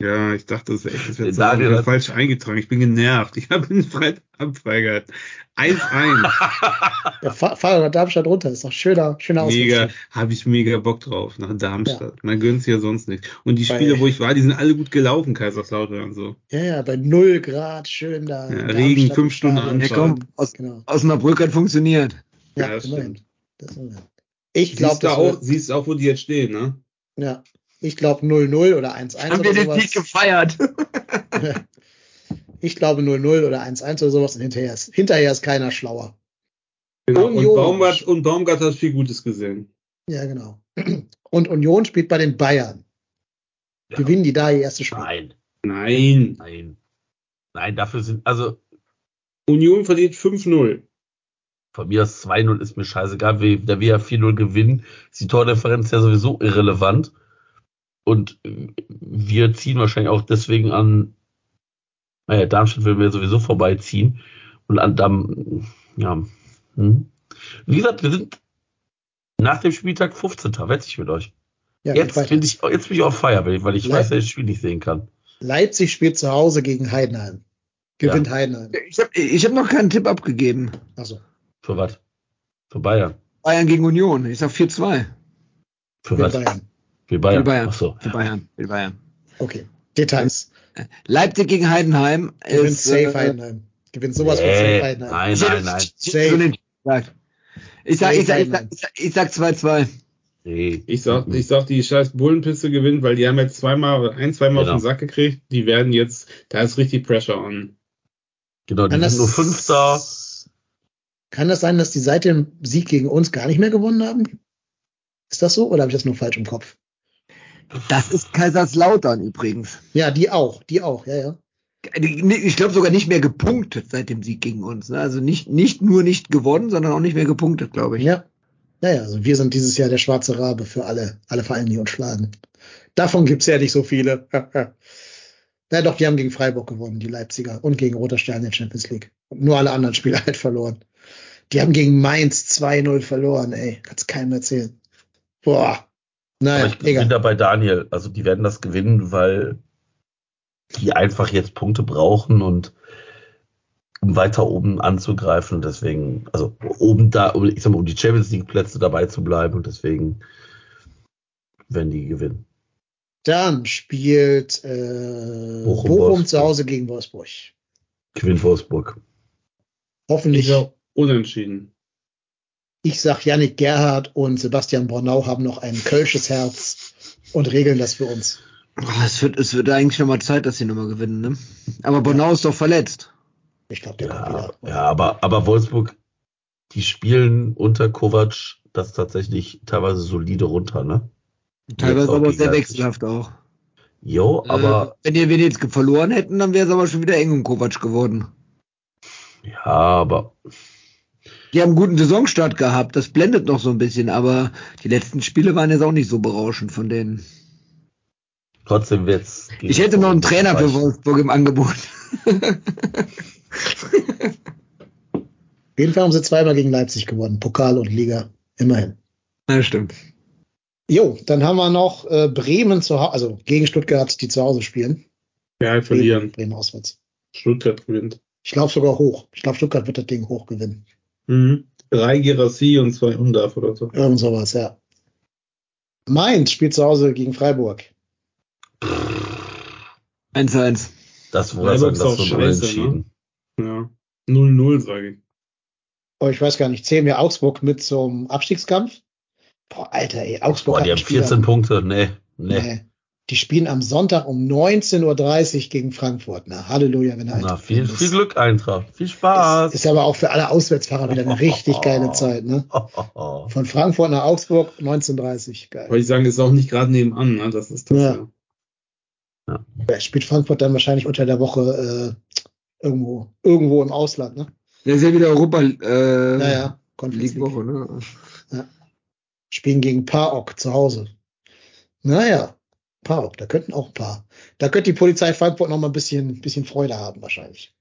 [SPEAKER 4] Ja, ich dachte, das ist echt, das
[SPEAKER 2] Daniel hat-
[SPEAKER 4] falsch eingetragen. Ich bin genervt. Ich habe einen freien Abfall gehabt. 1-1. (laughs)
[SPEAKER 1] Der Fa- Fahrer nach Darmstadt runter, ist doch schöner, schöner
[SPEAKER 4] mega, habe ich mega Bock drauf nach Darmstadt. Man gönnt's ja sonst nicht. Und die
[SPEAKER 1] Bei-
[SPEAKER 4] Spiele, wo ich war, die sind alle gut gelaufen, Kaiserslautern und so.
[SPEAKER 1] Ja, ja, bei 0 Grad, schön da.
[SPEAKER 4] Ja, Regen,
[SPEAKER 1] Darmstadt
[SPEAKER 4] fünf
[SPEAKER 1] im
[SPEAKER 4] Stunden
[SPEAKER 1] Stadion.
[SPEAKER 3] Ja, komm, aus,
[SPEAKER 1] Genau.
[SPEAKER 3] Osnabrück hat funktioniert.
[SPEAKER 1] Ja,
[SPEAKER 4] Ja, das
[SPEAKER 1] immerhin.
[SPEAKER 4] stimmt.
[SPEAKER 1] Das immerhin. Ich glaube,
[SPEAKER 4] Siehst auch,
[SPEAKER 1] wird,
[SPEAKER 4] siehst auch, wo die jetzt stehen, ne?
[SPEAKER 1] ja, ich glaube 0-0 oder 1-1
[SPEAKER 3] Haben wir (laughs)
[SPEAKER 1] oder
[SPEAKER 3] den Sieg
[SPEAKER 1] sowas.
[SPEAKER 3] gefeiert.
[SPEAKER 1] Ich glaube 0-0 oder 1-1 oder sowas und hinterher ist, hinterher ist keiner schlauer.
[SPEAKER 4] Genau.
[SPEAKER 1] Union.
[SPEAKER 4] Und Baumgart, und Baumgart hat viel Gutes gesehen.
[SPEAKER 1] Ja, genau. Und Union spielt bei den Bayern.
[SPEAKER 2] Ja.
[SPEAKER 1] Gewinnen die da ihr erstes Spiel?
[SPEAKER 2] Nein,
[SPEAKER 4] Nein.
[SPEAKER 2] nein. Nein, dafür sind, also
[SPEAKER 4] Union verliert 5-0.
[SPEAKER 2] Von mir aus 2-0 ist mir scheißegal. Wir, da wir ja 4-0 gewinnen, ist die Tordifferenz ja sowieso irrelevant. Und äh, wir ziehen wahrscheinlich auch deswegen an, naja, Darmstadt will wir sowieso vorbeiziehen. Und an Damm, ja. Hm. Wie gesagt, wir sind nach dem Spieltag 15. Wette ich mit euch.
[SPEAKER 1] Ja,
[SPEAKER 2] Jetzt bin ich, jetzt bin ich auf Feier, weil ich,
[SPEAKER 1] Ja.
[SPEAKER 2] weiß, dass ich das Spiel nicht sehen kann.
[SPEAKER 1] Leipzig spielt zu Hause gegen Heidenheim. Gewinnt Heidenheim.
[SPEAKER 3] Ich habe ich hab noch keinen Tipp abgegeben.
[SPEAKER 1] Also,
[SPEAKER 2] Für was? Für Bayern.
[SPEAKER 3] Bayern gegen Union. Ich sag 4-2.
[SPEAKER 2] Für
[SPEAKER 1] für
[SPEAKER 2] was?
[SPEAKER 1] Bayern.
[SPEAKER 2] Für Bayern.
[SPEAKER 3] Für Bayern.
[SPEAKER 2] Ach so.
[SPEAKER 3] Für Bayern. Für Bayern.
[SPEAKER 1] Okay. Details.
[SPEAKER 3] Leipzig gegen Heidenheim
[SPEAKER 1] Gewinnt
[SPEAKER 3] ist.
[SPEAKER 1] safe
[SPEAKER 3] äh,
[SPEAKER 1] Heidenheim. Gewinnt sowas von
[SPEAKER 2] Nee,
[SPEAKER 1] safe Heidenheim.
[SPEAKER 2] nein, nein, nein.
[SPEAKER 3] gesagt. Ich sag, ich sag, ich sag, ich sag, ich sag 2-2.
[SPEAKER 2] Nee.
[SPEAKER 4] Ich sag, ich sag, die scheiß Bullenpiste gewinnt, weil die haben jetzt zweimal, ein, zweimal
[SPEAKER 2] Genau.
[SPEAKER 4] auf den Sack gekriegt. Die werden jetzt, da ist richtig Pressure on.
[SPEAKER 2] Genau, die
[SPEAKER 1] das,
[SPEAKER 2] sind nur Fünfter.
[SPEAKER 1] Kann das sein, dass die seit dem Sieg gegen uns gar nicht mehr gewonnen haben? Ist das so oder habe ich das nur falsch im Kopf?
[SPEAKER 3] Das ist Kaiserslautern übrigens.
[SPEAKER 1] Ja, die auch, die auch, ja, ja.
[SPEAKER 3] Ich glaube sogar nicht mehr gepunktet seit dem Sieg gegen uns. ne? Also nicht, nicht nur nicht gewonnen, sondern auch nicht mehr gepunktet, glaube ich.
[SPEAKER 1] Ja. Ja, ja, also wir sind dieses Jahr der schwarze Rabe für alle, alle Vereine, die uns schlagen. Davon gibt's ja nicht so viele. (laughs) Na doch, die haben gegen Freiburg gewonnen, die Leipziger, und gegen Roter Stern in der Champions League. Und nur alle anderen Spiele (laughs) halt verloren. Die haben gegen Mainz 2-0 verloren, ey. Kannst keinem erzählen. Boah.
[SPEAKER 2] Aber
[SPEAKER 1] Naja,
[SPEAKER 2] ich bin
[SPEAKER 1] egal.
[SPEAKER 2] da bei Daniel. Also die werden das gewinnen, weil die einfach jetzt Punkte brauchen und um weiter oben anzugreifen. Und deswegen, also oben da, um- ich sag mal, um die Champions League Plätze dabei zu bleiben. Und deswegen werden die gewinnen.
[SPEAKER 1] Dann spielt äh,
[SPEAKER 2] Bochum,
[SPEAKER 1] Bochum, zu Hause gegen Wolfsburg.
[SPEAKER 2] Gewinnt Wolfsburg.
[SPEAKER 1] Hoffentlich.
[SPEAKER 4] Ich unentschieden.
[SPEAKER 1] Ich sag, Yannick Gerhardt und Sebastian Bornau haben noch ein kölsches Herz und regeln das für uns.
[SPEAKER 3] Oh, es, wird, es wird eigentlich schon mal Zeit, dass sie nochmal gewinnen, ne? Aber Bonau ist doch verletzt.
[SPEAKER 1] Ich glaube, der kommt
[SPEAKER 2] Ja,
[SPEAKER 1] wieder.
[SPEAKER 2] ja aber, aber Wolfsburg, die spielen unter Kovac das tatsächlich teilweise solide runter, ne?
[SPEAKER 3] Teilweise aber sehr wechselhaft auch.
[SPEAKER 2] Jo, aber
[SPEAKER 3] äh, wenn, ihr jetzt verloren hätten, dann wäre es aber schon wieder eng um Kovac geworden.
[SPEAKER 2] ja, aber
[SPEAKER 3] Die haben einen guten Saisonstart gehabt, das blendet noch so ein bisschen, aber die letzten Spiele waren jetzt auch nicht so berauschend von denen.
[SPEAKER 2] trotzdem wird's.
[SPEAKER 3] Ich hätte noch einen Trainer für. Wolfsburg im Angebot. (laughs)
[SPEAKER 1] Auf jeden Fall haben sie zweimal gegen Leipzig gewonnen. Pokal und Liga. Immerhin.
[SPEAKER 3] Ja, stimmt.
[SPEAKER 1] Jo, dann haben wir noch äh, Bremen zu Hause, also gegen Stuttgart, die zu Hause spielen.
[SPEAKER 4] Ja,
[SPEAKER 1] Bremen,
[SPEAKER 4] verlieren.
[SPEAKER 1] Bremen auswärts.
[SPEAKER 4] Stuttgart gewinnt.
[SPEAKER 1] Ich glaube sogar hoch. Ich glaube, Stuttgart wird das Ding hoch gewinnen.
[SPEAKER 4] Mhm. Drei Gerassi und zwei Undarf oder so.
[SPEAKER 1] Irgend sowas, ja. Mainz spielt zu Hause gegen Freiburg.
[SPEAKER 3] 1-1.
[SPEAKER 2] Das wurde
[SPEAKER 4] Freiburg
[SPEAKER 2] sagen,
[SPEAKER 4] ist
[SPEAKER 2] das
[SPEAKER 4] auch scheiße,
[SPEAKER 2] unentschieden.
[SPEAKER 4] Ja. 0-0, sage ich.
[SPEAKER 1] Oh, ich weiß gar nicht, zählen wir Augsburg mit zum Abstiegskampf? Boah, Alter, ey, Augsburg
[SPEAKER 2] Boah,
[SPEAKER 1] hat
[SPEAKER 2] die
[SPEAKER 1] ein
[SPEAKER 2] haben
[SPEAKER 1] Spiel
[SPEAKER 2] 14
[SPEAKER 1] am-
[SPEAKER 2] Punkte. Nee, nee.
[SPEAKER 1] Nee. Die spielen am Sonntag um 19.30 Uhr gegen Frankfurt. Na, Halleluja, wenn er
[SPEAKER 2] Na, viel, viel Glück, Eintracht. Viel Spaß.
[SPEAKER 1] Ist, ist aber auch für alle Auswärtsfahrer wieder eine richtig geile (laughs) Zeit, ne? Von Frankfurt nach Augsburg 19.30 Geil.
[SPEAKER 4] Wollte ich sagen, ist auch nicht gerade nebenan, ne? Das ist das.
[SPEAKER 1] Ja.
[SPEAKER 4] Ja.
[SPEAKER 1] Ja, spielt Frankfurt dann wahrscheinlich unter der Woche äh, irgendwo, irgendwo im Ausland, ne?
[SPEAKER 3] Das ist ja wieder Europa äh,
[SPEAKER 1] Naja,
[SPEAKER 3] League. Woche, ne?
[SPEAKER 1] Spielen gegen PAOK zu Hause. Naja, PAOK, da könnten auch ein paar. Da könnte die Polizei Frankfurt noch mal ein bisschen, bisschen Freude haben, wahrscheinlich.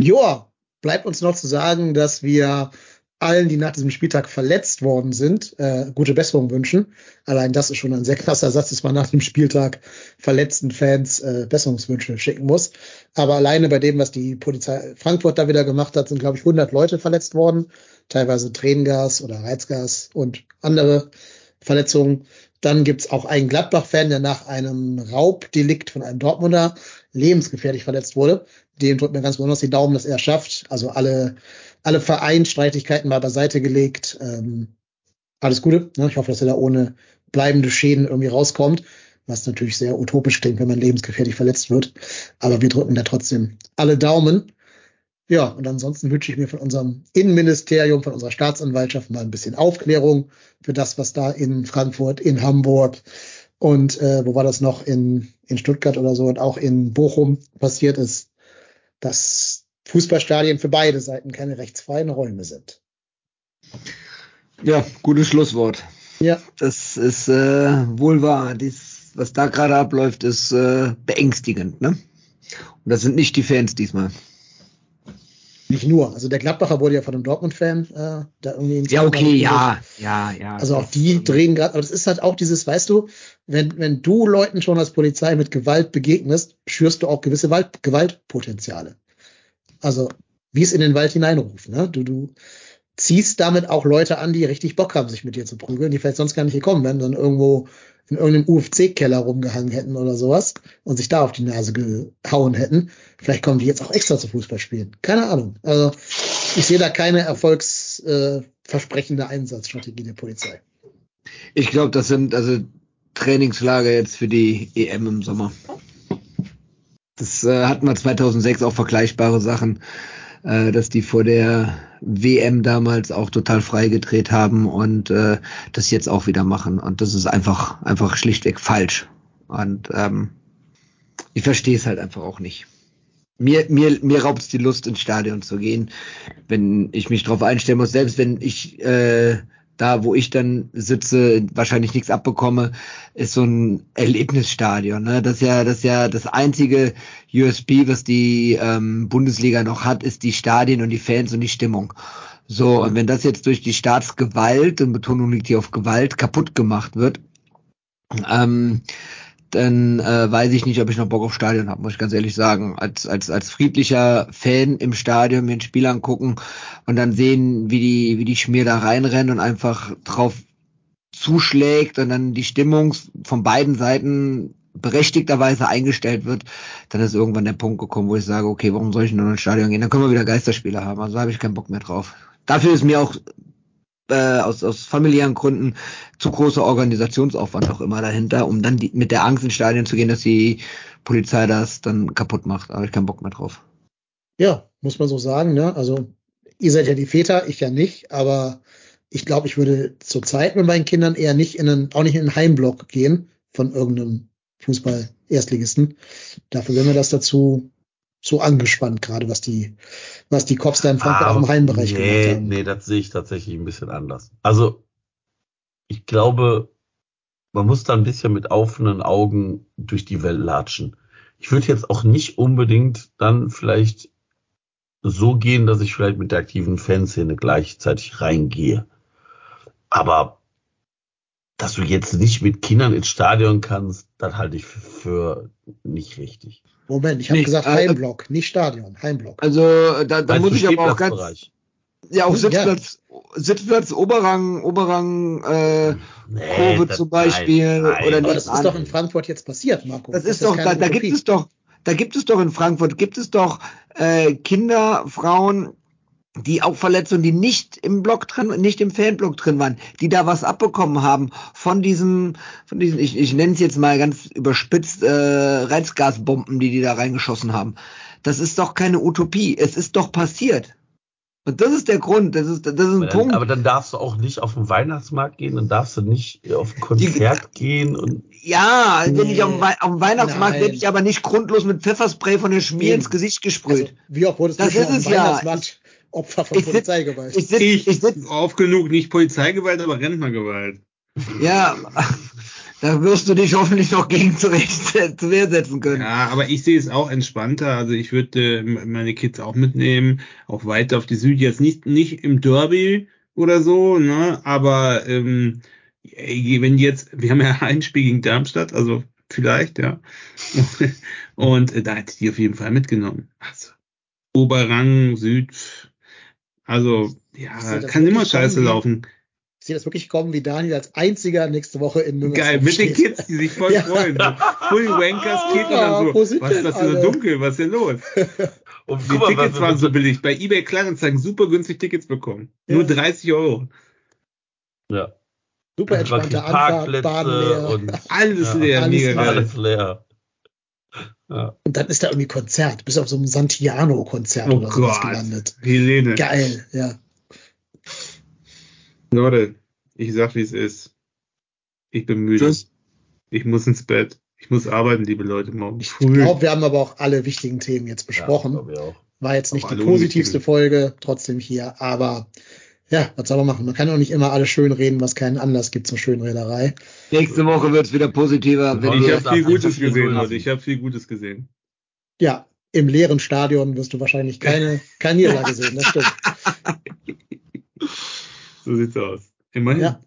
[SPEAKER 1] Joa, bleibt uns noch zu sagen, dass wir allen, die nach diesem Spieltag verletzt worden sind, äh, gute Besserung wünschen. Allein das ist schon ein sehr krasser Satz, dass man nach dem Spieltag verletzten Fans äh, Besserungswünsche schicken muss. Aber alleine bei dem, was die Polizei Frankfurt da wieder gemacht hat, sind, glaube ich, 100 Leute verletzt worden. Teilweise Tränengas oder Reizgas und andere Verletzungen. Dann gibt's auch einen Gladbach-Fan, der nach einem Raubdelikt von einem Dortmunder lebensgefährlich verletzt wurde. Dem drückt mir ganz besonders die Daumen, dass er schafft. Also alle, alle Vereinsstreitigkeiten mal beiseite gelegt. Ähm, alles Gute. Ne? Ich hoffe, dass er da ohne bleibende Schäden irgendwie rauskommt. Was natürlich sehr utopisch klingt, wenn man lebensgefährlich verletzt wird. Aber wir drücken da trotzdem alle Daumen. Ja, und ansonsten wünsche ich mir von unserem Innenministerium, von unserer Staatsanwaltschaft mal ein bisschen Aufklärung für das, was da in Frankfurt, in Hamburg und äh, wo war das noch in, in Stuttgart oder so und auch in Bochum passiert ist, dass Fußballstadien für beide Seiten keine rechtsfreien Räume sind.
[SPEAKER 3] Ja, gutes Schlusswort.
[SPEAKER 1] Ja.
[SPEAKER 3] Das ist äh, wohl wahr. Dies, was da gerade abläuft, ist äh, beängstigend, ne? Und das sind nicht die Fans diesmal.
[SPEAKER 1] Nicht nur. Also der Gladbacher wurde ja von einem Dortmund-Fan äh, da irgendwie ins
[SPEAKER 3] Ja, okay, ja, ja, ja.
[SPEAKER 1] Also auch die drehen gerade, aber das ist halt auch dieses, weißt du, wenn, wenn du Leuten schon als Polizei mit Gewalt begegnest, schürst du auch gewisse Wald, Gewaltpotenziale. Also, wie es in den Wald hineinruft, ne? Du, du ziehst damit auch Leute an, die richtig Bock haben, sich mit dir zu prügeln, die vielleicht sonst gar nicht gekommen wären, sondern irgendwo in irgendeinem UFC-Keller rumgehangen hätten oder sowas und sich da auf die Nase gehauen hätten. Vielleicht kommen die jetzt auch extra zu Fußball spielen. Keine Ahnung. Also, ich sehe da keine erfolgsversprechende versprechende Einsatzstrategie der Polizei.
[SPEAKER 3] Ich glaube, das sind also Trainingslager jetzt für die EM im Sommer. Das äh, hatten wir 2006 auch vergleichbare Sachen, äh, dass die vor der WM damals auch total freigedreht haben und äh, das jetzt auch wieder machen. Und das ist einfach, einfach schlichtweg falsch. Und ähm, ich verstehe es halt einfach auch nicht. Mir, mir, mir raubt es die Lust, ins Stadion zu gehen, wenn ich mich darauf einstellen muss, selbst wenn ich äh, da, wo ich dann sitze, wahrscheinlich nichts abbekomme, ist so ein Erlebnisstadion. Ne? Das ist ja, das ist ja das einzige USB, was die ähm, Bundesliga noch hat, ist die Stadien und die Fans und die Stimmung. So, und wenn das jetzt durch die Staatsgewalt, und Betonung liegt hier auf Gewalt, kaputt gemacht wird, ähm, dann äh, weiß ich nicht, ob ich noch Bock auf Stadion habe, muss ich ganz ehrlich sagen. Als, als, als friedlicher Fan im Stadion mir ein Spiel angucken und dann sehen, wie die, wie die Schmier da reinrennen und einfach drauf zuschlägt und dann die Stimmung von beiden Seiten berechtigterweise eingestellt wird, dann ist irgendwann der Punkt gekommen, wo ich sage, okay, warum soll ich nur ins Stadion gehen? Dann können wir wieder Geisterspiele haben. Also habe ich keinen Bock mehr drauf. Dafür ist mir auch äh, aus, aus familiären Gründen zu großer Organisationsaufwand auch immer dahinter, um dann die, mit der Angst ins Stadion zu gehen, dass die Polizei das dann kaputt macht. Habe ich keinen Bock mehr drauf.
[SPEAKER 1] Ja, muss man so sagen, ne? Also, ihr seid ja die Väter, ich ja nicht, aber ich glaube, ich würde zurzeit mit meinen Kindern eher nicht in einen, auch nicht in einen Heimblock gehen von irgendeinem Fußball-Erstligisten. Dafür wäre mir das dazu so angespannt, gerade was die, was die Cops da in Frankfurt auch im Heimbereich
[SPEAKER 2] nee,
[SPEAKER 1] gemacht haben.
[SPEAKER 2] Nee, das sehe ich tatsächlich ein bisschen anders. Also, ich glaube, man muss da ein bisschen mit offenen Augen durch die Welt latschen. Ich würde jetzt auch nicht unbedingt dann vielleicht so gehen, dass ich vielleicht mit der aktiven Fanszene gleichzeitig reingehe. Aber dass du jetzt nicht mit Kindern ins Stadion kannst, das halte ich für, nicht richtig.
[SPEAKER 1] Moment, ich habe
[SPEAKER 3] Nee,
[SPEAKER 1] gesagt
[SPEAKER 3] äh,
[SPEAKER 1] Heimblock, nicht Stadion, Heimblock.
[SPEAKER 3] Also da, da muss ich aber auch ganz ja auch
[SPEAKER 1] Hm, ja.
[SPEAKER 3] Sitzplatz Sitzplatz Oberrang Oberrang äh,
[SPEAKER 2] Nee,
[SPEAKER 3] Kurve
[SPEAKER 2] das-
[SPEAKER 3] zum Beispiel
[SPEAKER 2] nein, nein.
[SPEAKER 3] oder
[SPEAKER 1] Aber das ist doch in Frankfurt jetzt passiert, Marco.
[SPEAKER 3] Das ist
[SPEAKER 1] ja
[SPEAKER 3] doch,
[SPEAKER 1] keine
[SPEAKER 3] da, da gibt es doch, da gibt es doch in Frankfurt, gibt es doch äh, Kinder, Frauen, die auch verletzt und die nicht im Block drin, nicht im Fanblock drin waren, die da was abbekommen haben von diesem, von diesen, ich, ich nenne es jetzt mal ganz überspitzt, äh, Reizgasbomben, die die da reingeschossen haben. Das ist doch keine Utopie. Es ist doch passiert. Und das ist der Grund. Das ist, das ist ein
[SPEAKER 2] Aber dann,
[SPEAKER 3] Punkt.
[SPEAKER 2] aber dann darfst du auch nicht auf den Weihnachtsmarkt gehen, dann darfst du nicht auf ein Konzert gehen und
[SPEAKER 3] ja, wenn ich auf, dem
[SPEAKER 1] Nee.
[SPEAKER 3] Auf dem Weihnachtsmarkt werde ich aber nicht grundlos mit Pfefferspray von der Schmier ins Gesicht
[SPEAKER 1] Also,
[SPEAKER 3] gesprüht.
[SPEAKER 1] wie oft wurdest
[SPEAKER 3] Das
[SPEAKER 1] du
[SPEAKER 3] ja.
[SPEAKER 1] Weihnachtsmarkt Opfer von
[SPEAKER 3] Ich
[SPEAKER 1] Polizeigewalt?
[SPEAKER 3] ich sitz,
[SPEAKER 4] Ich,
[SPEAKER 3] ich sitz,
[SPEAKER 4] oft genug nicht Polizeigewalt, aber Rentnergewalt.
[SPEAKER 3] ja, (laughs) Da wirst du dich hoffentlich noch gegen zurecht, (laughs) zu Wehr setzen können.
[SPEAKER 4] Ja, aber ich sehe es auch entspannter. Also ich würde äh, meine Kids auch mitnehmen, auch weiter auf die Süd. Jetzt nicht, nicht im Derby oder so, ne? Aber ähm, wenn jetzt, wir haben ja (laughs) ein Spiel gegen Darmstadt, also vielleicht, ja. Und äh, da hätte ich die auf jeden Fall mitgenommen. Also Oberrang, Süd, also ja, kann immer scheiße
[SPEAKER 1] kommen wie-
[SPEAKER 4] laufen.
[SPEAKER 1] Ich sehe das wirklich kommen, wie Daniel als einziger nächste Woche in Müngersdorf
[SPEAKER 4] Geil, mit den
[SPEAKER 1] steht.
[SPEAKER 4] Kids, die sich voll (laughs)
[SPEAKER 1] Ja.
[SPEAKER 4] freuen. Full Wankers Kid
[SPEAKER 1] Ja,
[SPEAKER 4] und dann so, was ist
[SPEAKER 1] denn
[SPEAKER 4] das hier so dunkel, was ist denn los? (laughs)
[SPEAKER 2] Und
[SPEAKER 4] Die
[SPEAKER 2] guck mal,
[SPEAKER 4] Tickets
[SPEAKER 2] was
[SPEAKER 4] waren so billig. Bei eBay Kleinanzeigen super günstig Tickets bekommen. Nur
[SPEAKER 1] Ja.
[SPEAKER 4] 30 Euro.
[SPEAKER 2] ja.
[SPEAKER 1] Super entspannte Anfahrt, Bahn leer.
[SPEAKER 2] und
[SPEAKER 4] Alles
[SPEAKER 2] Ja,
[SPEAKER 4] leer,
[SPEAKER 1] alles
[SPEAKER 4] mega
[SPEAKER 1] leer.
[SPEAKER 4] geil.
[SPEAKER 2] alles leer. Ja.
[SPEAKER 1] Und dann ist da irgendwie Konzert. Bist auf so einem Santiano-Konzert
[SPEAKER 4] Oh
[SPEAKER 1] oder sowas
[SPEAKER 4] Gott.
[SPEAKER 1] gelandet.
[SPEAKER 4] Helene.
[SPEAKER 1] Geil, ja.
[SPEAKER 4] Leute, ich sag wie es ist. Ich bin müde.
[SPEAKER 3] Tschüss.
[SPEAKER 4] Ich muss ins Bett. Ich muss arbeiten, liebe Leute, morgen
[SPEAKER 1] Ich
[SPEAKER 4] früh.
[SPEAKER 1] glaube, wir haben aber auch alle wichtigen Themen jetzt besprochen.
[SPEAKER 2] Ja, ich.
[SPEAKER 1] War jetzt nicht
[SPEAKER 4] Auch
[SPEAKER 1] die positivste. Folge, trotzdem hier, aber ja, was soll man machen? Man kann auch nicht immer alles schön reden, was keinen Anlass gibt zur Schönrederei.
[SPEAKER 3] Nächste Woche wird's wieder positiver. Wenn
[SPEAKER 2] Ich
[SPEAKER 4] habe viel Gutes gesehen,
[SPEAKER 2] lassen.
[SPEAKER 4] Ich habe viel Gutes gesehen.
[SPEAKER 1] Ja, im leeren Stadion wirst du wahrscheinlich keine, (laughs) keine Niederlage sehen, das stimmt.
[SPEAKER 4] So sieht's aus. Immerhin.
[SPEAKER 1] Ja.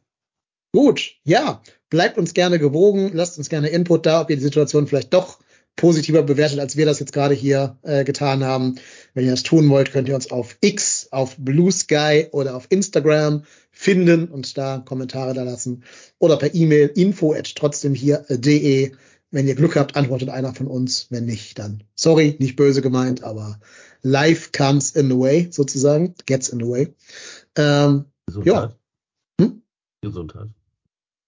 [SPEAKER 1] Gut, ja, bleibt uns gerne gewogen, lasst uns gerne Input da, ob ihr die Situation vielleicht doch positiver bewertet, als wir das jetzt gerade hier äh, getan haben. Wenn ihr das tun wollt, könnt ihr uns auf X, auf Blue Sky oder auf Instagram finden und da Kommentare da lassen oder per E-Mail info at trotzdem hier.de. Wenn ihr Glück habt, antwortet einer von uns. Wenn nicht, dann sorry, nicht böse gemeint, aber life comes in the way, sozusagen, gets in the way. Ähm,
[SPEAKER 2] Gesundheit.
[SPEAKER 1] Hm?
[SPEAKER 2] Gesundheit.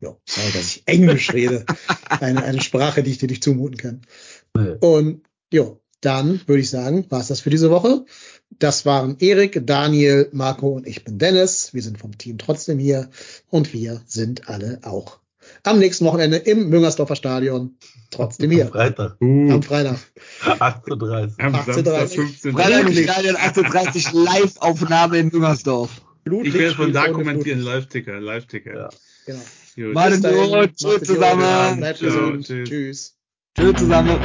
[SPEAKER 1] Ja, sorry, dass ich Englisch (laughs) rede. Eine, eine Sprache, die ich dir nicht zumuten kann. Und jo, dann würde ich sagen, war es das für diese Woche. Das waren Erik, Daniel, Marco und ich bin Dennis. Wir sind vom Team trotzdem hier und wir sind alle auch am nächsten Wochenende im Müngersdorfer Stadion. Trotzdem
[SPEAKER 2] Am
[SPEAKER 1] hier.
[SPEAKER 2] Freitag,
[SPEAKER 4] Uh,
[SPEAKER 1] Am Freitag.
[SPEAKER 2] 18.30
[SPEAKER 4] am
[SPEAKER 1] 18:30.
[SPEAKER 4] Samstag 15
[SPEAKER 3] Freitag im. Stadion 38 Live-Aufnahme in Müngersdorf.
[SPEAKER 4] Ich werde von da kommentieren, Live-Ticker, Live-Ticker.
[SPEAKER 2] Ja.
[SPEAKER 1] Genau.
[SPEAKER 4] Gut.
[SPEAKER 3] Macht's gut, tschüss zusammen.
[SPEAKER 1] Bleibt gesund. Tschüss.
[SPEAKER 3] Tschüss zusammen.